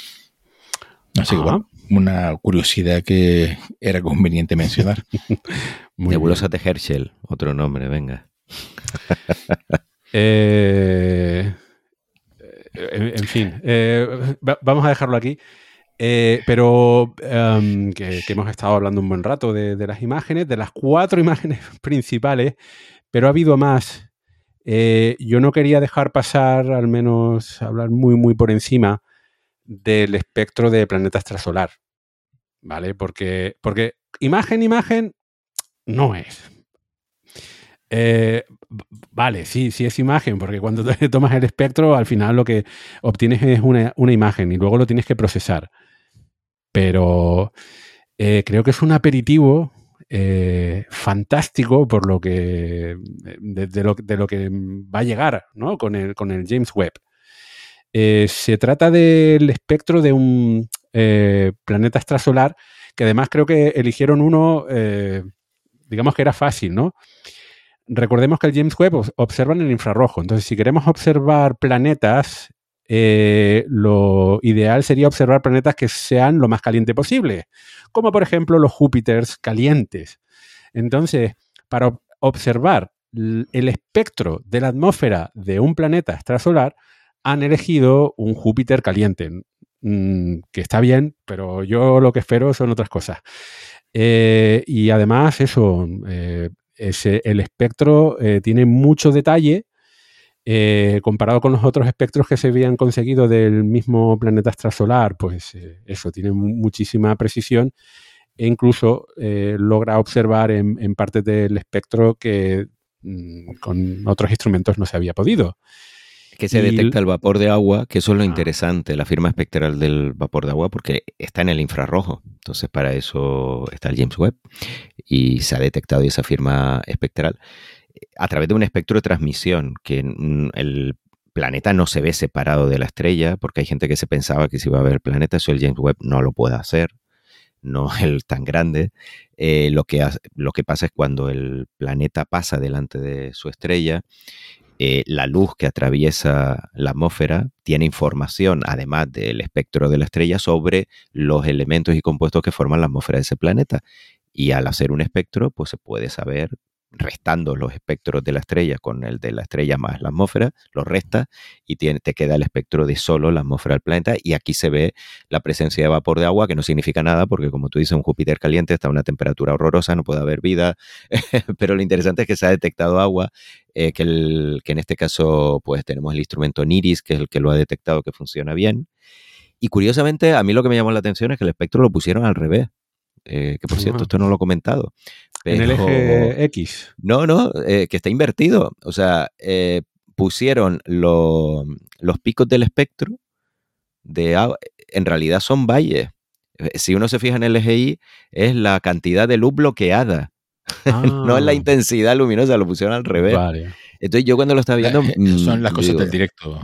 Así que bueno, una curiosidad que era conveniente mencionar. [laughs] Nebulosa de Herschel, otro nombre, venga. [laughs] [laughs] Eh, en, fin, eh, vamos a dejarlo aquí. Eh, pero em, que, hemos estado hablando un buen rato de, las imágenes, de las cuatro [laughs] imágenes principales, pero ha habido más. yo no quería dejar pasar, al menos hablar muy, muy por encima del espectro de planeta extrasolar. ¿Vale? Porque, porque imagen, imagen no es. Eh, vale, sí, sí es imagen, porque cuando [laughs] tomas el espectro, al final lo que obtienes es una, imagen y luego lo tienes que procesar. Pero eh, creo que es un aperitivo eh, fantástico por lo que de, lo, que va a llegar ¿no? con, el, con el James Webb. se trata del espectro de un planeta extrasolar que además creo que eligieron uno, digamos que era fácil, ¿no? Recordemos que el James Webb observa en el infrarrojo. Entonces, si queremos observar planetas, eh, lo ideal sería observar planetas que sean lo más caliente posible, como por ejemplo los Júpiters calientes. Entonces, para observar el espectro de la atmósfera de un planeta extrasolar, han elegido un Júpiter caliente, mm, que está bien, pero yo lo que espero son otras cosas. Eh, y además, eso, eh, el espectro eh, tiene mucho detalle eh, comparado con los otros espectros que se habían conseguido del mismo planeta extrasolar, pues eh, eso tiene muchísima precisión e incluso logra observar en, en, partes del espectro que mm, con otros instrumentos no se había podido. Que se detecta el vapor de agua, que eso es lo ah. interesante, la firma espectral del vapor de agua, porque está en el infrarrojo. Entonces, para eso está el James Webb y se ha detectado esa firma espectral a través de un espectro de transmisión, que el planeta no se ve separado de la estrella, porque hay gente que se pensaba que si iba a ver planeta, eso el James Webb no lo puede hacer, no es [laughs] el tan grande. Eh, lo, que, lo que pasa es cuando el planeta pasa delante de su estrella, eh, la luz que atraviesa la atmósfera tiene información, además del espectro de la estrella, sobre los elementos y compuestos que forman la atmósfera de ese planeta. Y al hacer un espectro, pues se puede saber restando los espectros de la estrella con el de la estrella más la atmósfera, lo resta y te queda el espectro de solo la atmósfera del planeta y aquí se ve la presencia de vapor de agua que no significa nada porque como tú dices un Júpiter caliente está a una temperatura horrorosa, no puede haber vida, [laughs] pero lo interesante es que se ha detectado agua, eh, que, el, que en este caso pues tenemos el instrumento NIRIS que es el que lo ha detectado que funciona bien. Y curiosamente, a mí lo que me llamó la atención es que el espectro lo pusieron al revés. Eh, que por cierto, esto no lo he comentado. En el eje X. No, no, eh, que está invertido. O sea, eh, pusieron los picos del espectro de en realidad son valles. Si uno se fija en el eje Y, es la cantidad de luz bloqueada. [laughs] no es la ah. intensidad luminosa, lo pusieron al revés. Vale. Entonces yo cuando lo estaba viendo... Mm, son las cosas del directo.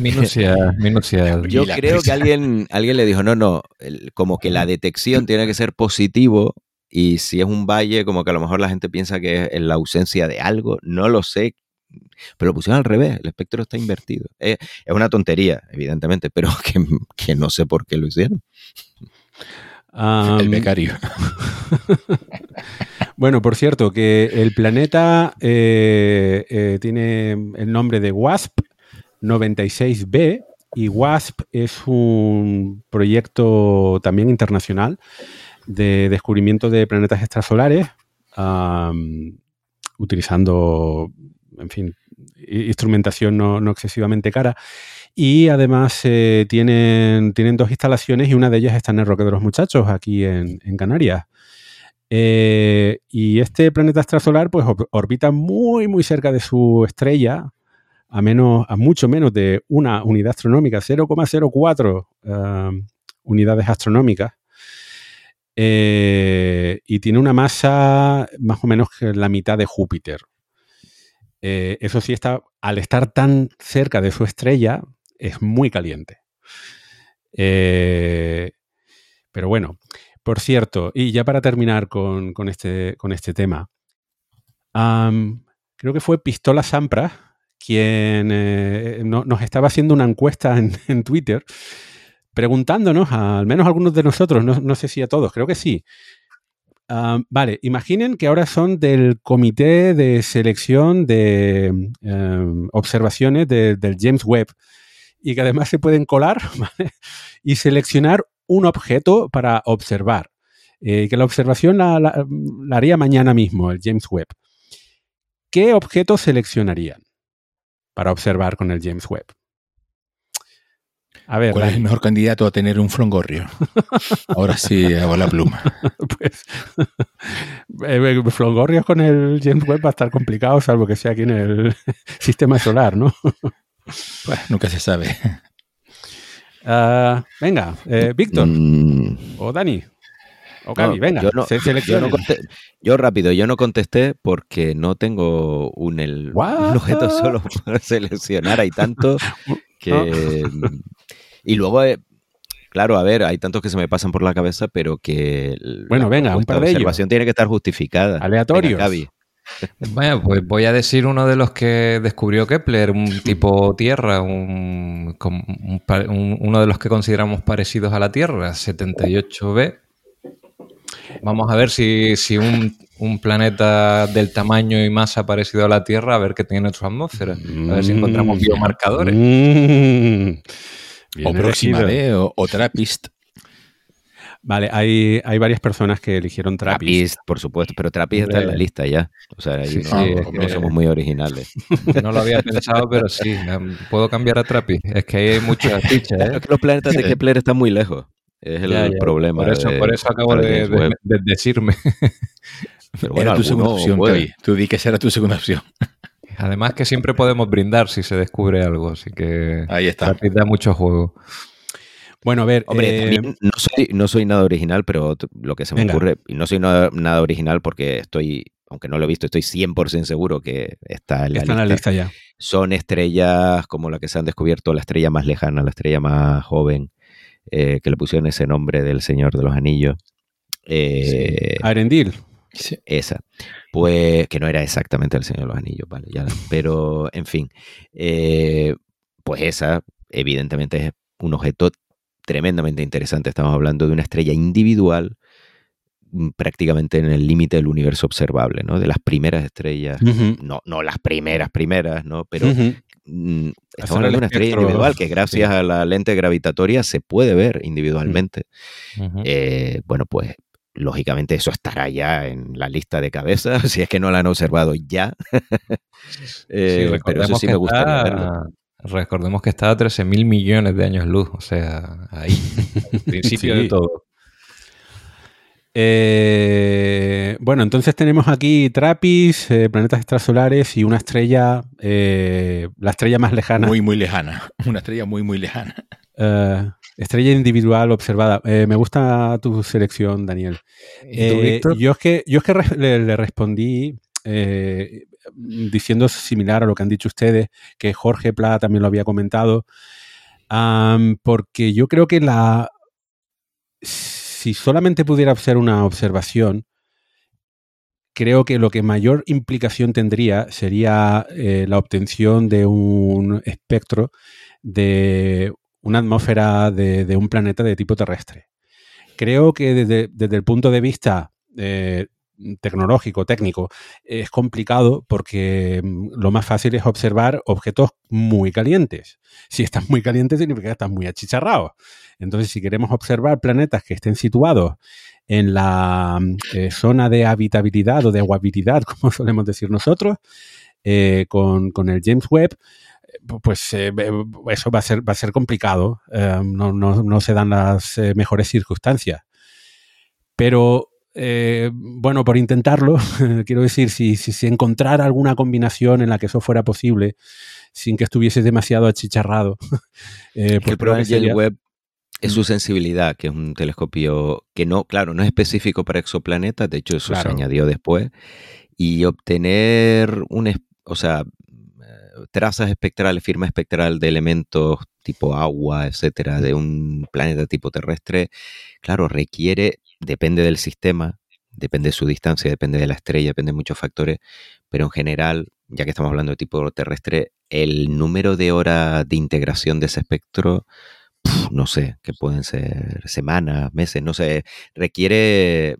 Minucia, [laughs] minucia. Yo creo que alguien, alguien le dijo, no, no, como que la detección tiene que ser positivo y si es un valle, como que a lo mejor la gente piensa que es la ausencia de algo, no lo sé, pero lo pusieron al revés, el espectro está invertido. Es, una tontería, evidentemente, pero [laughs] que, que, no sé por qué lo hicieron. el becario. [laughs] bueno, por cierto, que el planeta eh, eh, tiene el nombre de WASP 96b y WASP es un proyecto también internacional de descubrimiento de planetas extrasolares utilizando, en fin, instrumentación no, excesivamente cara. Y además eh, tienen, tienen dos instalaciones y una de ellas está en el Roque de los Muchachos, aquí en, Canarias. Eh, y este planeta extrasolar pues orbita muy muy cerca de su estrella, a, menos, a mucho menos de una unidad astronómica, 0,04 eh, unidades astronómicas. Y tiene una masa más o menos que la mitad de Júpiter. eso sí está, al estar tan cerca de su estrella, es muy caliente. Eh, pero bueno, por cierto, y ya para terminar con, este, con este, tema, creo que fue Pistola Sampra quien eh, nos estaba haciendo una encuesta en, Twitter preguntándonos, al menos a algunos de nosotros, no, sé si a todos, creo que sí. vale, imaginen que ahora son del comité de selección de em, observaciones del James Webb y que además se pueden colar [laughs] y seleccionar un objeto para observar. Eh, que la observación la, haría mañana mismo el James Webb. ¿Qué objeto seleccionarían para observar con el James Webb? A ver, ¿Cuál es el mejor candidato a tener un flongorrio? [laughs] Ahora sí, hago la pluma. [laughs] pues, [laughs] eh, flongorrios con el James Webb va a estar complicado, salvo que sea aquí en el sistema solar, ¿no? Pues nunca se sabe. Ah, venga, eh, Víctor mm. o Dani. O Cami, venga, yo, yo, rápido, yo no contesté porque no tengo un, el, objeto solo para seleccionar. Hay tanto que. Y luego, eh, claro, a ver, hay tantos que se me pasan por la cabeza, pero que. Bueno, venga, un par de observación tiene que estar justificada. Aleatorio. Bueno, [laughs] pues voy a decir uno de los que descubrió Kepler, un tipo Tierra, un, uno de los que consideramos parecidos a la Tierra, 78b. Vamos a ver si, un, planeta del tamaño y masa parecido a la Tierra, a ver qué tiene su atmósfera. A ver si encontramos mm. biomarcadores. Mm. o Próxima B o, o Trappist. Vale, hay, hay varias personas que eligieron Trappist. por supuesto, pero Trappist está en la lista ya. O sea, no, somos muy originales. No lo había pensado, pero sí, puedo cambiar a Trappist. Es que hay muchas fichas. ¿eh? los planetas de Kepler están muy lejos. Es el problema. Por eso, por eso acabo de, decirme. Pero bueno, era tu segunda opción, Tú di que esa era tu segunda opción. [laughs] Además que siempre podemos brindar si se descubre algo, así que Ahí está. Da mucho juego. Bueno, a ver. Hombre, eh, no, soy, nada original, pero lo que se me ocurre, y no soy nada, original porque estoy, aunque no lo he visto, estoy 100% seguro que está en la, está en la lista ya. Son estrellas como la que se han descubierto, la estrella más lejana, la estrella más joven, eh, que le pusieron ese nombre del Señor de los Anillos. Eh, Arendil. Esa. Pues que no era exactamente el Señor de los Anillos, vale, ya, pero en fin. Eh, pues esa, evidentemente, es un objeto tremendamente interesante. Estamos hablando de una estrella individual mm, prácticamente en el límite del universo observable, ¿no? De las primeras estrellas, no, no las primeras primeras, ¿no? Pero mm, estamos hablando de una estrella individual que gracias a la lente gravitatoria se puede ver individualmente. Eh, bueno, pues lógicamente eso estará ya en la lista de cabeza, [laughs] si es que no la han observado ya. [laughs] Eh, pero eso sí me gustaría verlo. Recordemos que está a 13 mil millones de años luz, o sea, ahí, [laughs] principio de todo. Eh, bueno, entonces tenemos aquí Trappist, eh, planetas extrasolares y una estrella, eh, la estrella más lejana. Muy, muy lejana. Una estrella muy, muy lejana. Estrella individual observada. me gusta tu selección, Daniel. yo es que, yo es que le, respondí diciendo similar a lo que han dicho ustedes, que Jorge Pla también lo había comentado, porque yo creo que la si solamente pudiera hacer una observación, creo que lo que mayor implicación tendría sería eh, la obtención de un espectro de una atmósfera de, un planeta de tipo terrestre. creo que desde, el punto de vista eh, tecnológico, técnico, es complicado porque mm, lo más fácil es observar objetos muy calientes. Si están muy calientes significa que están muy achicharrados. Entonces, si queremos observar planetas que estén situados en la eh, zona de habitabilidad o de aguabilidad, [laughs] como solemos decir nosotros, eh, con, el James Webb, eh, pues eso va a ser, va a ser complicado. no, no, se dan las mejores circunstancias. Pero bueno, por intentarlo, [laughs] quiero decir, si, si encontrara alguna combinación en la que eso fuera posible, sin que estuviese demasiado achicharrado. [laughs] Eh, pues el James Webb es su sensibilidad, que es un telescopio que no, claro, no es específico para exoplanetas, de hecho eso se añadió después, y obtener un, o sea, eh, trazas espectrales, firma espectral de elementos tipo agua, etcétera, de un planeta tipo terrestre, claro, requiere, depende del sistema, depende de su distancia, depende de la estrella, depende de muchos factores, pero en general, ya que estamos hablando de tipo terrestre, el número de horas de integración de ese espectro no sé, que pueden ser semanas, meses, no sé, requiere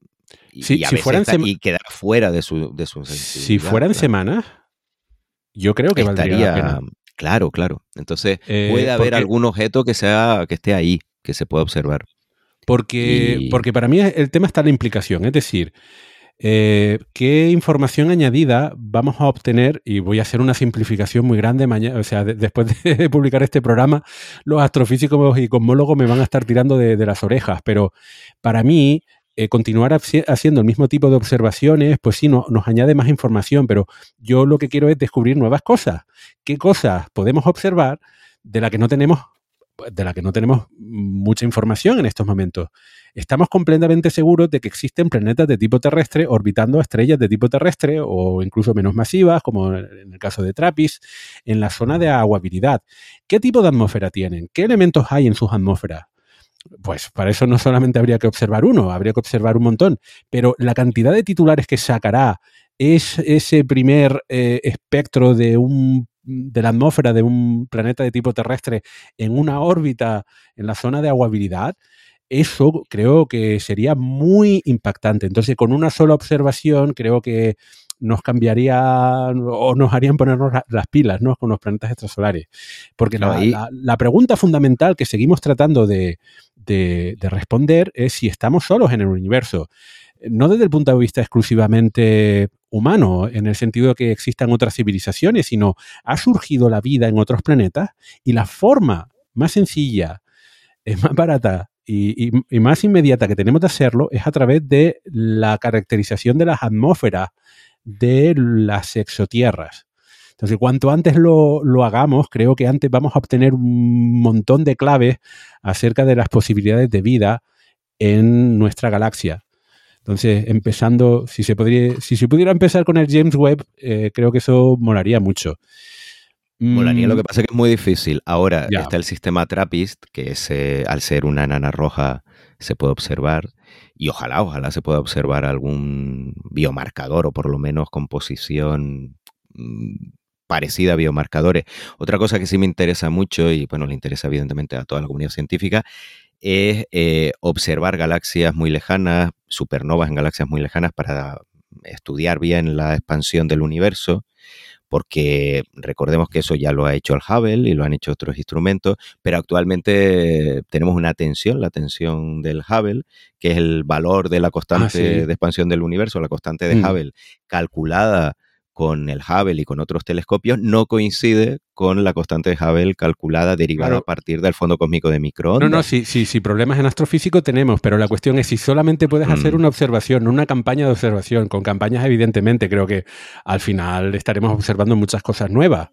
y, si fueran y quedar fuera de su, de su Si fueran semanas, yo creo que valdría la pena. Claro, claro. Entonces, eh, puede haber algún objeto que sea que esté ahí, que se pueda observar. Porque, porque para mí el tema está en la implicación, es decir, eh, ¿Qué información añadida vamos a obtener? Y voy a hacer una simplificación muy grande mañana, o sea, después [laughs] de publicar este programa, los astrofísicos y cosmólogos me van a estar tirando de, las orejas, pero para mí, eh, continuar haciendo el mismo tipo de observaciones, pues sí, no, nos añade más información, pero yo lo que quiero es descubrir nuevas cosas. ¿Qué cosas podemos observar de la que no tenemos de la que no tenemos mucha información en estos momentos. Estamos completamente seguros de que existen planetas de tipo terrestre orbitando estrellas de tipo terrestre o incluso menos masivas, como en el caso de Trappist, en la zona de aguabilidad. ¿Qué tipo de atmósfera tienen? ¿Qué elementos hay en sus atmósferas? Pues para eso no solamente habría que observar uno, habría que observar un montón, pero la cantidad de titulares que sacará es ese primer eh, espectro de un de la atmósfera de un planeta de tipo terrestre en una órbita en la zona de aguabilidad, eso creo que sería muy impactante. Entonces, con una sola observación, creo que nos cambiaría o nos harían ponernos las pilas ¿no? con los planetas extrasolares. Porque la, pregunta fundamental que seguimos tratando de, de, responder es si estamos solos en el universo no desde el punto de vista exclusivamente humano, en el sentido de que existan otras civilizaciones, sino ha surgido la vida en otros planetas y la forma más sencilla, es más barata y, más inmediata que tenemos de hacerlo es a través de la caracterización de las atmósferas de las exotierras. Entonces, cuanto antes lo, lo, hagamos, creo que antes vamos a obtener un montón de claves acerca de las posibilidades de vida en nuestra galaxia. Entonces, empezando, si se, podría, si se pudiera empezar con el James Webb, eh, creo que eso molaría mucho. Molaría, lo que mm. pasa es que es muy difícil. Ahora está el sistema TRAPPIST, que es, eh, al ser una nana roja se puede observar, y ojalá, ojalá se pueda observar algún biomarcador o por lo menos composición mm, parecida a biomarcadores. Otra cosa que sí me interesa mucho, y bueno, le interesa evidentemente a toda la comunidad científica, es eh, observar galaxias muy lejanas, supernovas en galaxias muy lejanas para estudiar bien la expansión del universo, porque recordemos que eso ya lo ha hecho el Hubble y lo han hecho otros instrumentos, pero actualmente tenemos una tensión, la tensión del Hubble, que es el valor de la ah, constante de expansión del universo, la constante de mm. Hubble calculada con el Hubble y con otros telescopios no coincide con la constante de Hubble calculada derivada a partir del fondo cósmico de microondas. No, no, sí, sí, sí, problemas en astrofísico tenemos, pero la cuestión es si solamente puedes hacer mm. una observación, una campaña de observación, con campañas evidentemente creo que al final estaremos observando muchas cosas nuevas.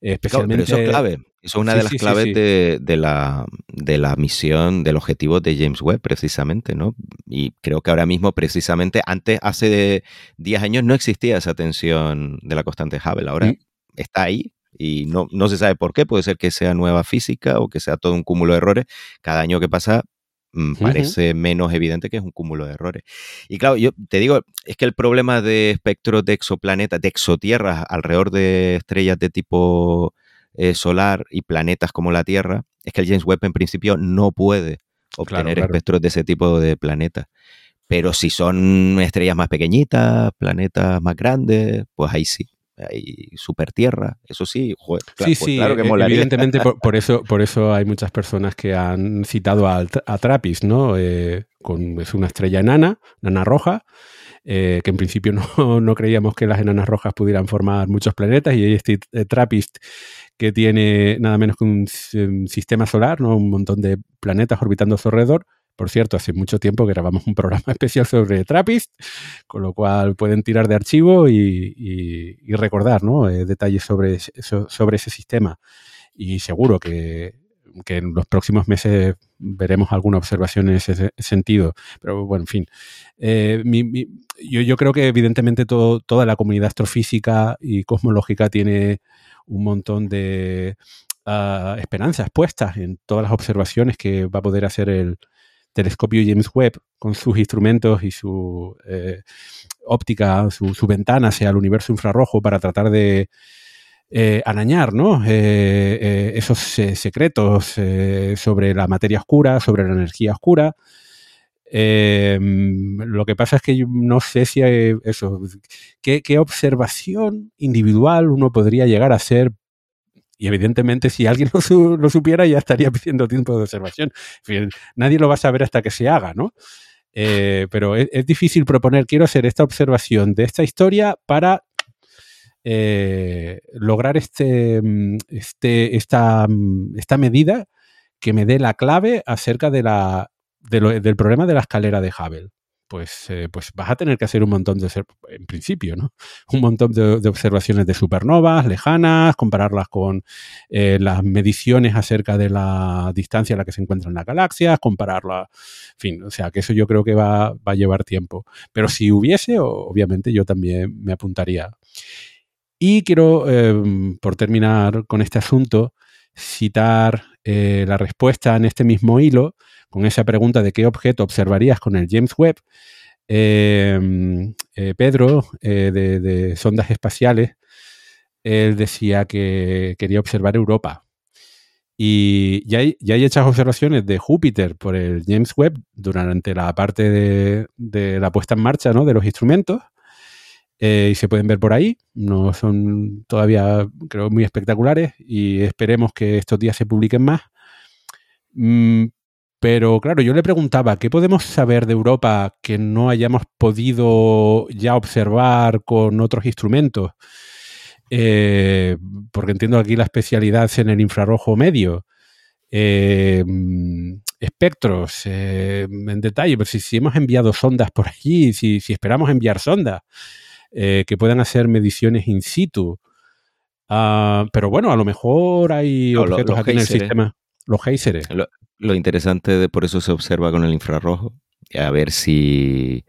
Especialmente... eso es clave. Eso es una de las claves de, la, de la misión, del objetivo de James Webb, precisamente, ¿no? Y creo que ahora mismo, precisamente, antes, hace 10 años, no existía esa tensión de la constante Hubble. Ahora está ahí y no, no se sabe por qué. Puede ser que sea nueva física o que sea todo un cúmulo de errores. Cada año que pasa Mm, parece menos evidente que es un cúmulo de errores. Y claro, yo te digo, es que el problema de espectros de exoplanetas, de exotierras alrededor de estrellas de tipo eh, solar y planetas como la Tierra, es que el James Webb en principio no puede obtener espectros de ese tipo de planetas. Pero si son estrellas más pequeñitas, planetas más grandes, pues ahí sí. Hay super tierra, eso sí, sí, pues sí, claro que e-, evidentemente por, eso, por eso hay muchas personas que han citado a, a Trappist, ¿no? Eh, con, es una estrella enana, enana roja, eh, que en principio [laughs] no, no, creíamos que las enanas rojas pudieran formar muchos planetas, y este eh, Trappist que tiene nada menos que un, un, sistema solar, ¿no? un montón de planetas orbitando a su alrededor, por cierto, hace mucho tiempo que grabamos un [laughs] programa especial sobre Trappist, con lo cual pueden tirar de archivo y, recordar ¿no? Eh, detalles sobre, sobre ese sistema. Y seguro que, en los próximos meses veremos alguna observación en ese sentido. Pero bueno, en fin. Eh, yo, creo que evidentemente toda la comunidad astrofísica y cosmológica tiene un montón de ah, esperanzas puestas en todas las observaciones que va a poder hacer el, telescopio James Webb con sus instrumentos y su eh, óptica, su, ventana hacia el universo infrarrojo para tratar de eh, anañar ¿no? Eh, esos secretos sobre la materia oscura, sobre la energía oscura. lo que pasa es que yo no sé si eso, ¿qué, ¿qué, observación individual uno podría llegar a hacer y evidentemente, si alguien [laughs] lo, supiera, ya estaría pidiendo tiempo de observación. nadie lo va a saber hasta que se haga, ¿no? Eh, pero es, difícil proponer, quiero hacer esta observación de esta historia para eh, lograr este, mm, este, esta, mm, esta medida que me dé la clave acerca del problema de la escalera de Hubble pues, eh, pues vas a tener que hacer un montón de, en principio, ¿no? [laughs] Un montón de, observaciones de supernovas lejanas, compararlas con eh, las mediciones acerca de la distancia a la que se encuentran las galaxias, compararlas, en fin, o sea, que eso yo creo que va, a llevar tiempo. Pero si hubiese, obviamente yo también me apuntaría. Y quiero, em, por terminar con este asunto, citar eh, la respuesta en este mismo hilo con esa pregunta de qué objeto observarías con el James Webb, em, eh, Pedro, eh, de, sondas espaciales, él decía que quería observar Europa. Y ya hay, ya hechas observaciones de Júpiter por el James Webb durante la parte de, la puesta en marcha ¿no? de los instrumentos. Eh, y se pueden ver por ahí. No son todavía, creo, muy espectaculares y esperemos que estos días se publiquen más. Mm, pero claro, yo le preguntaba, ¿qué podemos saber de Europa que no hayamos podido ya observar con otros instrumentos? Eh, porque entiendo aquí la especialidad en el infrarrojo medio. Eh, espectros eh, en detalle, pero si, hemos enviado sondas por allí, si, esperamos enviar sondas que puedan hacer mediciones in situ. Ah, pero bueno, a lo mejor hay objetos aquí en el sistema. Los géiseres lo interesante de por eso se observa con el infrarrojo, a ver si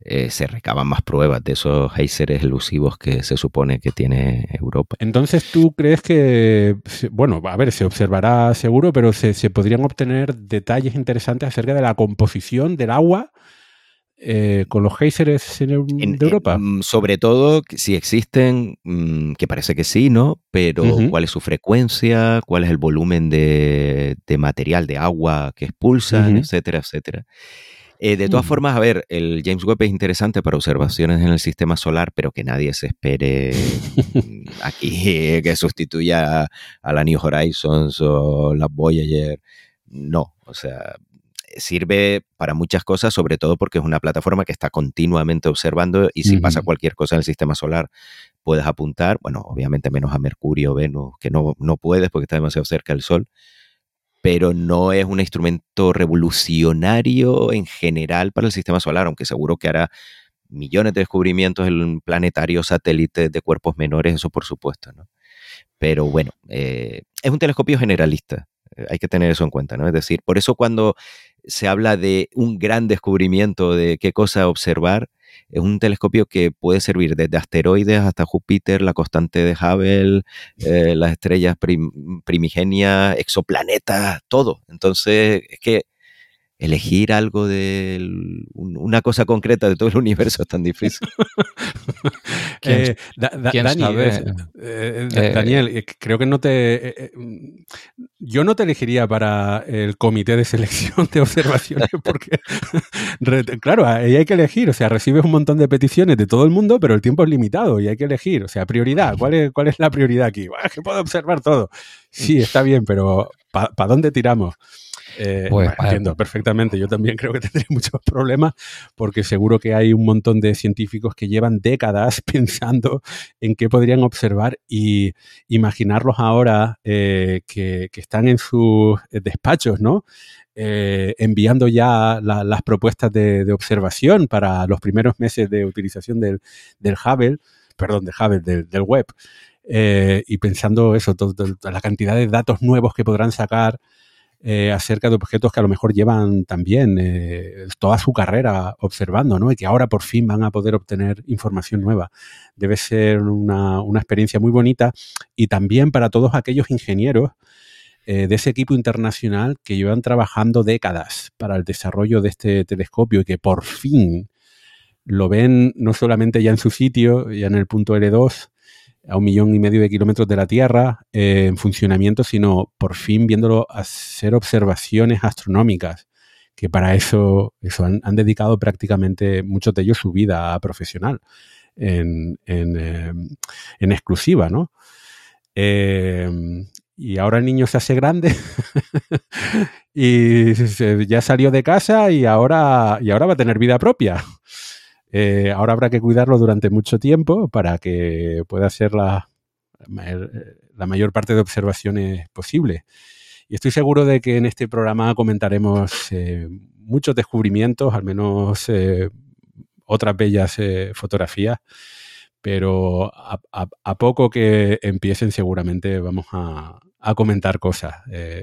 eh, se recaban más pruebas de esos géiseres elusivos que se supone que tiene Europa. Entonces, ¿tú crees que, bueno, a ver, se observará seguro, pero se podrían obtener detalles interesantes acerca de la composición del agua eh, con los geysers de Europa? Mm, sobre todo si existen, mm, que parece que sí, ¿no? Pero cuál es su frecuencia, cuál es el volumen de, material, de agua que expulsan, etcétera, etcétera. Eh, de todas mm. formas, a ver, el James Webb es interesante para observaciones en el sistema solar, pero que nadie se espere aquí [laughs] que sustituya a la New Horizons o la Voyager. No, o sea, sirve para muchas cosas, sobre todo porque es una plataforma que está continuamente observando y si pasa cualquier cosa en el sistema solar, puedes apuntar, bueno, obviamente menos a Mercurio, Venus, que no, no puedes porque está demasiado cerca del Sol, pero no es un instrumento revolucionario en general para el sistema solar, aunque seguro que hará millones de descubrimientos en planetarios satélites de cuerpos menores, eso por supuesto, ¿no? Pero bueno, eh, es un telescopio generalista, eh, hay que tener eso en cuenta, ¿no? Es decir, por eso cuando se habla de un gran descubrimiento de qué cosa observar. Es un telescopio que puede servir desde asteroides hasta Júpiter, la constante de Hubble, eh, las estrellas primigenias, exoplanetas, todo. Entonces, es que elegir algo de una cosa concreta de todo el universo es tan difícil. [laughs] Eh, Daniel, creo que no te... yo no te elegiría para el comité de selección de observaciones [laughs] porque, claro, ahí hay que elegir, o sea, recibes un montón de peticiones de todo el mundo, pero el tiempo es limitado y hay que elegir, o sea, prioridad, ¿cuál es, cuál es la prioridad aquí? [laughs] que puedo observar todo. Sí, está bien, pero ¿para dónde tiramos? Eh, pues, entiendo perfectamente. Yo también [laughs] creo que tendría muchos problemas porque seguro que hay un montón de científicos que llevan décadas [laughs] pensando en qué podrían observar y imaginarlos ahora eh, que, están en sus despachos, ¿no? Eh, enviando ya las propuestas de, observación para los primeros meses de utilización del, del Hubble, perdón, del Hubble, del, del web. y pensando eso, la cantidad de datos nuevos que podrán sacar eh, acerca de objetos que a lo mejor llevan también eh, toda su carrera observando, ¿no? Y que ahora por fin van a poder obtener información nueva. Debe ser una, experiencia muy bonita y también para todos aquellos ingenieros eh, de ese equipo internacional que llevan trabajando décadas para el desarrollo de este telescopio y que por fin lo ven no solamente ya en su sitio, ya en el punto L2, a un millón y medio de kilómetros de la Tierra eh, en funcionamiento, sino por fin viéndolo hacer observaciones astronómicas, que para eso, han, dedicado prácticamente muchos de ellos su vida profesional en, em, exclusiva, ¿no? Em, y ahora el niño se hace grande [laughs] y ya salió de casa y ahora, y ahora va a tener vida propia. Eh, ahora habrá que cuidarlo durante mucho tiempo para que pueda hacer la, mayor parte de observaciones posible. Y estoy seguro de que en este programa comentaremos eh, muchos descubrimientos, al menos eh, otras bellas fotografías, pero a, poco que empiecen seguramente vamos a, a comentar cosas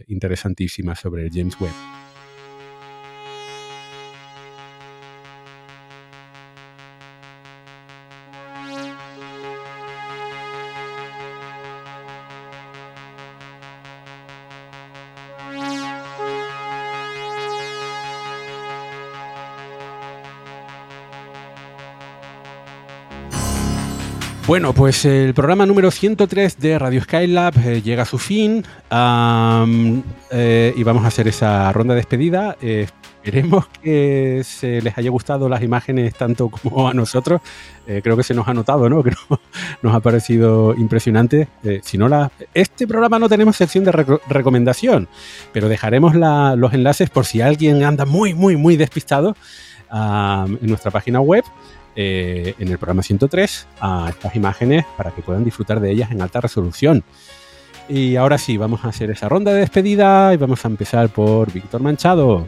interesantísimas sobre el James Webb. Bueno, pues el programa número 103 de Radio Skylab eh, llega a su fin eh, y vamos a hacer esa ronda de despedida. Eh, esperemos que se les haya gustado las imágenes tanto como a nosotros. creo que se nos ha notado, ¿no? [laughs] Que nos ha parecido impresionante. si no este programa no tenemos sección de recomendación, pero dejaremos los enlaces por si alguien anda muy, muy, muy despistado en nuestra página web eh, en el programa 103 a estas imágenes para que puedan disfrutar de ellas en alta resolución. Y ahora sí, vamos a hacer esa ronda de despedida y vamos a empezar por Víctor Manchado.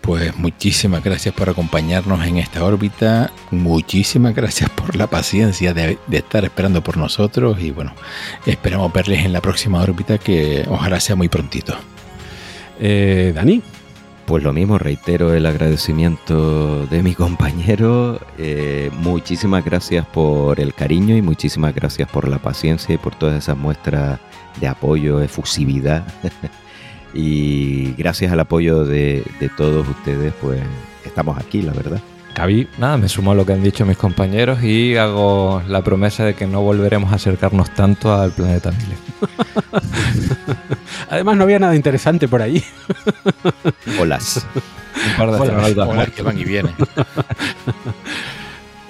Pues muchísimas gracias por acompañarnos en esta órbita, muchísimas gracias por la paciencia de, estar esperando por nosotros y bueno, esperamos verles en la próxima órbita que ojalá sea muy prontito. Eh, Dani. Pues lo mismo, reitero el agradecimiento de mi compañero. Eh, muchísimas gracias por el cariño y muchísimas gracias por la paciencia y por todas esas muestras de apoyo, efusividad. [laughs] y gracias al apoyo de, de todos ustedes, pues estamos aquí, la verdad. Cabi. Nada, me sumo a lo que han dicho mis compañeros y hago la promesa de que no volveremos a acercarnos tanto al planeta Mille. [laughs] Además, no había nada interesante por ahí. [laughs] Olas. Un par de que van y vienen. [laughs]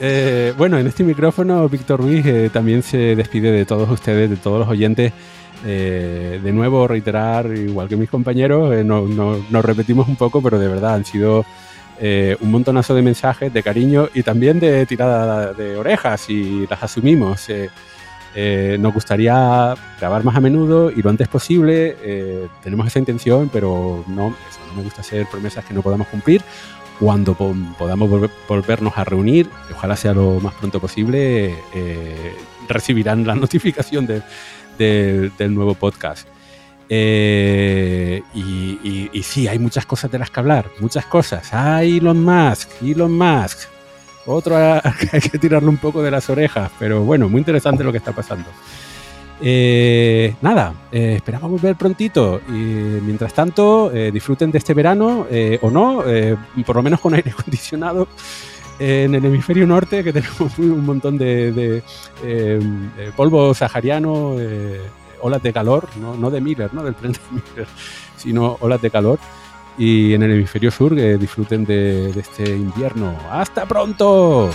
Eh, bueno, en este micrófono, Víctor Ruiz eh, también se despide de todos ustedes, de todos los oyentes. Eh, de nuevo, reiterar, igual que mis compañeros, nos repetimos un poco, pero de verdad han sido eh, un montonazo de mensajes de cariño y también de tirada de orejas y las asumimos. Eh, eh, nos gustaría grabar más a menudo y lo antes posible. tenemos esa intención, pero no, no me gusta hacer promesas que no podamos cumplir. Cuando podamos volvernos a reunir, ojalá sea lo más pronto posible, recibirán la [laughs] notificación del nuevo podcast. Eh, y, sí, hay muchas cosas de las que hablar, muchas cosas. Hay Elon Musk, Elon Musk. Otro [laughs] hay que tirarle un poco de las orejas, pero bueno, muy interesante lo que está pasando. Eh, nada, eh, esperamos volver prontito y mientras tanto eh, disfruten de este verano o no, por lo menos con aire [laughs] acondicionado en el hemisferio norte que tenemos [laughs] un montón de, polvo sahariano, olas de calor, no, de Miller, no del tren Miller, [laughs] sino olas de calor. Y en el hemisferio sur que disfruten de este invierno. ¡Hasta pronto!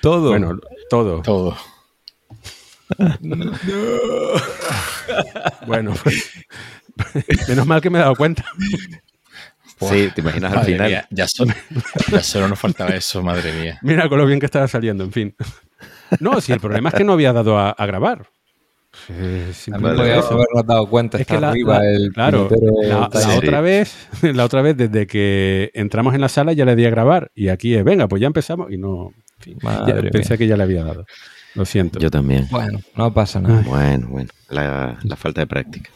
Todo. Bueno, todo. Todo. [laughs] bueno, pues, menos mal que me he dado cuenta. Sí, te imaginas al final. ya, solo, ya, solo, nos faltaba eso, madre mía. [laughs] Mira con lo bien que estaba saliendo, en fin. No, sí, el problema es que no había dado a, grabar. Eh, habernos dado cuenta, es que la, arriba el claro, la, otra vez, la otra vez desde que entramos en la sala ya le di a grabar y aquí es, venga, pues ya empezamos y no, pensé que ya le había dado. Lo siento. Yo también. Bueno, no pasa nada. Bueno, bueno. La, la falta de práctica.